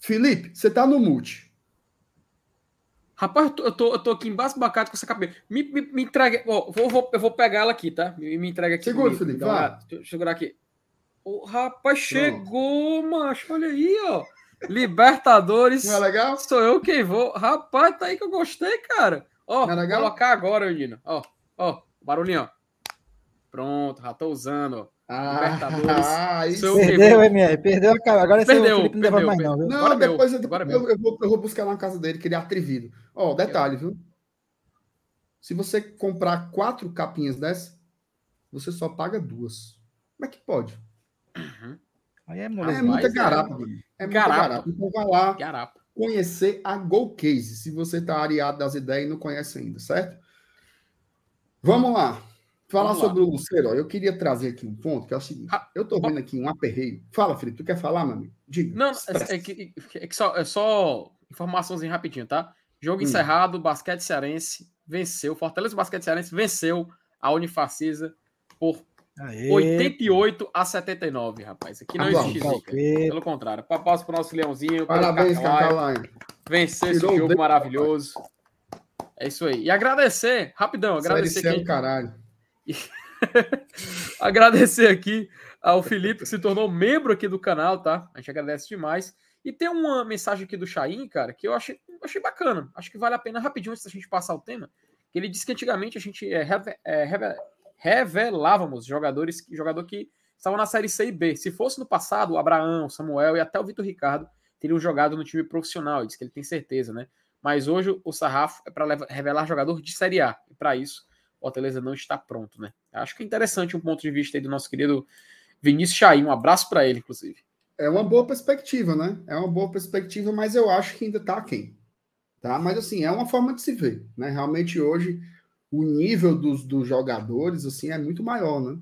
Felipe, você tá no multi. Rapaz, eu tô, eu tô aqui embaixo bacana com essa cabeça. Me, me, me entrega. Ó, vou, vou, eu vou pegar ela aqui, tá? Me, me entrega aqui. Segura, Felipe. Vai. Deixa eu segurar aqui. Oh, rapaz, chegou, macho. Olha aí, ó. Libertadores. Não é legal? Sou eu quem vou. Rapaz, tá aí que eu gostei, cara. Ó, Não é legal? colocar agora, Eudino. Ó, ó, barulhinho, ó. Pronto, já tô usando, ó. Ah, Libertadores. perdeu, MR, perdeu a cara. Agora perdeu, o Felipe não perdeu, mais, não. Viu? Não, agora depois, meu, eu, eu, eu, vou, eu vou buscar na casa dele, que ele é atrevido. Ó, detalhe, viu? Se você comprar quatro capinhas dessa, você só paga duas. Como é que pode? Uhum. Aí é, ah, é muita garapa, é, é muita garapa. garapa. Então vai lá garapa. conhecer a Go Case, se você tá areado das ideias e não conhece ainda, certo? Vamos lá. Falar sobre o Lucero, eu queria trazer aqui um ponto, que é o seguinte: eu estou vendo aqui um aperreio. Fala, Felipe, tu quer falar, meu amigo? Diga. Não, é, é, que, é que só, é só informaçãozinha rapidinho, tá? Jogo hum. encerrado, basquete cearense venceu, Fortaleza Basquete Cearense venceu a Unifacisa por Aê. 88 a 79, rapaz. Aqui não existe zica. Pelo contrário. Papaus pro nosso leãozinho. Parabéns, Cacalain. Vencer esse jogo Deus, maravilhoso. É isso aí. E agradecer, rapidão, agradecer aqui. caralho. agradecer aqui ao Felipe, que se tornou membro aqui do canal, tá? A gente agradece demais. E tem uma mensagem aqui do Chain, cara, que eu achei, achei bacana. Acho que vale a pena rapidinho antes da gente passar o tema. Que ele disse que antigamente a gente é, é, revelávamos jogadores, jogador que estavam na série C e B. Se fosse no passado, o Abraão, o Samuel e até o Vitor Ricardo teriam jogado no time profissional. Ele diz que ele tem certeza, né? Mas hoje o sarrafo é para revelar jogador de série A. E para isso, Fortaleza não está pronto, né? Acho que é interessante um ponto de vista aí do nosso querido Vinícius Chaim. Um abraço para ele, inclusive. É uma boa perspectiva, né? É uma boa perspectiva, mas eu acho que ainda está quem. Tá? Mas assim, é uma forma de se ver, né? Realmente hoje o nível dos, dos jogadores assim é muito maior, né?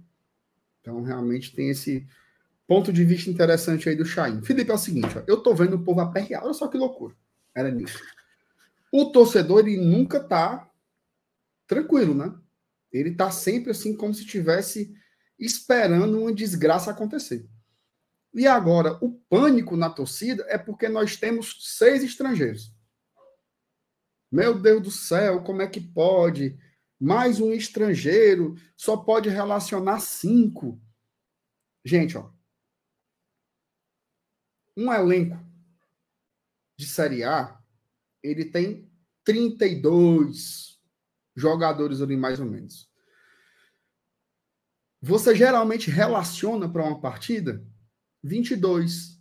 Então, realmente tem esse ponto de vista interessante aí do Chain. Felipe, é o seguinte, ó, eu tô vendo o povo aperrear, olha só que loucura. Era nisso. O torcedor, ele nunca tá tranquilo, né? Ele tá sempre assim, como se tivesse esperando uma desgraça acontecer. E agora, o pânico na torcida é porque nós temos seis estrangeiros. Meu Deus do céu, como é que pode? mais um estrangeiro, só pode relacionar cinco. Gente, ó. Um elenco de Série A, ele tem 32 jogadores ali, mais ou menos. Você geralmente relaciona para uma partida 22,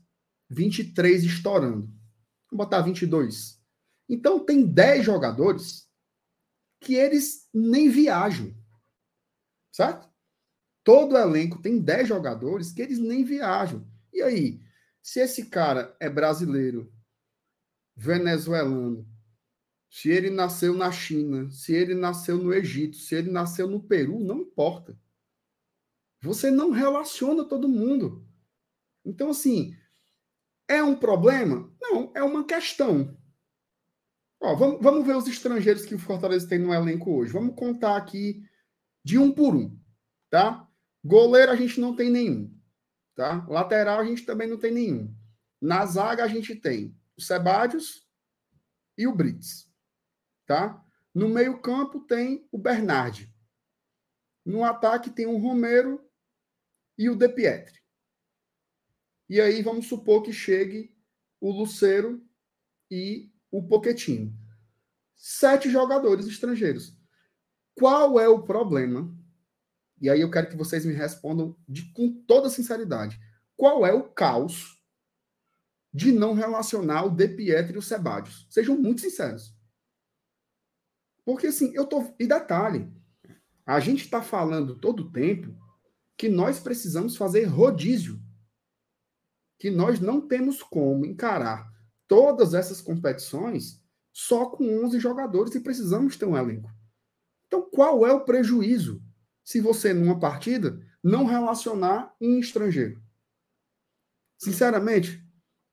23 estourando. Vou botar 22. Então, tem 10 jogadores que eles nem viajam. Certo? Todo elenco tem 10 jogadores que eles nem viajam. E aí, se esse cara é brasileiro, venezuelano, se ele nasceu na China, se ele nasceu no Egito, se ele nasceu no Peru, não importa. Você não relaciona todo mundo. Então, assim, é um problema? Não, é uma questão. Ó, vamos, vamos ver os estrangeiros que o Fortaleza tem no elenco hoje. Vamos contar aqui de um por um, tá? Goleiro a gente não tem nenhum, tá? Lateral a gente também não tem nenhum. Na zaga a gente tem o Sebadios e o Brits, tá? No meio-campo tem o Bernardi. No ataque tem o Romero e o De Pietri. E aí vamos supor que chegue o Luceiro e o Poquetino. Sete jogadores estrangeiros. Qual é o problema? E aí eu quero que vocês me respondam de, com toda sinceridade. Qual é o caos de não relacionar o De Pietro e o Sebadios? Sejam muito sinceros. Porque assim, eu tô. E detalhe, a gente está falando todo tempo que nós precisamos fazer rodízio. Que nós não temos como encarar todas essas competições só com 11 jogadores e precisamos ter um elenco. Então, qual é o prejuízo se você, numa partida, não relacionar um estrangeiro? Sinceramente,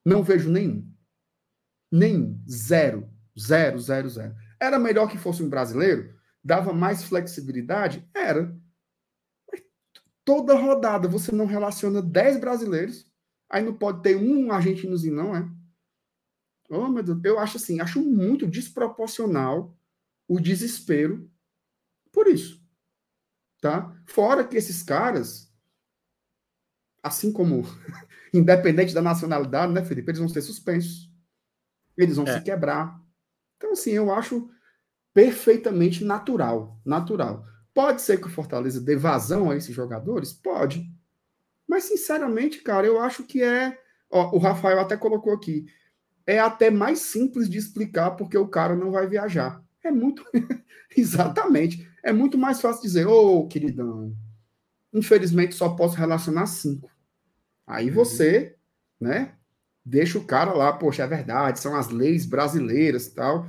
não vejo nenhum. Nenhum. Zero. Zero, zero, zero. Era melhor que fosse um brasileiro? Dava mais flexibilidade? Era. Mas toda rodada você não relaciona 10 brasileiros, aí não pode ter um argentinozinho, não é? Oh, meu Deus, eu acho assim, acho muito desproporcional o desespero por isso. Tá? Fora que esses caras, assim como independente da nacionalidade, né, Felipe, eles vão ser suspensos. Eles vão é. se quebrar. Então, assim, eu acho perfeitamente natural. Natural. Pode ser que o Fortaleza dê vazão a esses jogadores? Pode. Mas, sinceramente, cara, eu acho que é. Ó, o Rafael até colocou aqui é até mais simples de explicar porque o cara não vai viajar. É muito. Exatamente. É muito mais fácil dizer, ô, oh, queridão, infelizmente só posso relacionar cinco. Aí uhum. você, né, deixa o cara lá, poxa, é verdade, são as leis brasileiras e tal.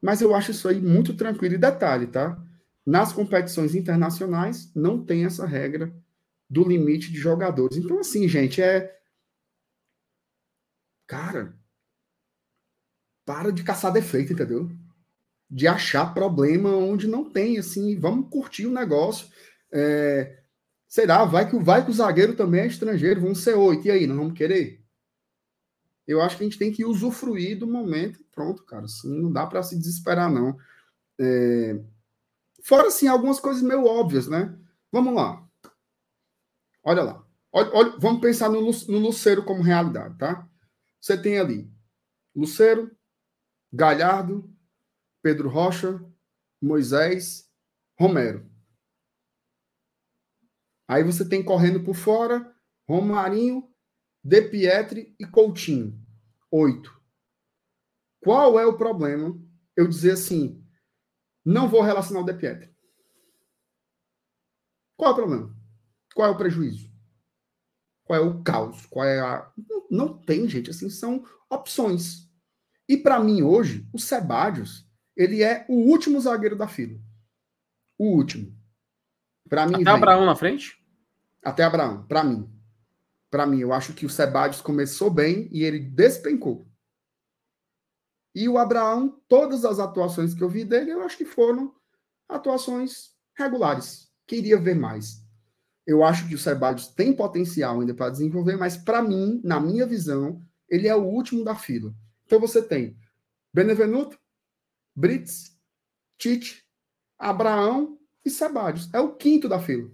Mas eu acho isso aí muito tranquilo. E detalhe, tá? Nas competições internacionais, não tem essa regra do limite de jogadores. Então, assim, gente, é Cara, para de caçar defeito, entendeu? De achar problema onde não tem, assim, vamos curtir o negócio. É, será? Vai que, vai que o zagueiro também é estrangeiro, vão ser oito. E aí, não vamos querer? Eu acho que a gente tem que usufruir do momento. Pronto, cara. Assim, não dá para se desesperar, não. É... Fora, assim, algumas coisas meio óbvias, né? Vamos lá. Olha lá. Olha, olha, vamos pensar no, no Luceiro como realidade, tá? Você tem ali Luceiro, Galhardo, Pedro Rocha, Moisés, Romero. Aí você tem correndo por fora Romarinho, De Pietri e Coutinho. Oito. Qual é o problema? Eu dizer assim, não vou relacionar o De Pietri. Qual é o problema? Qual é o prejuízo? Qual é o caos? Qual é a. Não, não tem, gente. Assim, são opções. E para mim, hoje, o Sebadios, ele é o último zagueiro da fila. O último. Para mim. Até vem... Abraão na frente? Até Abraão, para mim. Para mim, eu acho que o Sebadios começou bem e ele despencou. E o Abraão, todas as atuações que eu vi dele, eu acho que foram atuações regulares. Queria ver mais. Eu acho que o Sebadios tem potencial ainda para desenvolver, mas para mim, na minha visão, ele é o último da fila. Então você tem Benevenuto, Brits, Tite, Abraão e Sebadios. É o quinto da fila.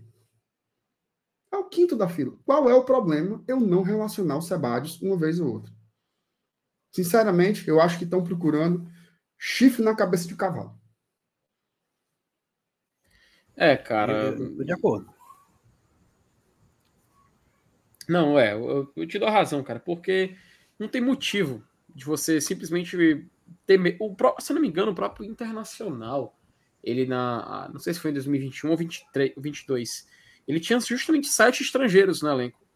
É o quinto da fila. Qual é o problema eu não relacionar o Sebadios uma vez ou outra? Sinceramente, eu acho que estão procurando chifre na cabeça de cavalo. É, cara. de acordo. Não, é, eu, eu, te dou razão, cara, porque não tem motivo de você simplesmente ter. O, se eu não me engano, o próprio Internacional, ele na. Não sei se foi em 2021 ou 23, 22, ele tinha justamente sete estrangeiros no elenco.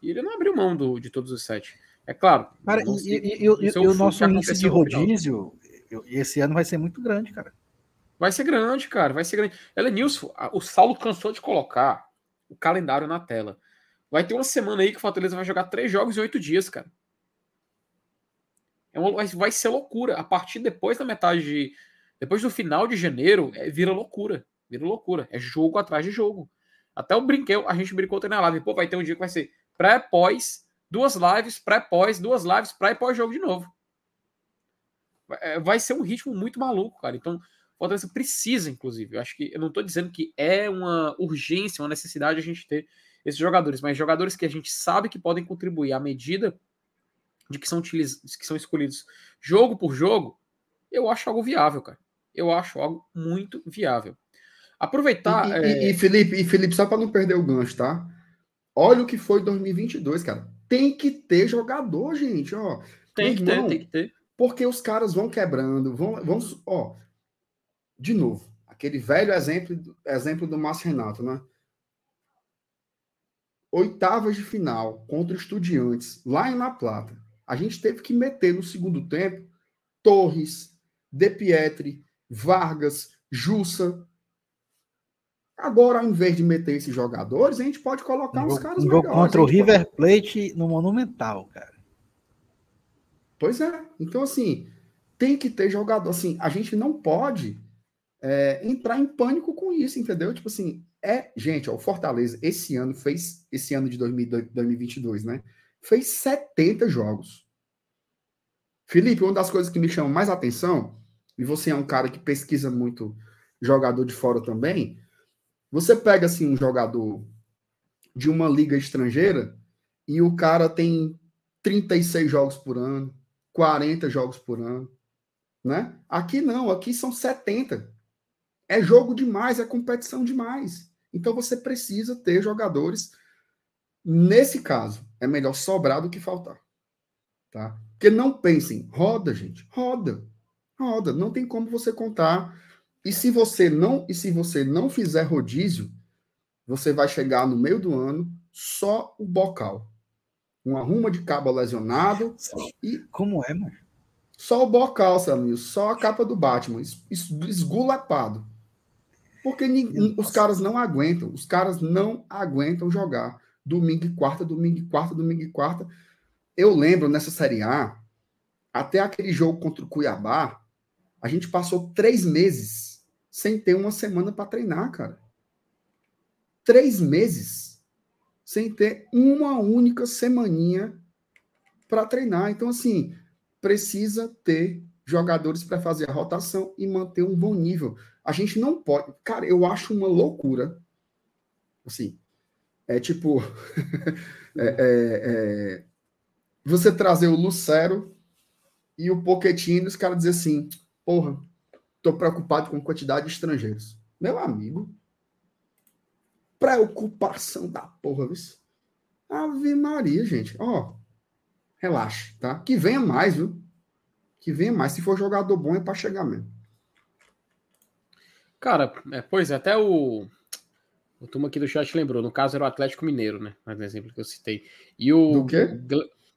E ele não abriu mão do, de todos os sete. É claro. Cara, e, e, e, e o nosso índice de rodízio, esse ano vai ser muito grande, cara. Vai ser grande, cara, vai ser grande. Ela Nilson, o Saulo cansou de colocar o calendário na tela. Vai ter uma semana aí que o Fortaleza vai jogar três jogos em oito dias, cara. É uma, vai ser loucura. A partir depois da metade de. Depois do final de janeiro, é, vira loucura. Vira loucura. É jogo atrás de jogo. Até o brinquedo, a gente brincou na live. Pô, vai ter um dia que vai ser pré-pós, duas lives, pré-pós, duas lives, pré pós-jogo de novo. É, vai ser um ritmo muito maluco, cara. Então, o Fortaleza precisa, inclusive. Eu acho que eu não estou dizendo que é uma urgência, uma necessidade a gente ter esses jogadores, mas jogadores que a gente sabe que podem contribuir à medida de que são, utiliz... que são escolhidos jogo por jogo, eu acho algo viável, cara. Eu acho algo muito viável. Aproveitar. E, é... e, e Felipe, e Felipe, só para não perder o gancho, tá? Olha o que foi 2022, cara. Tem que ter jogador, gente, ó. Tem que irmão, ter, tem que ter. Porque os caras vão quebrando, vão, vão, ó. De novo, aquele velho exemplo, exemplo do Márcio Renato, né? oitavas de final contra Estudiantes, lá em La Plata, a gente teve que meter no segundo tempo Torres, De Pietri, Vargas, Jussa. Agora, ao invés de meter esses jogadores, a gente pode colocar um uns caras um melhores. Contra o River. Plate no Monumental, cara. Pois é. Então, assim, tem que ter jogador. Assim, a gente não pode é, entrar em pânico com isso, entendeu? Tipo assim, é, gente, ó, o Fortaleza esse ano fez, esse ano de 2022, né? Fez 70 jogos. Felipe, uma das coisas que me chama mais atenção, e você é um cara que pesquisa muito jogador de fora também, você pega assim um jogador de uma liga estrangeira e o cara tem 36 jogos por ano, 40 jogos por ano, né? Aqui não, aqui são 70. É jogo demais, é competição demais. Então você precisa ter jogadores. Nesse caso, é melhor sobrar do que faltar. Tá? Porque não pensem, roda, gente, roda. Roda, não tem como você contar. E se você não, e se você não fizer rodízio, você vai chegar no meio do ano só o bocal. Um arruma de cabo lesionado e como é, mano? Só o bocal, Samuel, só a capa do Batman, esgulapado. Porque os caras não aguentam, os caras não aguentam jogar domingo e quarta, domingo e quarta, domingo e quarta. Eu lembro nessa Série A, até aquele jogo contra o Cuiabá, a gente passou três meses sem ter uma semana para treinar, cara. três meses sem ter uma única semaninha para treinar. Então, assim, precisa ter jogadores para fazer a rotação e manter um bom nível. A gente não pode. Cara, eu acho uma loucura. Assim, é tipo. é, é, é, você trazer o Lucero e o Poquetinho e os caras dizer assim: porra, tô preocupado com quantidade de estrangeiros. Meu amigo, preocupação da porra, viu? Ave Maria, gente. Ó, relaxa, tá? Que venha mais, viu? Que venha mais. Se for jogador bom, é para chegar mesmo. Cara, é, pois é, até o. O turma aqui do chat lembrou. No caso, era o Atlético Mineiro, né? Mas exemplo que eu citei. E o. Do quê?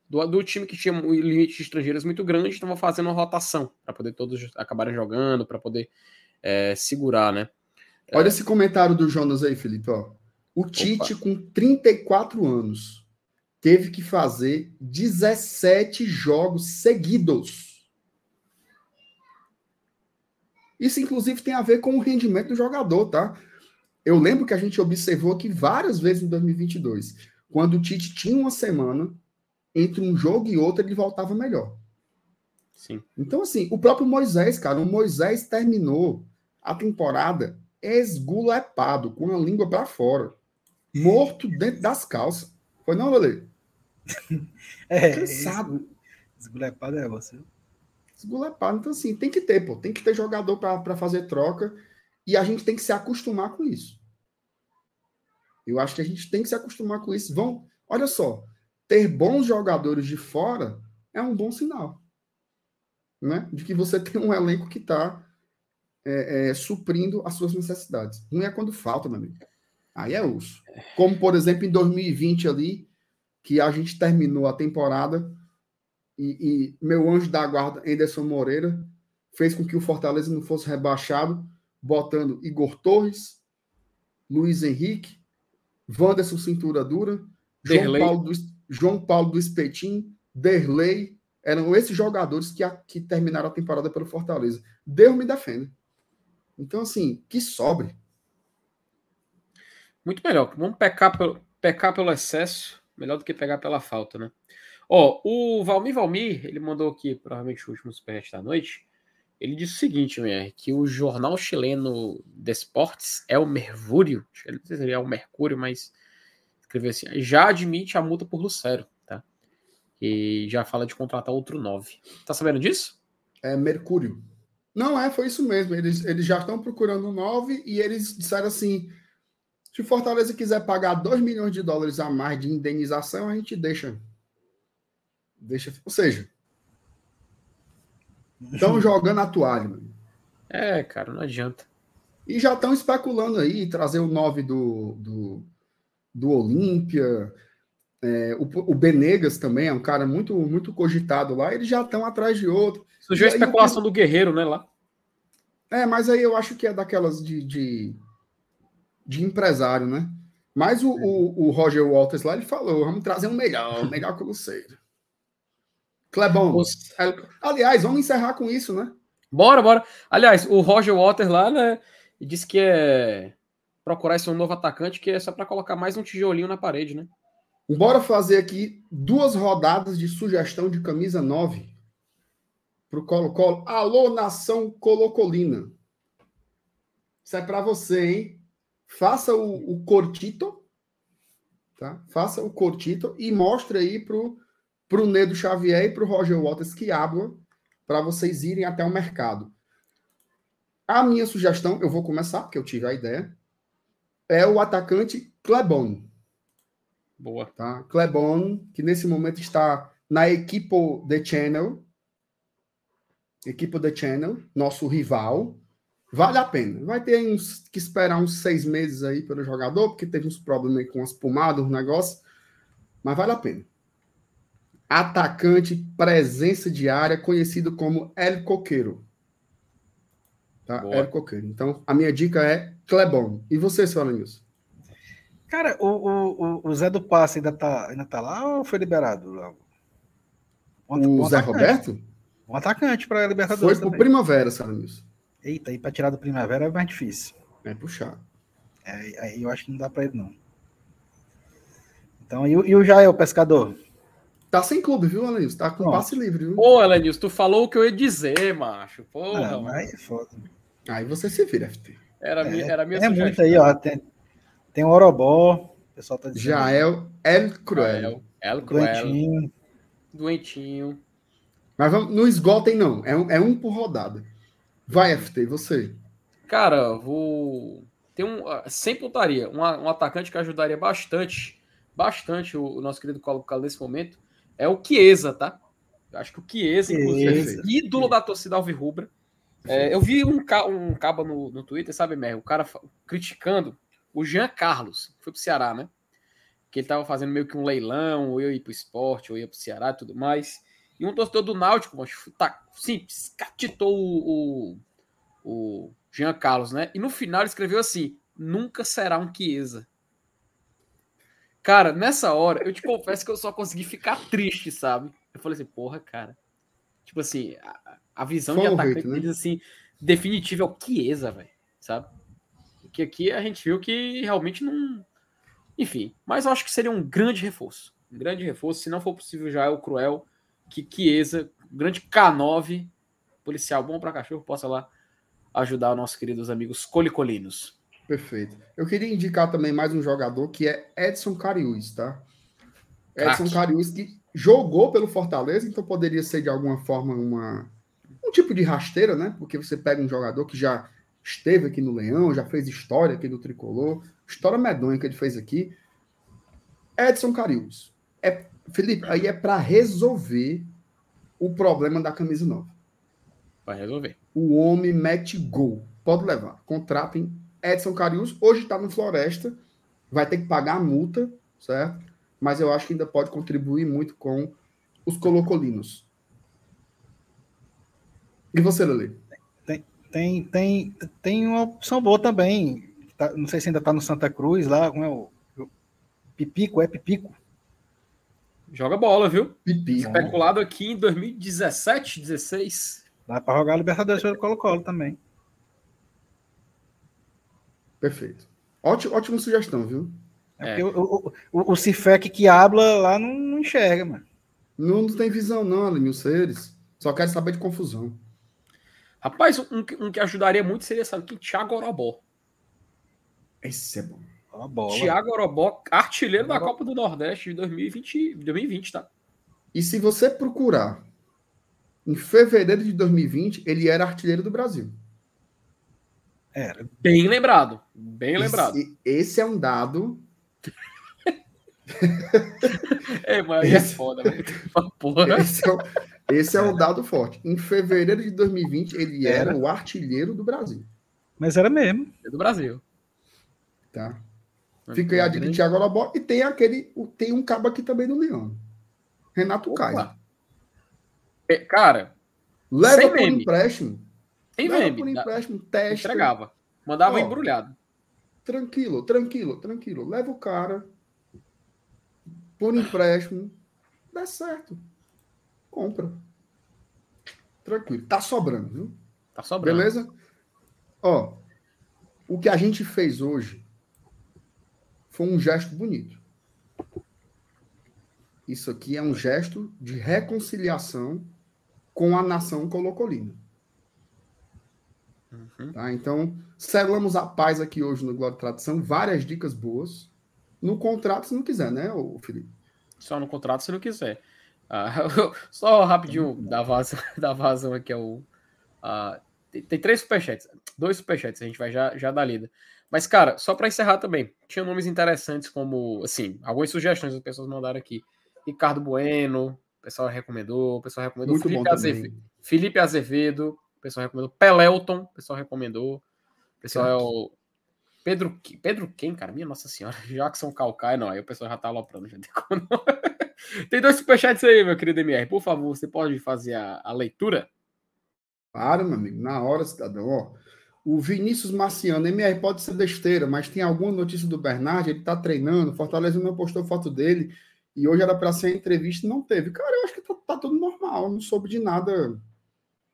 Do, do time que tinha um limite de estrangeiros muito grande, estava fazendo uma rotação para poder todos acabarem jogando, para poder é, segurar, né? Olha é... esse comentário do Jonas aí, Felipe. Ó. O Tite, Opa. com 34 anos, teve que fazer 17 jogos seguidos. Isso, inclusive, tem a ver com o rendimento do jogador, tá? Eu lembro que a gente observou aqui várias vezes em 2022. Quando o Tite tinha uma semana, entre um jogo e outro, ele voltava melhor. Sim. Então, assim, o próprio Moisés, cara, o Moisés terminou a temporada esgulepado, com a língua para fora, morto dentro das calças. Foi não, Lele? É. Cansado. Esgulepado é você. Esgulepado. Então, assim, tem que ter, pô. Tem que ter jogador para fazer troca. E a gente tem que se acostumar com isso. Eu acho que a gente tem que se acostumar com isso. Vão, olha só, ter bons jogadores de fora é um bom sinal. Né? De que você tem um elenco que está é, é, suprindo as suas necessidades. Não é quando falta, meu amigo. Aí é osso. Como, por exemplo, em 2020 ali, que a gente terminou a temporada e, e meu anjo da guarda, Anderson Moreira, fez com que o Fortaleza não fosse rebaixado, botando Igor Torres, Luiz Henrique, Wanderson Cintura Dura, João Paulo, do, João Paulo do Espetim, Derlei, eram esses jogadores que, a, que terminaram a temporada pelo Fortaleza. Deus me defenda. Então, assim, que sobre. Muito melhor. Vamos pecar pelo, pecar pelo excesso, melhor do que pegar pela falta, né? Ó, o Valmir Valmir, ele mandou aqui, provavelmente o último superchat da noite. Ele disse o seguinte, MR, que o jornal chileno de é o Mercúrio, ele não sei se é o Mercúrio, mas escreveu assim, já admite a multa por Lucero, tá? E já fala de contratar outro 9. Tá sabendo disso? É Mercúrio. Não é, foi isso mesmo. Eles, eles já estão procurando um 9 e eles disseram assim: se o Fortaleza quiser pagar 2 milhões de dólares a mais de indenização, a gente deixa. Deixa. Ou seja, estão jogando a toalha. Mano. É, cara, não adianta. E já estão especulando aí trazer o 9 do, do do Olímpia. É, o, o Benegas também é um cara muito muito cogitado lá. Eles já estão atrás de outro. Surgiu a especulação do Guerreiro, né? Lá. É, mas aí eu acho que é daquelas de, de, de empresário, né? Mas o, o, o, Roger Walters lá, ele falou: vamos trazer um melhor, um melhor que o Luceiro. Clebão. Os... Aliás, vamos encerrar com isso, né? Bora, bora. Aliás, o Roger Walters lá, né? Disse que é procurar esse novo atacante, que é só para colocar mais um tijolinho na parede, né? Bora fazer aqui duas rodadas de sugestão de camisa 9 pro Colo-Colo. Alô, nação colocolina. Isso é para você, hein? Faça o, o cortito, tá? Faça o cortito e mostre aí pro, pro Nedo Xavier e pro Roger Waters que habla para vocês irem até o mercado. A minha sugestão, eu vou começar, porque eu tive a ideia é o atacante Clebon. Boa. Tá? Clebon, que nesse momento está na equipe The Channel. Equipe The Channel, nosso rival. Vale a pena. Vai ter uns, que esperar uns seis meses aí pelo jogador, porque teve uns problemas com as pomadas, um negócio. Mas vale a pena. Atacante, presença diária, conhecido como El Coqueiro. Tá? El Coqueiro. Então, a minha dica é Clebon. E você, senhora Nilson? Cara, o, o, o Zé do Passe ainda tá, ainda tá lá ou foi liberado? Um, o Zé Roberto? Um atacante para Libertadores. Foi pro Primavera, senhora Nilson. Eita, e para tirar do Primavera é mais difícil. É puxar. É, aí eu acho que não dá para ele, não. Então, e, e o Jael, pescador? Tá sem clube, viu, Elenilson? Tá com passe livre, viu? Pô, Elenilson, tu falou o que eu ia dizer, macho. Porra, Não, aí é foda. Aí você se vira, FT. Era, É, era a minha muito sugestão. aí, ó. Tem, tem o Orobó, o pessoal tá dizendo. Jael El Cruel. El, El Cruel, Doentinho. doentinho. Mas vamos, não esgotem, não. É um, é um por rodada. Vai, FT, você. Cara, vou. Tem um. ah, Sem putaria, um, um atacante que ajudaria bastante, bastante o, o nosso querido Colo nesse momento é o Chiesa, tá? Eu acho que o Chiesa, inclusive, Chiesa. ídolo da torcida alvirrubra. É, eu vi um, ca- um caba no, no Twitter, sabe, Mer? O cara criticando o Jean Carlos, que foi pro Ceará, né? Que ele tava fazendo meio que um leilão, ou eu ia pro esporte, ou ia pro Ceará e tudo mais. E um torcedor do Náutico, mano, tá, sim, escatitou o, o, o Jean Carlos, né? E no final ele escreveu assim: nunca será um Chiesa. Cara, nessa hora, eu te confesso que eu só consegui ficar triste, sabe? Eu falei assim, porra, cara. Tipo assim, a, visão Foi de atacante né? deles, assim, definitiva é o Chiesa, velho, sabe? Que aqui a gente viu que realmente não. Enfim, mas eu acho que seria um grande reforço. Um grande reforço, se não for possível já é o Cruel, que Chiesa, um grande K9, policial bom pra cachorro, possa lá ajudar os nossos queridos amigos colicolinos. Perfeito. Eu queria indicar também mais um jogador que é Edson Cariús, tá? Edson. Cariús que jogou pelo Fortaleza, então poderia ser de alguma forma uma, um tipo de rasteira, né? Porque você pega um jogador que já esteve aqui no Leão, já fez história aqui no Tricolor, história medonha que ele fez aqui. Edson Cariús. É, Felipe, aí é para resolver o problema da camisa nova. Vai resolver. O homem mete gol. Pode levar. Contratem Edson Carius. Hoje está no Floresta. Vai ter que pagar a multa, certo? Mas eu acho que ainda pode contribuir muito com os colocolinos. E você, Lele? Tem, tem, tem uma opção boa também. Tá- não sei se ainda tá no Santa Cruz lá, como é o. o Pipico, é Pipico? Joga bola, viu? Pipi. Especulado aqui em 2017, 16. Dá para jogar a Libertadores pelo Colo-Colo também. Perfeito. Ótimo, ótima sugestão, viu? É É. o, o, o, o Cifec que habla lá não, não enxerga, mano. Não, não tem visão, não, Alenil Seres. Só quero saber de confusão. Rapaz, um, que- um que ajudaria muito seria, sabe, que Thiago Orobó. Esse é bom. Ó a bola. Thiago Orobó, artilheiro da Copa do Nordeste de 2020, 2020 tá? E se você procurar, em fevereiro de 2020, ele era artilheiro do Brasil. Era. Bem lembrado. Bem lembrado. Esse, esse é um dado É, mas aí é Esse- foda, velho. Porra. Esse é, o- esse é um dado forte. Em fevereiro de 2020, ele era, Era. o artilheiro do Brasil. Mas era mesmo. É do Brasil. Tá? Fica aí a dica de Thiago Lobó. E tem aquele. Tem um cabo aqui também no Leão. Renato. Kaiser. É, Cara, Leva Sem por meme. empréstimo. tem leva por meme. dá- empréstimo, testa. Entregava. Mandava Ó. embrulhado. Tranquilo, tranquilo, tranquilo. Leva o cara por empréstimo. Dá certo. Compra. Tranquilo. Tá sobrando, viu? Tá sobrando. Beleza? Ó, o que a gente fez hoje foi um gesto bonito. Isso aqui é um gesto de reconciliação com a nação colocolina. Uhum. Tá? Então, selamos a paz aqui hoje no Glória e Tradição. Várias dicas boas. No contrato, se não quiser, né, Felipe? Só no contrato se não quiser. Ah, só rapidinho da vazão, da vazão aqui ao. ah, tem, tem três superchats. Dois superchats, a gente vai já, já dar lida. Mas, cara, só para encerrar também, tinha nomes interessantes como, assim, algumas sugestões que as pessoas mandaram aqui. Ricardo Bueno, o pessoal recomendou, o pessoal recomendou Muito Felipe, Azevedo. Felipe Azevedo, o pessoal recomendou Pelelton, o pessoal recomendou. O pessoal é o Pedro, Pedro quem, cara? Minha Nossa Senhora. Jackson Calcaia, não. Aí o pessoal já tá aloprando. Já não. tem dois superchats aí, meu querido MR. Por favor, você pode fazer a, a leitura? Para, meu amigo. Na hora, cidadão. Ó, o Vinícius Marciano, MR pode ser besteira, mas tem alguma notícia do Bernard? Ele tá treinando. Fortaleza não postou foto dele. E hoje era para ser entrevista não teve. Cara, eu acho que tá, tá tudo normal. Não soube de nada,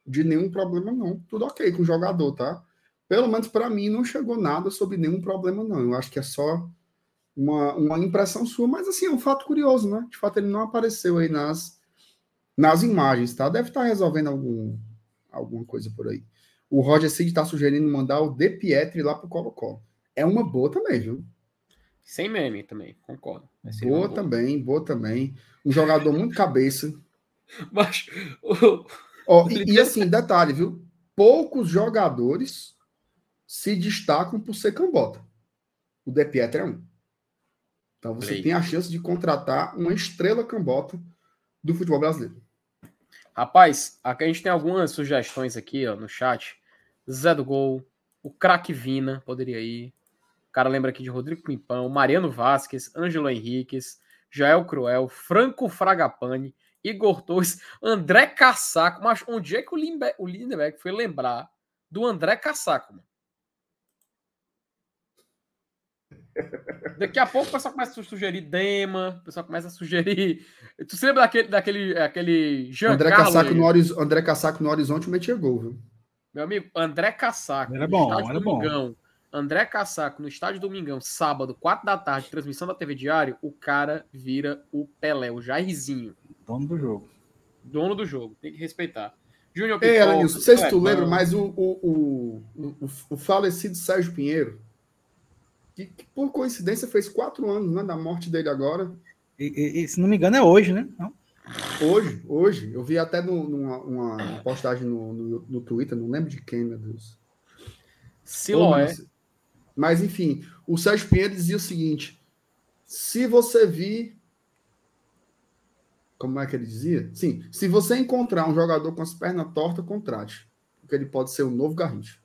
de nenhum problema, não. Tudo ok com o jogador, tá? pelo menos para mim, não chegou nada sobre nenhum problema, não. Eu acho que é só uma, uma impressão sua, mas assim, é um fato curioso, né? De fato, ele não apareceu aí nas, nas imagens, tá? Deve estar tá resolvendo algum, alguma coisa por aí. O Roger Cid está sugerindo mandar o De Pietri lá pro Colo-Colo. É uma boa também, viu? Sem meme também, concordo. Boa, boa também, boa também. Um jogador muito cabeça. Mas. oh, e, e assim, detalhe, viu? Poucos jogadores se destacam por ser cambota. O De Pietri é um. Então você Play. tem a chance de contratar uma estrela cambota do futebol brasileiro. Rapaz, aqui a gente tem algumas sugestões aqui ó, no chat. Zé do Gol, o craque Vina poderia ir. O cara lembra aqui de Rodrigo Pimpão, Mariano Vasquez, Ângelo Henriquez, Jael Cruel, Franco Fragapane, Igor Torres, André Cassaco. Mas onde é que o, Limbe o Lindeberg foi lembrar do André Cassaco? Mano? Daqui a pouco o pessoal começa a sugerir Dema, o pessoal começa a sugerir. Tu se lembra daquele, daquele aquele Jean André Cassaco, no horiz... André Cassaco no horizonte metia gol, viu? Meu amigo, André Cassaco. Era bom, era Domingão. Bom. André Cassaco no estádio Domingão, sábado, 4 da tarde, transmissão da TV Diário, o cara vira o Pelé, o Jairzinho. Dono do jogo. Dono do jogo, tem que respeitar. Júnior Ei, não sei se tu lembra, mas o, o, o, o, o falecido Sérgio Pinheiro, que, que, por coincidência fez quatro anos né, da morte dele agora. E, e, se não me engano, é hoje, né? Não? Hoje, hoje. Eu vi até no, numa uma postagem no, no, no, Twitter, não lembro de quem, meu Deus. Siloé. Mas, enfim, o Sérgio Pinheiro dizia o seguinte: se você vir. Como é que ele dizia? Sim, se você encontrar um jogador com as pernas tortas, contrate. Porque ele pode ser o novo Garrincha.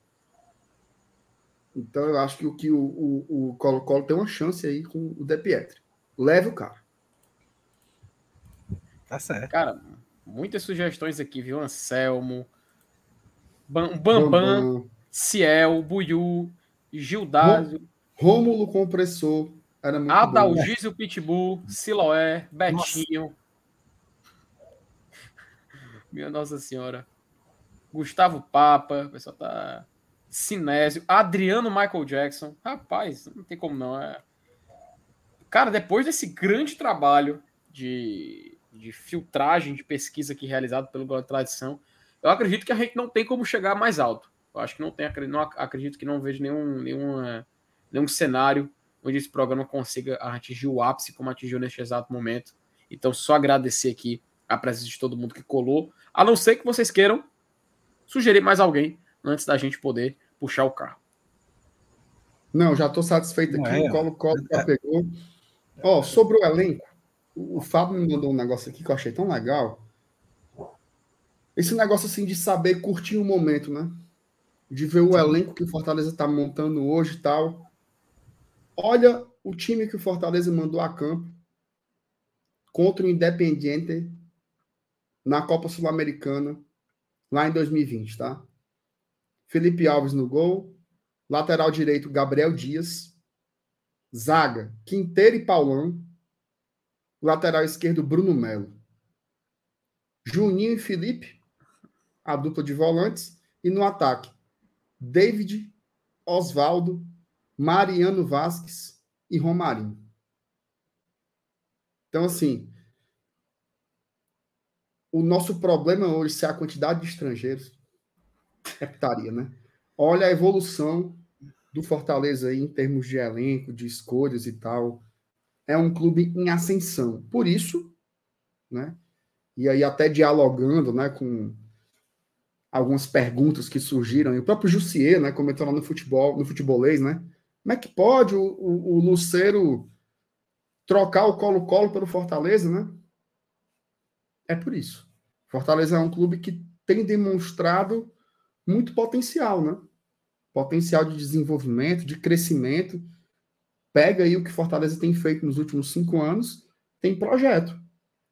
Então eu acho que o que o Colo-Colo tem uma chance aí com o De Pietri. Leve o cara. Tá certo. Cara, muitas sugestões aqui, viu? Anselmo, Bambam, Bam, Bam, Ciel, Buiu, Gildásio. Rômulo Compressor. Era muito Adalgísio Pitbull, Siloé, Betinho. Nossa. Minha Nossa Senhora. Gustavo Papa, o pessoal tá Sinésio, Adriano Michael Jackson. Rapaz, não tem como não. É... Cara, depois desse grande trabalho de, de filtragem, de pesquisa aqui realizado pelo Globo Tradição, eu acredito que a gente não tem como chegar mais alto. Eu acho que não tem, não acredito que não vejo nenhum, nenhum, nenhum cenário onde esse programa consiga atingir o ápice como atingiu neste exato momento. Então, só agradecer aqui a presença de todo mundo que colou, a não ser que vocês queiram sugerir mais alguém antes da gente poder puxar o carro. Não, já estou satisfeito aqui. É, o Colo Colo já pegou. Ó, oh, sobre o elenco, o Fábio me mandou um negócio aqui que eu achei tão legal. Esse negócio assim de saber curtir o momento, né? De ver o elenco que o Fortaleza está montando hoje e tal. Olha o time que o Fortaleza mandou a campo contra o Independiente na Copa Sul-Americana lá em 2020, tá? Felipe Alves no gol. Lateral direito, Gabriel Dias. Zaga, Quinteiro e Paulão. Lateral esquerdo, Bruno Melo. Juninho e Felipe, a dupla de volantes. E no ataque, David, Oswaldo, Mariano Vasques e Romarinho. Então, assim, o nosso problema hoje é a quantidade de estrangeiros é né? Olha a evolução do Fortaleza aí em termos de elenco, de escolhas e tal. É um clube em ascensão. Por isso, né? E aí até dialogando, né, com algumas perguntas que surgiram, e o próprio Jussier, né, comentou lá no futebol, no futebolês, né? Como é que pode o, o, o Luceiro trocar o Colo-Colo pelo Fortaleza, né? É por isso. Fortaleza é um clube que tem demonstrado muito potencial, né? Potencial de desenvolvimento, de crescimento. Pega aí o que Fortaleza tem feito nos últimos cinco anos, tem projeto.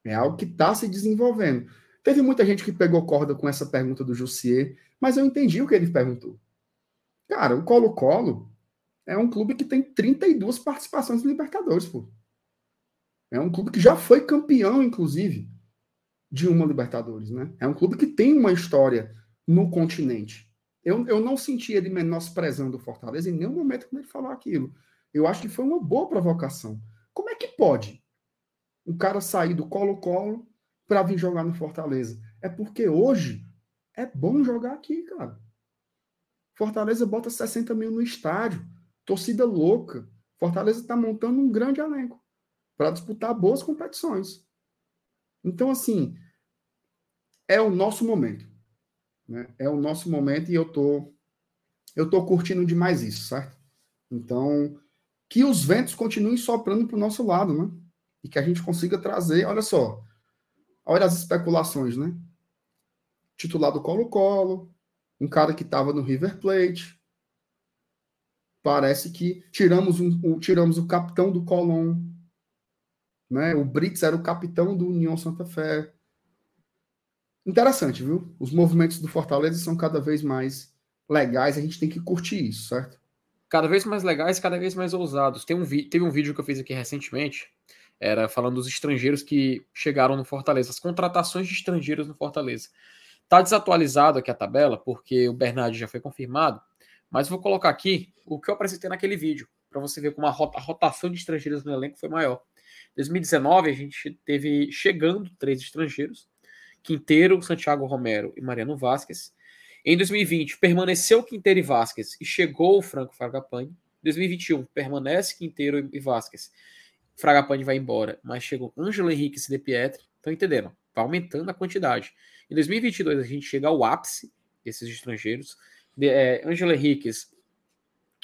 É algo que está se desenvolvendo. Teve muita gente que pegou corda com essa pergunta do Jussier, mas eu entendi o que ele perguntou. Cara, o Colo-Colo é um clube que tem 32 participações em Libertadores, pô. É um clube que já foi campeão, inclusive, de uma Libertadores, né? É um clube que tem uma história no continente. Eu, eu não senti ele menosprezando o Fortaleza em nenhum momento quando ele falou aquilo. Eu acho que foi uma boa provocação. Como é que pode um cara sair do Colo-Colo para vir jogar no Fortaleza? É porque hoje é bom jogar aqui, cara. Fortaleza bota 60 mil no estádio, torcida louca. Fortaleza está montando um grande elenco para disputar boas competições. Então, assim, é o nosso momento. Né? É o nosso momento e eu tô, eu tô curtindo demais isso, certo? Então, que os ventos continuem soprando para o nosso lado, né? E que a gente consiga trazer, olha só, olha as especulações, né? Titular do Colo-Colo, um cara que estava no River Plate. Parece que tiramos, um, um, tiramos o capitão do Colón. Né? O Brits era o capitão do União Santa Fé. Interessante, viu? Os movimentos do Fortaleza são cada vez mais legais, a gente tem que curtir isso, certo? Cada vez mais legais, cada vez mais ousados. Tem um teve um vídeo que eu fiz aqui recentemente, era falando dos estrangeiros que chegaram no Fortaleza, as contratações de estrangeiros no Fortaleza. Tá desatualizado aqui a tabela, porque o Bernard já foi confirmado, mas vou colocar aqui o que eu apresentei naquele vídeo, para você ver como a, rota, a rotação de estrangeiros no elenco foi maior. Em 2019, a gente teve chegando três estrangeiros, Quinteiro, Santiago Romero e Mariano Vasquez. Em 2020, permaneceu Quinteiro e Vasquez e chegou o Franco Fragapane. Em 2021, permanece Quinteiro e Vasquez. Fragapane vai embora, mas chegou Ângelo Henrique e De Pietri. Estão entendendo? Vai aumentando a quantidade. Em 2022, a gente chega ao ápice desses estrangeiros. De, é, Ângelo Henriquez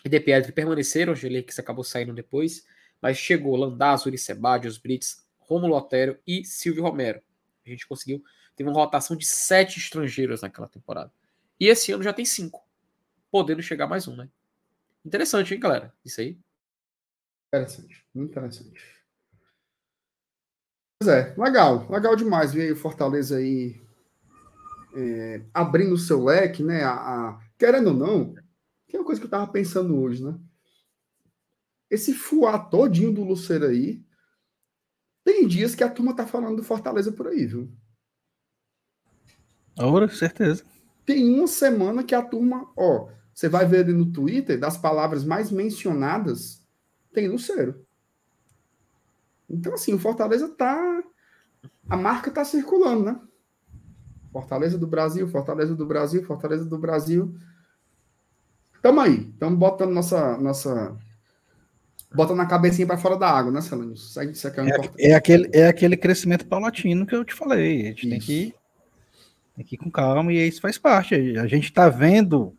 e De Pietri permaneceram. Ângelo Henriquez acabou saindo depois. Mas chegou Landazzo, Uricebadio, Brits, Romulo Otero e Silvio Romero. A gente conseguiu Teve uma rotação de sete estrangeiros naquela temporada. E esse ano já tem cinco. Podendo chegar mais um, né? Interessante, hein, galera? Isso aí. Interessante. Interessante. Pois é, legal. Legal demais ver o Fortaleza aí é, abrindo o seu leque, né? A, a, querendo ou não, que é uma coisa que eu tava pensando hoje, né? Esse fuá todinho do Luceiro aí, tem dias que a turma tá falando do Fortaleza por aí, viu? Ora, certeza. Tem uma semana que a turma, ó, você vai ver ali no Twitter, das palavras mais mencionadas, tem Lucero. Então, assim, o Fortaleza tá. A marca tá circulando, né? Fortaleza do Brasil, Fortaleza do Brasil, Fortaleza do Brasil. Tamo aí. Estamos botando nossa. nossa botando a cabecinha para fora da água, né, Celânio? Isso, isso é, é, é, aquele, é aquele crescimento paulatino que eu te falei. A gente isso. tem que tem que ir com calma e isso faz parte. A gente está vendo,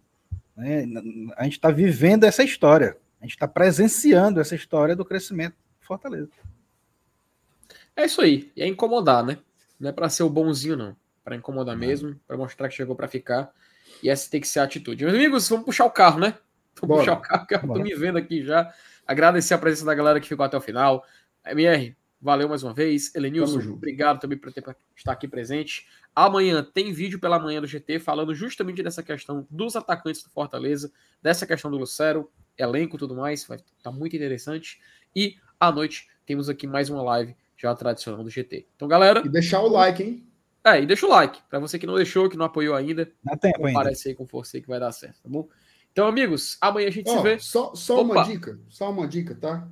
né, a gente está vivendo essa história. A gente está presenciando essa história do crescimento do Fortaleza. É isso aí. E é incomodar, né? Não é para ser o bonzinho, não. Para incomodar mesmo, para mostrar que chegou para ficar. E essa tem que ser a atitude. Meus amigos, vamos puxar o carro, né? Vamos puxar o carro, que eu tô me vendo aqui já. Agradecer a presença da galera que ficou até o final. MR, valeu mais uma vez. Elenilson, obrigado também por ter, estar aqui presente. Amanhã tem vídeo pela manhã do GT falando justamente dessa questão dos atacantes do Fortaleza, dessa questão do Lucero, elenco e tudo mais, vai estar tá muito interessante. E à noite temos aqui mais uma live já tradicional do GT. Então, galera. E deixar o like, hein? É, e deixa o like. Para você que não deixou, que não apoiou ainda, Dá tempo ainda. aí com força aí que vai dar certo, tá bom? Então, amigos, amanhã a gente oh, se vê. Só, só uma dica, só uma dica, tá?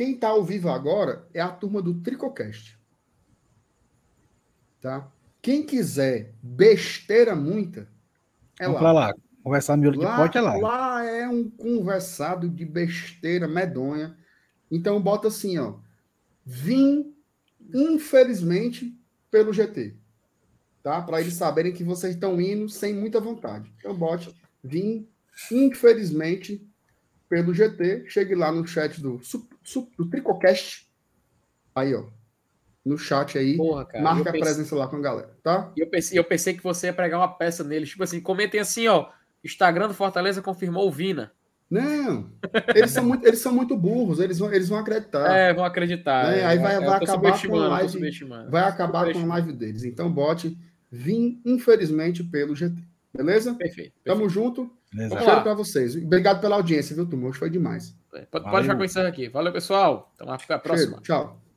Quem tá ao vivo agora é a turma do Tricocast. Tá? Quem quiser besteira muita, é Vamos lá. lá. Conversar miolo de pote é lá. Lá é um conversado de besteira medonha. Então bota assim, ó. Vim, infelizmente, pelo GT. Tá? Para eles saberem que vocês estão indo sem muita vontade. Então bote, vim, infelizmente, pelo GT. Chegue lá no chat do, do Tricocast. Aí, ó no chat aí. Porra, cara, marca pensei... a presença lá com a galera, tá? E eu pensei, eu pensei que você ia pregar uma peça neles. Tipo assim, comentem assim, ó. Instagram do Fortaleza confirmou o Vina. Não, eles são muito, eles são muito burros, eles vão, eles vão acreditar. É, vão acreditar. Né? É, aí vai, vai acabar com a live, vai acabar com a live deles. Então bote vim infelizmente pelo GT. Beleza? Perfeito. perfeito. Tamo junto. Beleza. Cheiro para vocês. Obrigado pela audiência, viu? Hoje foi demais. Pode, pode já com isso aqui. Valeu, pessoal. Então, até a próxima. Cheiro. Tchau.